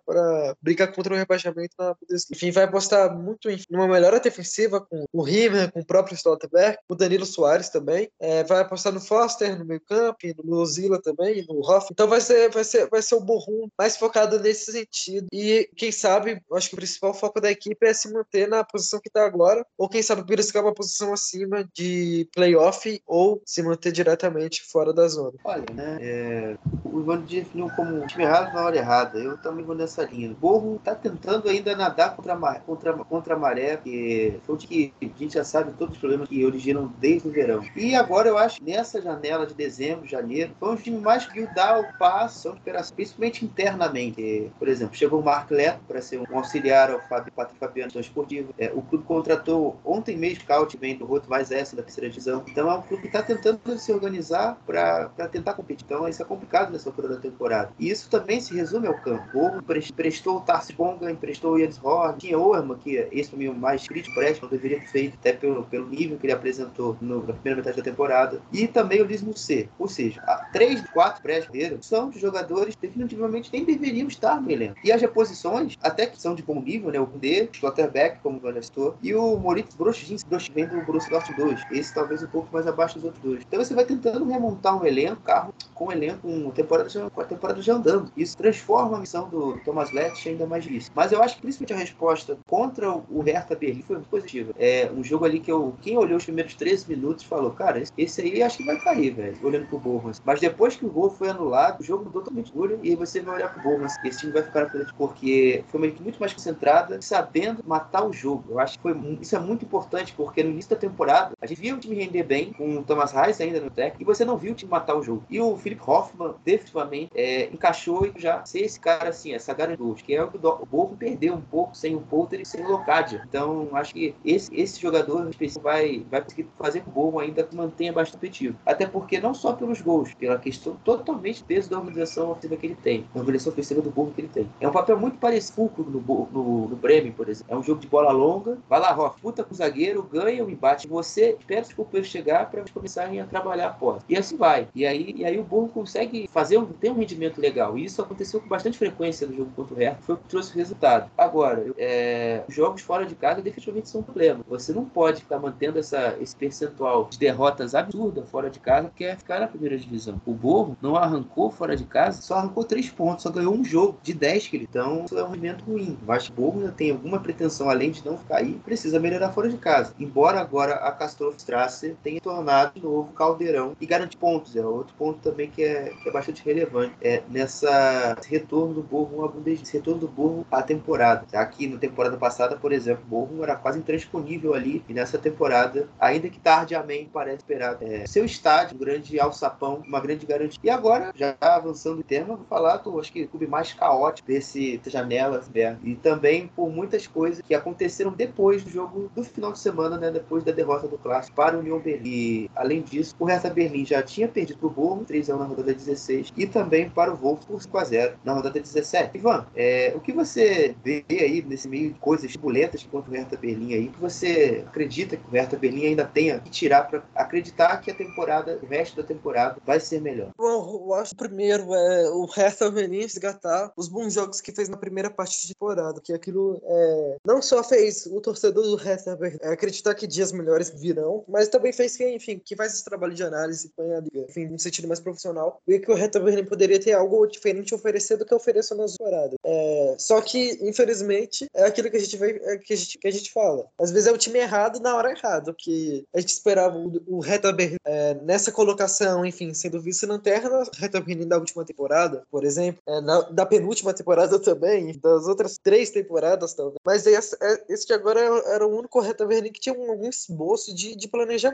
brigar contra o rebaixamento na Bundesliga. Enfim, vai apostar muito em uma melhora defensiva com o Riemer, com o próprio Stoltenberg, o Danilo Soares também. É, vai apostar no Foster, no meio campo, no Ozila também, no Hoff. Então vai ser, vai ser, vai ser o Borrom mais focado nesse sentido. E quem sabe, acho que o principal foco da equipe é se manter na posição que está agora, ou quem sabe beliscar uma posição acima de playoff ou se manter diretamente fora da zona. Olha, né? É, o Ivan definiu como time errado na hora errada. Eu também vou nessa linha. O Borro tá tentando ainda nadar contra a, contra, contra a maré, que foi o que a gente já sabe todos os problemas que originam desde o verão. E agora eu acho que nessa janela de dezembro, janeiro, foi um time mais que dar o passo, principalmente internamente. Por exemplo, chegou o Mark Leto para ser um auxiliar ao Fábio Patrick Fabiano esportivo. É, o clube contratou ontem mesmo Scout, vem do Roto Mais S da terceira divisão. Então é um clube que está tentando se organizar para tentar competir. Então isso é complicado nessa altura da temporada. E isso também se resume ao campo. O emprestou o Tarsi Bonga, emprestou o Jens Horn, tinha o Orma, que esse para é o mais crítico, não deveria ter feito, até pelo, pelo nível que ele apresentou no, na primeira metade da temporada. E também o Liz Musset. Ou seja, três, quatro pré-brasileiros são de jogadores definitivamente nem deveriam estar no elenco. E as reposições, até que são de bom nível, né? O D, Schlotterbeck, como o citou, e o Moritz Broschins, que vem do Borussia Dortmund 2. Esse talvez um pouco mais abaixo dos outros dois. Então você vai tentando remontar um elenco, carro com um elenco, com, temporada já, com a temporada já andando. Isso transforma a missão do Thomas Letch ainda mais difícil. Mas eu acho que principalmente a resposta contra o Hertha Berlim foi muito positiva. É um jogo ali que eu, quem olhou os primeiros 13 minutos falou, cara, esse aí acho que vai cair, velho, olhando pro Bournemouth. Mas depois que o gol foi anulado, o jogo mudou totalmente de e você vai olhar pro Bournemouth. Esse time vai ficar na frente porque foi uma equipe muito mais concentrada, sabendo matar o jogo. Eu acho que foi, isso é muito importante porque no início da temporada a gente via o time render bem com o Thomas Reis ainda no técnico e você não viu o time matar o jogo. E o Philip Hoffman definitivamente é, encaixou e já ser esse cara assim, essa garantia, que é o que o Bournemouth perdeu um pouco sem o Poulter e sem o Locadia. Então acho que esse, esse jogador específico vai, vai conseguir fazer com o Bournemouth ainda mantenha bastante competitivo. Até porque não só pelos gols, pela questão totalmente peso da organização ofensiva que ele tem, a organização ofensiva do Bournemouth que ele tem. É um papel muito parecido no, no, no Bremen, por exemplo. É um jogo de bola longa, vai lá, Rock, puta com o zagueiro, ganha o embate. Você espera companheiros chegar para começarem a trabalhar a posse. E assim vai. E aí, e aí o Burro consegue fazer um, ter um rendimento legal. E isso aconteceu com bastante frequência no jogo contra o Hertha. Foi o que trouxe o resultado. Agora, é, os jogos fora de casa definitivamente são um problema. Você não pode ficar mantendo essa, esse percentual de derrotas absurda fora de casa, que é ficar na primeira divisão. O Borro não arrancou fora de casa, só arrancou três pontos, só ganhou um jogo de 10 que ele. Então, isso é um rendimento ruim. Que o Borro ainda tem alguma pretensão, além de não ficar aí, precisa melhorar fora de casa. Embora agora a Castroff Strasser tenha tornado de novo caldeirão e garantir pontos. É outro ponto também que é, que é bastante relevante. É nessa retorno do Borro a Bundesliga, retorno do Borro à temporada. Aqui na temporada passada, por exemplo, o Borro era quase intransponível ali e nessa temporada, ainda que tardiamente parece esperar, é, seu estádio, um grande alçapão, uma grande garantia. E agora, já avançando o tema, vou falar do, acho que o clube mais caótico desse janela e também por muitas coisas que aconteceram depois do jogo do final de semana, né, depois da derrota do clássico para o União Berlim. E, além disso, o Hertha Berlim já tinha perdido para o Borro, 3 x na rodada 16, e também para o Wolf por 5 x 0 na rodada 17. Ivan, é, o que você vê aí nesse meio de coisas turbulentas contra o Hertha Berlim aí, que você acredita que o Hertha Berlim ainda tenha que tirar para acreditar que a temporada, o resto da temporada vai ser melhor? Bom, eu acho primeiro é o Hertha Berlim resgatar os bons jogos que fez na primeira parte de temporada, que aquilo é, não só fez o torcedor do Hertha Berlim acreditar que dias melhores virão, mas também fez que, enfim, que faz esse trabalho de análise, põe a liga, enfim, num sentido mais profissional, e que o Berlim poderia ter algo diferente a oferecer do que ofereceu nas temporadas. É, só que, infelizmente, é aquilo que a gente vai, é que a gente, que a gente fala. Às vezes é o time errado na hora errada, que a gente esperava o, o Berlim é, nessa colocação, enfim, sendo vice-lanterna, Berlim da última temporada, por exemplo, é, na, da penúltima temporada também, das outras três temporadas talvez. Mas esse, é, esse de agora era o único Berlim que tinha um, algum esboço de, de planejamento,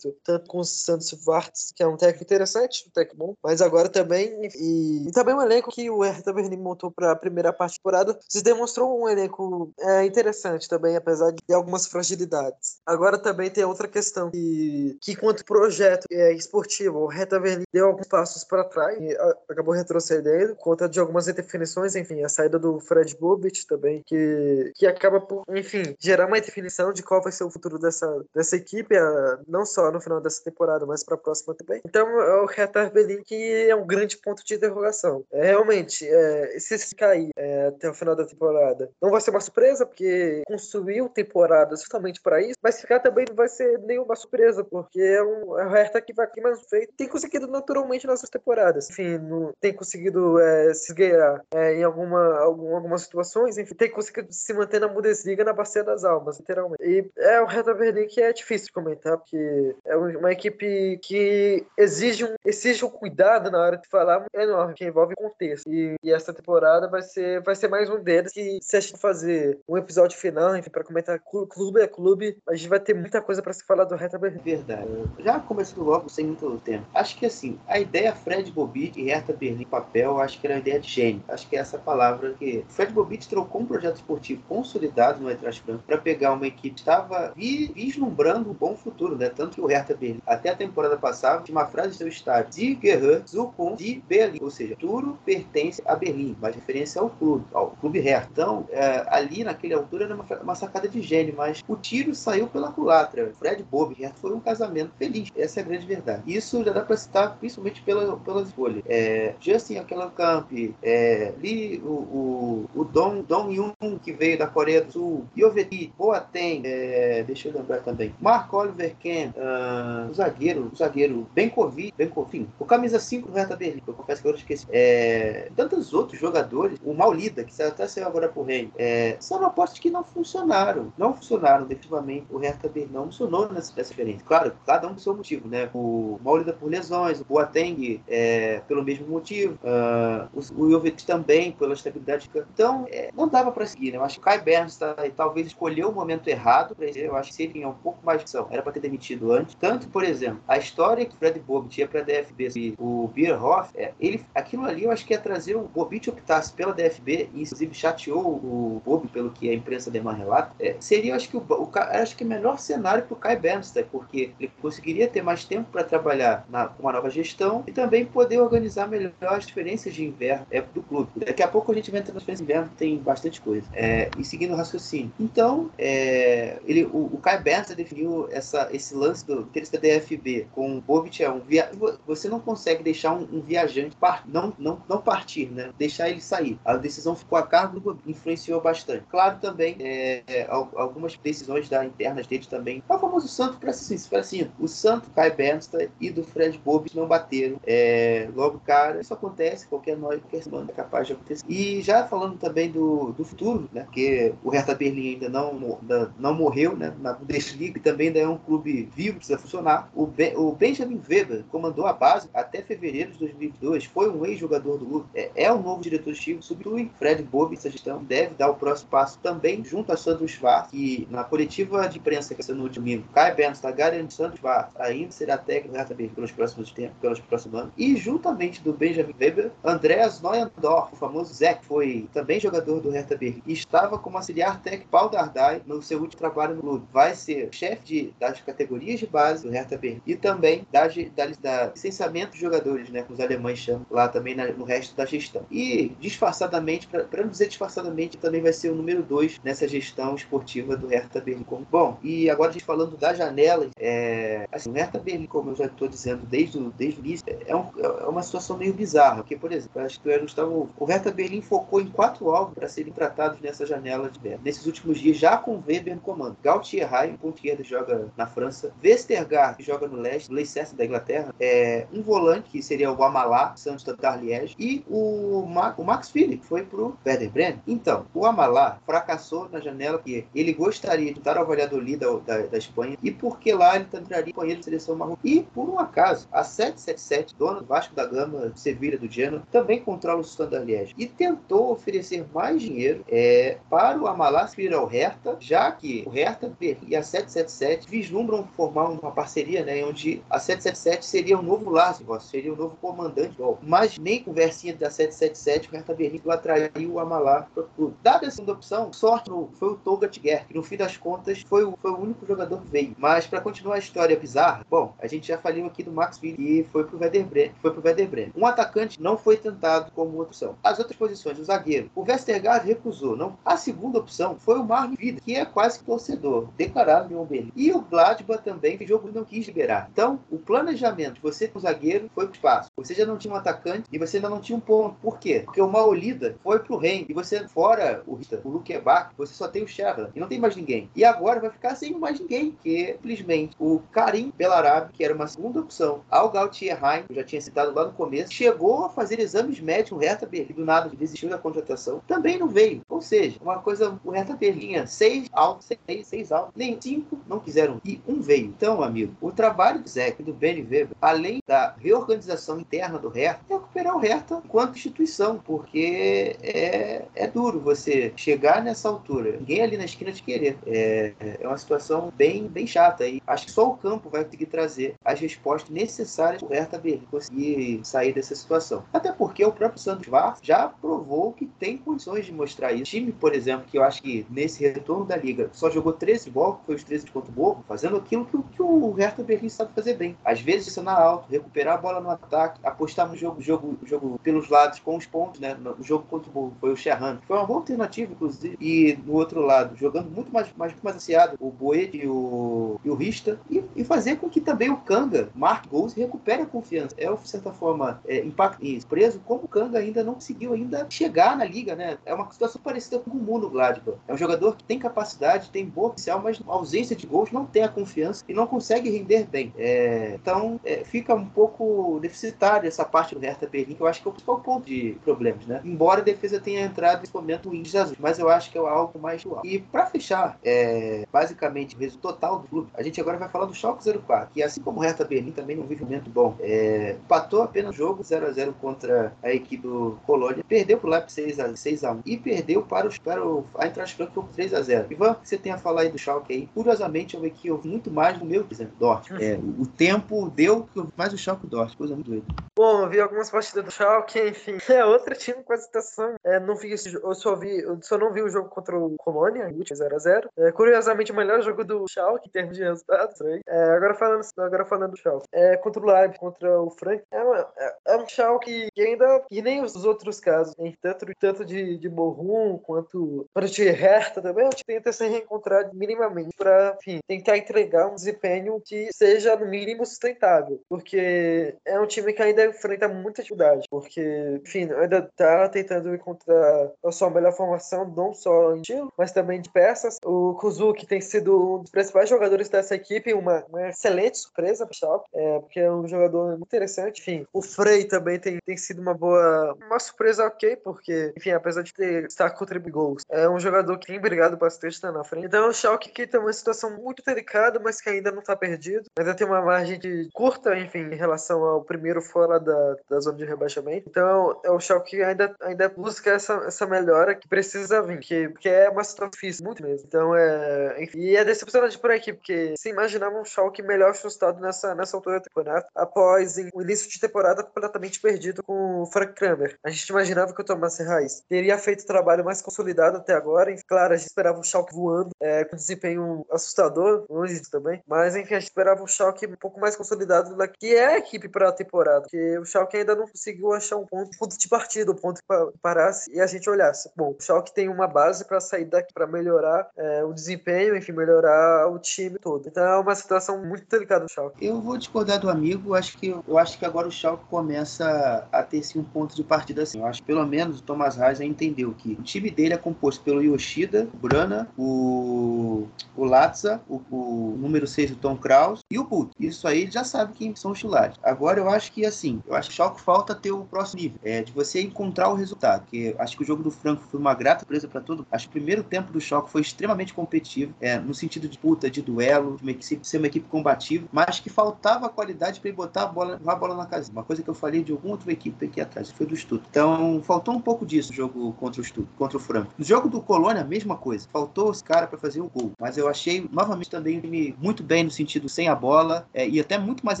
tanto com o Santos Vartes, que é um técnico interessante, um técnico bom, mas agora também e, e também um elenco que o Hertha Berlim montou para a primeira parte da temporada se demonstrou um elenco é, interessante também, apesar de algumas fragilidades. Agora também tem outra questão que, que quanto projeto é, esportivo, o Hertha Berlim deu alguns passos para trás e a, acabou retrocedendo, conta de algumas indefinições, enfim, a saída do Fred Bobbitt também, que, que acaba por, enfim, gerar uma definição de qual vai ser o futuro dessa, dessa equipe, a, não só no final dessa temporada, mas para a próxima também. Então, é o Hertha Berlim que é um grande ponto de interrogação. É, realmente, é, se se cair é, até o final da temporada, não vai ser uma surpresa, porque construiu temporada justamente para isso, mas ficar também não vai ser nenhuma surpresa, porque é, um, é o Hertha que vai aqui mais feito, tem conseguido naturalmente nessas temporadas. Enfim, não, tem conseguido é, se esgueirar é, em alguma, algum, algumas situações, enfim, tem conseguido se manter na Bundesliga na bacia das almas, literalmente. E é o Hertha Berlim que é difícil de comentar, porque é uma equipe que exige um, exige um cuidado na hora de falar enorme, que envolve contexto. E, e essa temporada vai ser, vai ser mais um deles que se a gente fazer um episódio final, enfim, para comentar clube a clube, a gente vai ter muita coisa para se falar do Hertha Berlim. Verdade. Já começando logo, sem muito tempo. Acho que assim, a ideia Fred Bobbitt e Hertha Berlim papel, acho que era uma ideia de gênio. Acho que é essa palavra que Fred Bobbitt trocou um projeto esportivo consolidado no Eintracht para pegar uma equipe que estava vislumbrando um bom futuro, né? Tanto que o Hertha Berlim, até a temporada passada, tinha uma frase do seu estádio: Die gehört zu de Berlim, ou seja, tudo pertence a Berlim, mas referência ao clube, ao clube Hertha. Então, é, ali naquela altura era uma, uma, sacada de gênio, mas o tiro saiu pela culatra. Fred Bob e Hertha foi um casamento feliz. Essa é a grande verdade. Isso já dá para citar principalmente pela, pelas escolhas. É, Justin Camp, é, Lee, o, o, o Dong, Dong Yun, que veio da Coreia do Sul, Yoveti, Boateng, é, deixa eu lembrar também, Mark Oliver Ken, uh, o zagueiro, o zagueiro Benkovic, Benkovic, o camisa 5 do Hertha Berlim, eu confesso que eu esqueci. É, tantos outros jogadores, o Maulida, que até saiu agora por Rei, é, são apostas que não funcionaram. Não funcionaram definitivamente. O Hertha Berlim não funcionou nessa, nessa experiência. Claro, cada um com seu motivo, né? O Maulida por lesões, o Boateng é, pelo mesmo motivo, uh, o, o Jovetic também pela estabilidade. Então, é, não dava para seguir, né? Eu acho que o Kai Bernstein talvez escolheu o momento errado Eu acho que se ele tinha um pouco mais de ação, era para ter demitido antes. Tanto, por exemplo, a história que Fred Bob tinha para a DFB, o Bierhoff, é, ele, aquilo ali eu acho que ia trazer o Bobit optasse pela DFB e inclusive chateou o Bob pelo que a imprensa demais relata. É, seria, acho que o, o acho que o melhor cenário para o Kai Bernstein, porque ele conseguiria ter mais tempo para trabalhar na, com uma nova gestão e também poder organizar melhor as diferenças de inverno é, do clube. Daqui a pouco a gente vai entrar nas diferenças de inverno, tem bastante coisa. É, e seguindo o raciocínio. Então, é, ele, o, o Kai Bernstein definiu essa, esse lance do da DFB com o Bobit é um via, você não consegue deixar um, um viajante par, não, não, não partir, né? deixar ele sair. A decisão ficou a cargo do influenciou bastante. Claro, também é, é, algumas decisões da internas dele também. É o famoso santo para assim, assim, o santo Kai Bernstein e do Fred Bobbitt não bateram. É, logo, cara, isso acontece, qualquer noite, qualquer semana é capaz de acontecer. E já falando também do, do futuro, né? Porque o Hertha Berlim ainda não, não morreu, né? Na Bundesliga também ainda é um clube vivo, precisa funcionar. O, o Benjamin Weber comandou a base até fevereiro de 2002, foi um ex-jogador do Lula, é, é novo diretor de time, substitui Fred Bob, essa gestão deve dar o próximo passo também junto a Sandro Schwarz, que na coletiva de imprensa que ser no domingo, Kai Berns está garantindo Sandro Schwarz ainda será técnico do Hertha pelos próximos tempos, pelos próximos anos, e juntamente do Benjamin Weber, Andreas Neuendorf, o famoso que foi também jogador do Hertha e estava como auxiliar técnico Paul Dardai no seu último trabalho no clube. Vai ser chefe das categorias de base do Hertha Berlim e também da, da, da licenciamento de jogadores, né, que os alemães chamam lá também na, no resto da gestão. E disfarçadamente, para não dizer disfarçadamente, também vai ser o número 2 nessa gestão esportiva do Hertha Berlim. Bom, e agora a gente falando da janela, é, assim, o Hertha Berlim, como eu já estou dizendo desde o, desde o início, é, um, é, uma situação meio bizarra, porque, por exemplo, acho que o Gustavo, o Hertha Berlim focou em quatro alvos para serem tratados nessa janela de Berlim. Nesses últimos dias, já com Weber no comando. Gautier Rai, ponto esquerda, joga na França. Westergaard, que joga no leste, Leicester da Inglaterra. É, um volante, que seria o Amalá, Santos da Darliège. E o, Ma o Max Philip, foi pro Werder Bremen. Então, o Amalá fracassou na janela, porque ele gostaria de dar ao Valladolid da, da, da Espanha, e porque lá ele entraria companheiro de seleção marrom. E, por um acaso, a 777, dona do Vasco da Gama, Sevilha do Genoa, também controla o Standard Liège. E tentou oferecer mais dinheiro é, para o Amalá vir ao Hertha, já que o Hertha e a 777 vislumbram formar uma parceria, né, onde a 777 seria o um novo laço, seria o um novo comandante. Mas nem conversinha da 777, o Hertha Berlim atraiu o Amalá para o clube. Dada a segunda opção, sorte foi o Toga Tiger, que no fim das contas foi o, foi o único jogador que veio. Mas para continuar a história bizarra, bom, a gente já falou aqui do Max Phillips, que foi pro Werder Bremen. Foi pro Werder Bremen. Um atacante não foi tentado como opção. As outras posições, o zagueiro, o Westergaard recusou. Não. A segunda opção foi o Marvin Vida, que é quase que torcedor, declarado em Berlim. E o Gladbach também, que o jogo não quis liberar. Então, o planejamento você com o zagueiro foi pro espaço. Você já não tinha um atacante e você ainda não tinha um ponto. Por quê? Porque o Maolida foi pro Reino. E você, fora o, o Luke Bach, você só tem o Sheva. E não tem mais ninguém. E agora vai ficar sem mais ninguém. Que simplesmente o Karim Belarabe, que era uma segunda opção, ao Gautier Heim, que eu já tinha citado lá no começo, chegou a fazer exames médicos no Hertha Berlim. Do nada desistiu da contratação. Também não veio. Ou seja, uma coisa, o Hertha Berlim tinha seis altos, seis, seis altos, nem cinco não quiseram e um veio. Então, amigo, o trabalho do Zé e do Weber, além da reorganização interna do Hertha, é recuperar o Hertha enquanto instituição, porque é, é duro você chegar nessa altura, ninguém ali na esquina te querer. É, é uma situação bem, bem chata e acho que só o campo vai conseguir trazer as respostas necessárias para o Hertha Berlim conseguir sair dessa situação. Até porque o próprio Santos Vaz já provou que tem condições de mostrar isso. O time, por exemplo, que eu acho que nesse retorno da liga só jogou 13 bolas, foi os 13 contra o Borgo, fazendo aquilo que, que o Hertha Berlim sabe fazer bem. Às vezes, pressionar alto, recuperar a bola no ataque, apostar no jogo, jogo, jogo pelos lados com os pontos, né? No jogo contra o foi o Sherran. Foi uma boa alternativa, inclusive. E no outro lado, jogando muito mais, mais, muito mais ansiado, o Boed e o, e o Rista. E, e, fazer com que também o Kanga marque gols e recupere a confiança. É, de certa forma, é, impacto, preso, como o Kanga ainda não conseguiu ainda chegar na liga, né? É uma situação parecida com o Mundo Gladbach. É um jogador que tem capacidade, tem boa potencial, mas ausência de gols não tem a confiança e não consegue render bem. É, então, é, fica um pouco deficitário essa parte do Hertha Berlim, que eu acho que é o principal ponto de problemas, né? Embora a defesa tenha entrado nesse momento em Jesus, mas eu acho que é algo mais atual. E para fechar, é, basicamente, o total do clube, a gente agora vai falar do Schalke 04, que assim como o Hertha Berlim também não vive um momento bom. É, empatou apenas o jogo 0 a 0 contra a equipe do Colônia, perdeu para o Leipzig 6 a, 6 a 1 e perdeu para, os, para o Eintracht Frankfurt por 3 a 0 Ivan, o que você tem a falar aí do Schalke aí? Curiosamente, vi que houve muito mais no meu exemplo, Dortmund. É, o tempo deu mais o Schalke Dortmund, coisa muito doida. Bom, eu vi algumas partidas do Schalke, enfim. É outro time com a situação. É, não vi esse, eu só vi, eu só não vi o jogo contra o Colônia, o último 0 a 0 é, Curiosamente, o melhor jogo do Schalke em termos de resultados. É, agora falando, agora falando do Schalke, é, contra o Leipzig, contra o Frank, é, uma, é, é um Schalke que ainda que nem os outros casos, tanto tanto de de Morrum quanto para de Hertha também, a gente tenta se reencontrar minimamente para, enfim, tentar entregar um desempenho que seja no mínimo sustentável, porque é um time que ainda enfrenta muita dificuldade, porque, enfim, ainda tá tentando encontrar a sua melhor formação, não só em estilo, mas também de peças. O Kuzuki tem sido um dos principais jogadores dessa equipe, uma, uma excelente surpresa para o Schalke, é, porque é um jogador muito interessante. Enfim, o Frey também tem, tem sido uma boa, uma surpresa ok, porque, enfim, apesar de ter estar contribuindo gols, é um jogador que tem brigado bastante tá na frente. Então, o Schalke que tem uma situação muito delicada, mas que ainda não está perdido. Ainda tem uma margem de curta, enfim, em relação ao primeiro fora da, da zona de rebaixamento. Então, é o Schalke ainda, ainda busca essa, essa melhora que precisa vir, que, que é uma situação difícil, muito mesmo. Então, é. Enfim, e é decepcionante por aqui, porque se imaginava um Schalke melhor ajustado nessa, nessa altura do campeonato, após o início de temporada completamente perdido com o Frank Kramer. A gente imaginava que o Thomas Reis teria feito o trabalho mais consolidado até agora. E, claro, a gente esperava o Schalke voando, é, com desempenho assustador, longe disso também. Mas, enfim, a gente esperava um Schalke um pouco mais consolidado do que é a equipe para a temporada. Porque o Schalke ainda não conseguiu achar um ponto, ponto de partida, um ponto que parasse. E a gente olhasse, bom, o Schalke tem uma base para sair daqui, para melhorar é, o desempenho, enfim, melhorar o time todo. Então é uma situação muito delicada do Schalke. Eu vou discordar do amigo, acho que eu acho que agora o Schalke começa a ter sim um ponto de partida assim. Eu acho que pelo menos o Thomas Reis já entendeu que o time dele é composto pelo Yoshida, o Brana, o, o Latza, o, o número 6, o Tom Kraus e o Bult. Isso aí ele já sabe quem são os titulares. Agora eu acho que assim, eu acho que Schalke falta ter o próximo nível, é de você encontrar o resultado, porque acho que o jogo do Franco foi uma grata presa para todo. Acho que o primeiro tempo do Schalke foi extremamente competitivo, é, no sentido de puta, de duelo, de uma equipe, ser uma equipe combativa, mas que faltava qualidade para botar a bola, a bola na casinha. Uma coisa que eu falei de alguma outra equipe aqui atrás, foi do Stutt. Então, faltou um pouco disso no jogo contra o Stutt, contra o Franco. No jogo do Colônia, a mesma coisa. Faltou esse cara para fazer o gol. Mas eu achei, novamente, também muito bem no sentido sem a bola, é, e até muito mais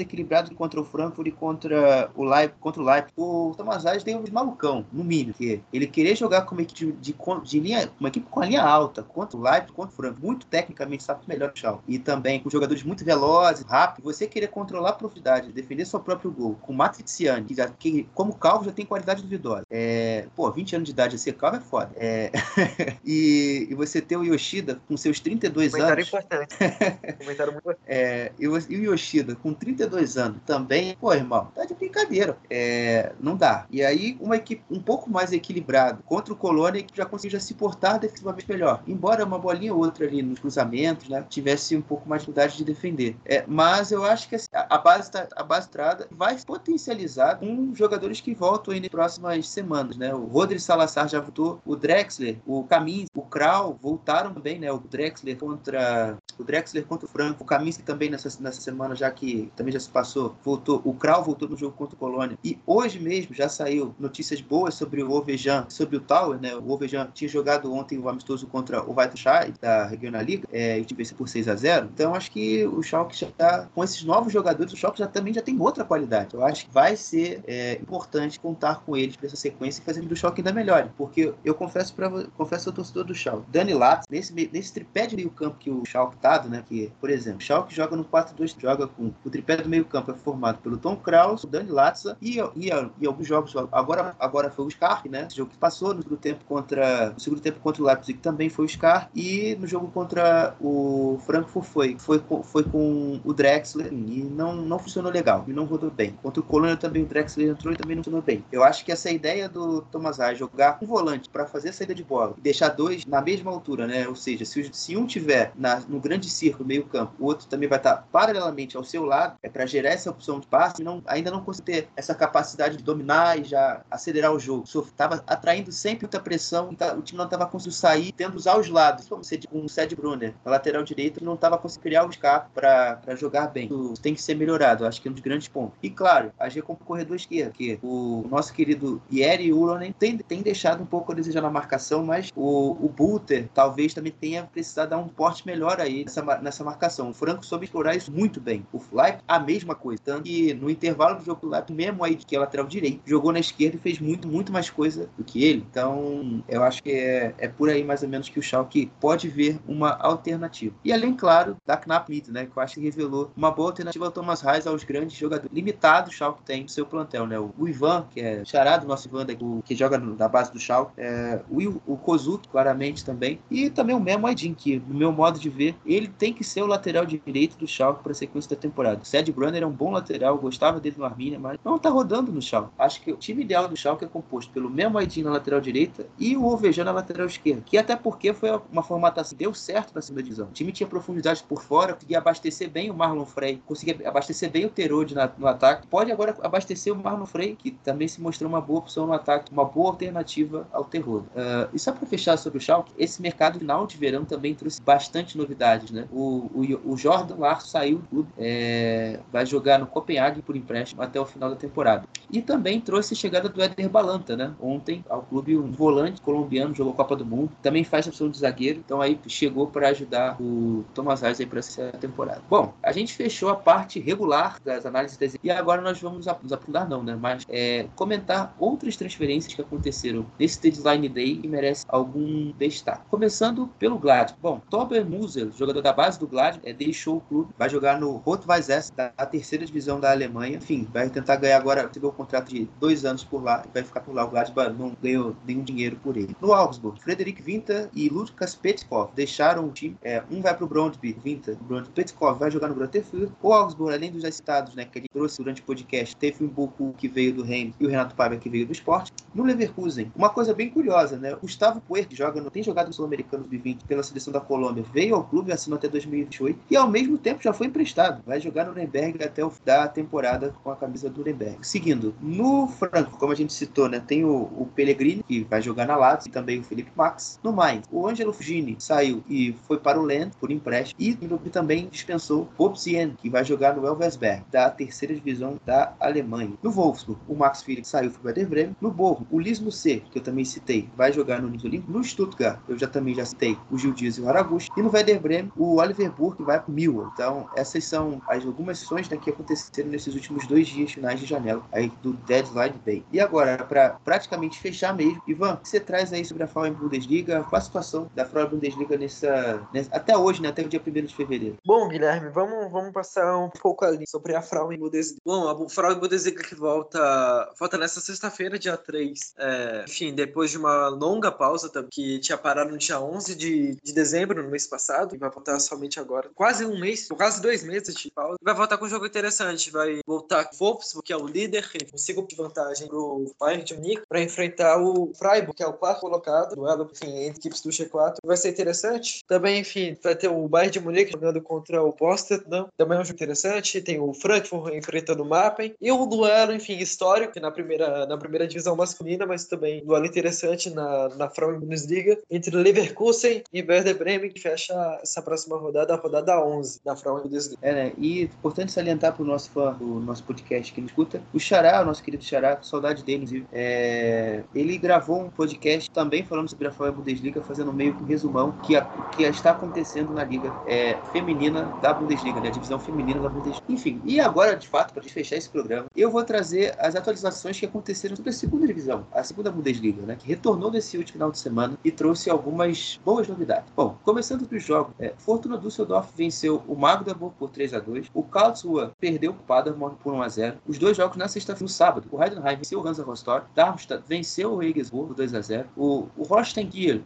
equilibrado que contra o Frankfurt e contra o Leipzig. Contra o, Leipzig. o Thomas Reis deu um malucão, no mínimo, que ele querer jogar com uma equipe de, de, de, linha, uma equipe com a linha alta, contra o Leipzig, contra o Frankfurt, muito tecnicamente sabe melhor o chão. E também com jogadores muito velozes, rápidos, você querer controlar a profundidade, defender seu próprio gol, com o Matriciani, que, já, que como calvo já tem qualidade duvidosa. É, pô, 20 anos de idade ser calvo é foda. É, e, e, você ter o Yoshida com seus 32 Comentário anos. Importante. Comentário muito. É, e, o, Yoshida com 32 anos também, pô, irmão, tá de brincadeira. É, não dá. E aí, uma equipe um pouco mais equilibrada contra o Colônia que já conseguiu já se portar defensivamente melhor. Embora uma bolinha ou outra ali nos cruzamentos, né, tivesse um pouco mais de dificuldade de defender. É, mas eu acho que assim, a base tá, a base trada vai potencializar com jogadores que voltam aí nas próximas semanas, né? O Rodri Salazar já voltou, o Drexler, o Camin, o Kral voltaram também, né? O Drexler contra o Drexler contra o Franco, o Kaminski também nessa, nessa semana, já que também já se passou, voltou. O Kral voltou no jogo contra o Colônia. E hoje mesmo já saiu notícias boas sobre o Ovejan, sobre o Tower, né? O Ovejan tinha jogado ontem o amistoso contra o Weitschai, da Regional Liga, é, e venceu por 6 a 0 Então acho que o Schalke já tá, com esses novos jogadores, o Schalke já também já tem outra qualidade. Eu acho que vai ser é, importante contar com eles para essa sequência e fazer do Schalke ainda melhor. Porque eu confesso para confesso ao torcedor do Schalke, Dani Latz, nesse, nesse tripé de meio campo que o Schalke né? Que, por exemplo, Schalke joga no 4-2, joga com o tripé do meio-campo é formado pelo Tom Kraus, o Dani Latza e, e, e, alguns jogos. Agora, agora foi o Scar, né? Esse jogo que passou no segundo tempo contra no segundo tempo contra o Leipzig também foi o Scar e no jogo contra o Frankfurt foi foi com, foi com o Drexler e não não funcionou legal e não rodou bem. Contra o Colônia também o Drexler entrou e também não funcionou bem. Eu acho que essa ideia do Thomas Rai jogar com volante para fazer a saída de bola e deixar dois na mesma altura, né? Ou seja, se, se um tiver na, no grande círculo meio campo, o outro também vai estar paralelamente ao seu lado, é para gerar essa opção de passe, não, ainda não conseguir ter essa capacidade de dominar e já acelerar o jogo. Estava atraindo sempre muita pressão, o time não estava conseguindo sair, tendo usar os lados, como com o Sed Brunner, na lateral direita, não estava conseguindo criar o escape para jogar bem. Isso tem que ser melhorado, acho que é um dos grandes pontos. E claro, agir como corredor esquerdo, que o nosso querido Yeri Uronen tem, tem deixado um pouco a desejar na marcação, mas o, o Buter talvez também tenha precisado dar um porte melhor aí nessa, nessa marcação. O Franco soube explorar isso muito bem. O Fly, a mesma coisa. Tanto que no intervalo do jogo do Leipzig, mesmo aí que é lateral direito, jogou na esquerda e fez muito, muito mais coisa do que ele. Então, eu acho que é, é por aí mais ou menos que o Schalke pode ver uma alternativa. E além, claro, da Knapp Mid, né, que eu acho que revelou uma boa alternativa ao Thomas Reis aos grandes jogadores limitados o Schalke tem no seu plantel, né? O Ivan, que é charado nosso Ivan que joga na base do Schalke, é, o, o Kozuki, claramente também, e também o Memo Aydin, que no meu modo de ver, ele tem que ser o lateral direito do Schalke para a sequência da temporada. O Sed Brunner é um bom lateral, gostava dele no Arminia, mas não está rodando no Schalke. Acho que o time ideal do Schalke é composto pelo Memo Aydin na lateral direita e o Ovejão na lateral esquerda, que até porque foi uma formatação deu certo na segunda divisão. O time tinha profundidade por fora, conseguia abastecer bem o Marlon Frey, conseguia abastecer bem o Terode no ataque. Pode agora abastecer o Marlon Frey, que também se mostrou uma boa opção no ataque, uma boa alternativa ao Terode. Uh, e só para fechar sobre o Schalke, esse mercado final de verão também trouxe bastante novidades, né? O, o, o Jordan Larson saiu do clube, é, vai jogar no Copenhague por empréstimo até o final da temporada. E também trouxe a chegada do Éder Balanta, né? Ontem ao clube um volante colombiano, jogou Copa do Mundo, também faz a opção de zagueiro, então aí chegou para ajudar o Thomas Reis aí para essa temporada. Bom, a gente fechou a parte regular das análises das... e agora nós vamos nos aprofundar não, né? Mas é, comentar outras transferências que aconteceram nesse deadline day que merece algum destaque. Começando pelo Gladbach. Bom, Tober Muser, jogador da base do Gladbach, é, deixou o clube, vai jogar no Rot-Weiss da terceira divisão da Alemanha. Enfim, vai tentar ganhar agora, recebeu um contrato de dois anos por lá, e vai ficar por lá. O Gladbach não ganhou nenhum dinheiro por ele. No Augsburg, Frederic Winter e Lukas Petkov deixaram o time. É, um vai para o Brondby, Winter, Brondby. Petkov vai jogar no Grotefur. O Augsburg, além dos já citados, né, que ele trouxe durante o podcast, teve um Boku que veio do Reims e o Renato Paiva que veio do esporte. No Leverkusen, uma coisa bem curiosa, né? Gustavo Puer, que joga no, tem jogado no Sul-Americano de 20 pela seleção da Colômbia, veio ao clube, assinou até 2028 e ao mesmo tempo já foi emprestado. Vai jogar no Nuremberg até o da temporada com a camisa do Nuremberg. Seguindo, no Franco, como a gente citou, né, tem o, o Pellegrini, que vai jogar na Lazio, e também o Felipe Max. No Mainz, o Angelo Fugini saiu e foi para o Lens por empréstimo e também dispensou Bob Zien, que vai jogar no Elversberg, da terceira divisão da Alemanha. No Wolfsburg, o Max Phillips saiu para o Werder Bremen. No Borro, o Liz C, que eu também citei, vai jogar no Olímpico. No Stuttgart, eu já também já citei o Gil Dias e o Araguchi. E no Werder Bremen, o Oliver Burke vai para Millwall. Então, essas são as algumas sessões né, que aconteceram nesses últimos dois dias finais de janela aí do Deadline Day. E agora, para praticamente fechar mesmo, Ivan, o que você traz aí sobre a Frauen Bundesliga? Qual a situação da Frauen Bundesliga nessa, nessa, até hoje, né, até o dia 1 de fevereiro? Bom, Guilherme, vamos, vamos passar um pouco ali sobre a Frauen Bundesliga. Bom, a Frauen Bundesliga que volta, volta nessa sexta-feira, dia 3. É, enfim, depois de uma longa pausa que tinha parado no dia 11 de, de dezembro, no mês passado, e vai voltar somente agora. Quase um mês, quase dois meses de pausa. Vai voltar com um jogo interessante. Vai voltar com o Wolfsburg, que é o líder, ele conseguiu de vantagem pro Bayern de Munique para enfrentar o Freiburg, que é o quarto colocado, duelo, enfim, entre equipes do G4. Vai ser interessante. Também, enfim, vai ter o Bayern de Munique jogando contra o Potsdam, também é um jogo interessante. Tem o Frankfurt enfrentando o Mappen. E um duelo, enfim, histórico na primeira, na primeira divisão masculina, mas também um duelo interessante na, na Frauen Bundesliga entre Leverkusen e Werder Bremen, que fecha essa próxima rodada, rodada 11 da Frauen Bundesliga. É, né? E importante salientar para o nosso fã, o nosso podcast que ele escuta, o Xará, o nosso querido Xará, saudade dele, inclusive, é... ele gravou um podcast também falando sobre a Frauen Bundesliga, fazendo meio que um resumão que, a, que está acontecendo na liga é, feminina da Bundesliga, né? A divisão feminina da Bundesliga. Enfim, e agora, de fato, para fechar esse programa, eu vou trazer as atualizações que aconteceram sobre a segunda divisão, a segunda Bundesliga, né? Que retornou nesse último final de semana e trouxe algumas boas novidades. Bom, começando dos jogos, é, Fortuna Düsseldorf venceu o Magdeburg por 3 a 2 o Karlsruhe perdeu o Paderborn por 1 a 0 Os dois jogos na sexta-feira, no sábado, o Heidenheim venceu o Hansa Rostock, Darmstadt venceu o Regensburg por 2 a 0 o, o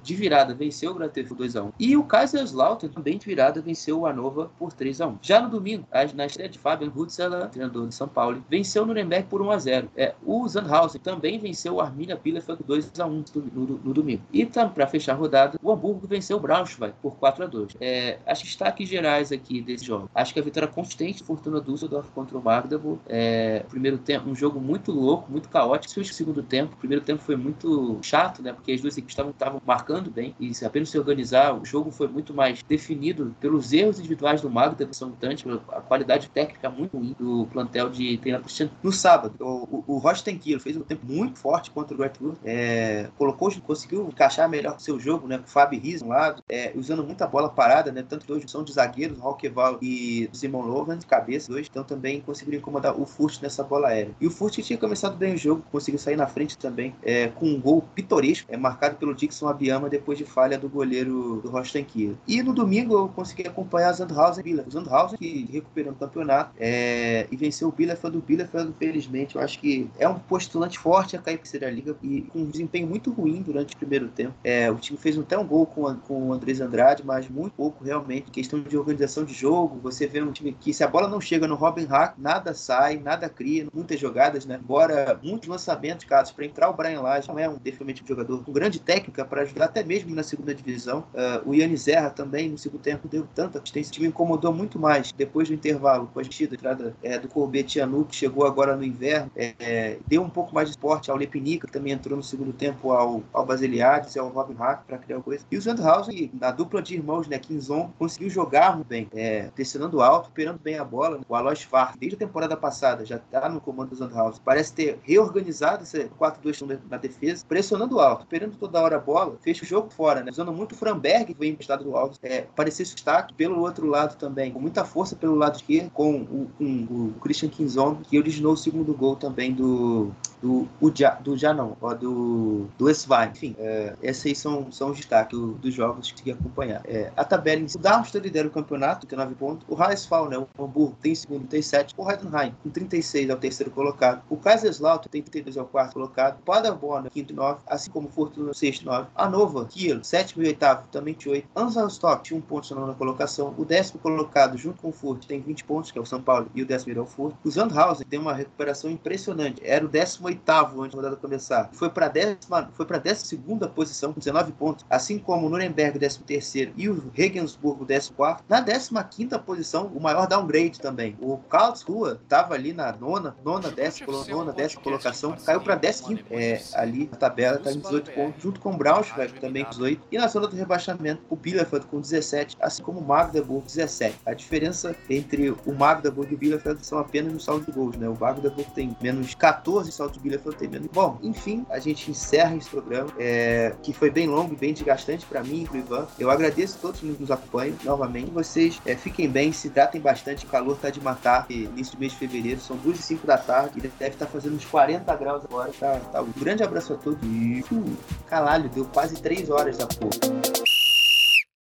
de virada, venceu o Grater por 2 a 1 e o Kaiserslautern, também de virada, venceu o Hannover por 3 a 1 Já no domingo, na estreia de Fabian Hutzeler, treinador de São Paulo, venceu o Nuremberg por 1 a 0 é, O Sandhausen também venceu o Arminia Bielefeld por 2 a 1 no, no, no domingo. E para fechar a rodada, o Hamburgo venceu o Braunschweig por 4 a 2 é, As destaques gerais aqui desse jogo. Acho que a vitória consistente Fortuna Düsseldorf contra o Magdeburg. É, primeiro tempo, um jogo muito louco, muito caótico. O segundo tempo, o primeiro tempo foi muito chato, né? Porque as duas equipes estavam marcando bem e se apenas se organizar, o jogo foi muito mais definido pelos erros individuais do Magdeburg, são tantos, pela qualidade técnica muito ruim do plantel de treinador Cristiano. No sábado, o, o, o fez um tempo muito forte contra o Great é, colocou, conseguiu encaixar melhor o seu jogo, né? Com o Fábio Riz um lado, é, usando muita bola parada, né? Tanto dois são de zagueiros, Roqueval e Simon Logan, de cabeça, dois, então também conseguiram incomodar o Furt nessa bola aérea. E o Furt tinha começado bem o jogo, conseguiu sair na frente também, é, com um gol pitoresco, é, marcado pelo Dixon Abiyama depois de falha do goleiro do Rosten Kiel. E no domingo eu consegui acompanhar a Sandhausen e O Sandhausen que recuperou o campeonato é, e venceu o Bielefeld. O Bielefeld, infelizmente, eu acho que é um postulante forte a cair para a Liga e com um desempenho muito ruim durante o primeiro tempo. É, o time fez até um gol com, a, com o Andrés Andrade, mas muito pouco realmente. Questão de organização de jogo, você vê um time que se a bola não chega no Robin Hack, nada sai, nada cria, muitas jogadas, né? Embora muitos lançamentos, casos, para entrar o Brian Lage não é um definitivamente um jogador com grande técnica para ajudar até mesmo na segunda divisão. Uh, o Yannis Zerra também no segundo tempo deu tanta assistência, o time incomodou muito mais depois do intervalo, com a partida, entrada é, do Corbetianu, que chegou agora no inverno, é, é, deu um pouco mais de esporte ao Lepinica, que também entrou no segundo tempo ao, ao Basiliades ao Robin Hack para criar coisa. E o Sandhausen, na dupla de irmãos, né, Kinzon, conseguiu jogar muito bem, é, pressionando alto, esperando bem a bola. O Alois Farr, desde a temporada passada, já está no comando do Sandhausen. Parece ter reorganizado esse 4-2 na defesa, pressionando alto, esperando toda hora a bola, fecha o jogo fora, né? Usando muito o Framberg, que foi emprestado do Alves, é, parecia destaque pelo outro lado também, com muita força pelo lado esquerdo, com o, o Christian Kinzon, que originou o segundo gol também do, do Uja, do já não, ó, do, do Esvai. Enfim, é, esses aí são, são os destaques do, dos jogos que consegui acompanhar. É, a tabela em si, o Darmstadt lidera o campeonato, tem 9 pontos. O Haisfall, né, o Hamburgo, tem segundo, tem 7. O Heidenheim, com 36, é o terceiro colocado. O Kaiserslautern tem 32, é o quarto colocado. O Paderborn, quinto e 9, assim como o Fortuna, sexto e 9. A Nova, Kiel, sétimo e oitavo, também tinha 8. Ansalstock, tinha um ponto na nona colocação. O décimo colocado, junto com o Furt, tem 20 pontos, que é o São Paulo, e o décimo é o Furt. O Sandhausen tem uma recuperação impressionante. Era o 18 antes da rodada começar. Foi para a décima, foi para décima segunda posição com 19 pontos, assim como o Nuremberg 13 terceiro e o Regensburg 14 quarto. Na 15 quinta posição, o maior downgrade também. O Karlsruhe estava ali na nona, nona, décima, nona, décima colocação, caiu para 15 quinta. É, ali a tabela está em 18 pontos, junto com o Braunschweig também com 18. E na zona do rebaixamento, o Bielefeld com 17, assim como o Magdeburg 17. A diferença entre o Magdeburg e o Bielefeld são apenas no saldo de gols, né? O Magdeburg tem menos 14 saldo de Bielefeld tem menos. Bom, enfim, a gente encerra esse programa, é, que foi bem longo e bem desgastante para mim e para o Ivan. Eu agradeço a todos que nos acompanham novamente. Vocês é, fiquem bem, se hidratem bastante. O calor tá de matar. Início do mês de fevereiro, são 2 e 5 da tarde. Deve estar tá fazendo uns 40 graus agora. Tá, tá. Um grande abraço a todos. E, caralho, deu quase 3 horas da porra.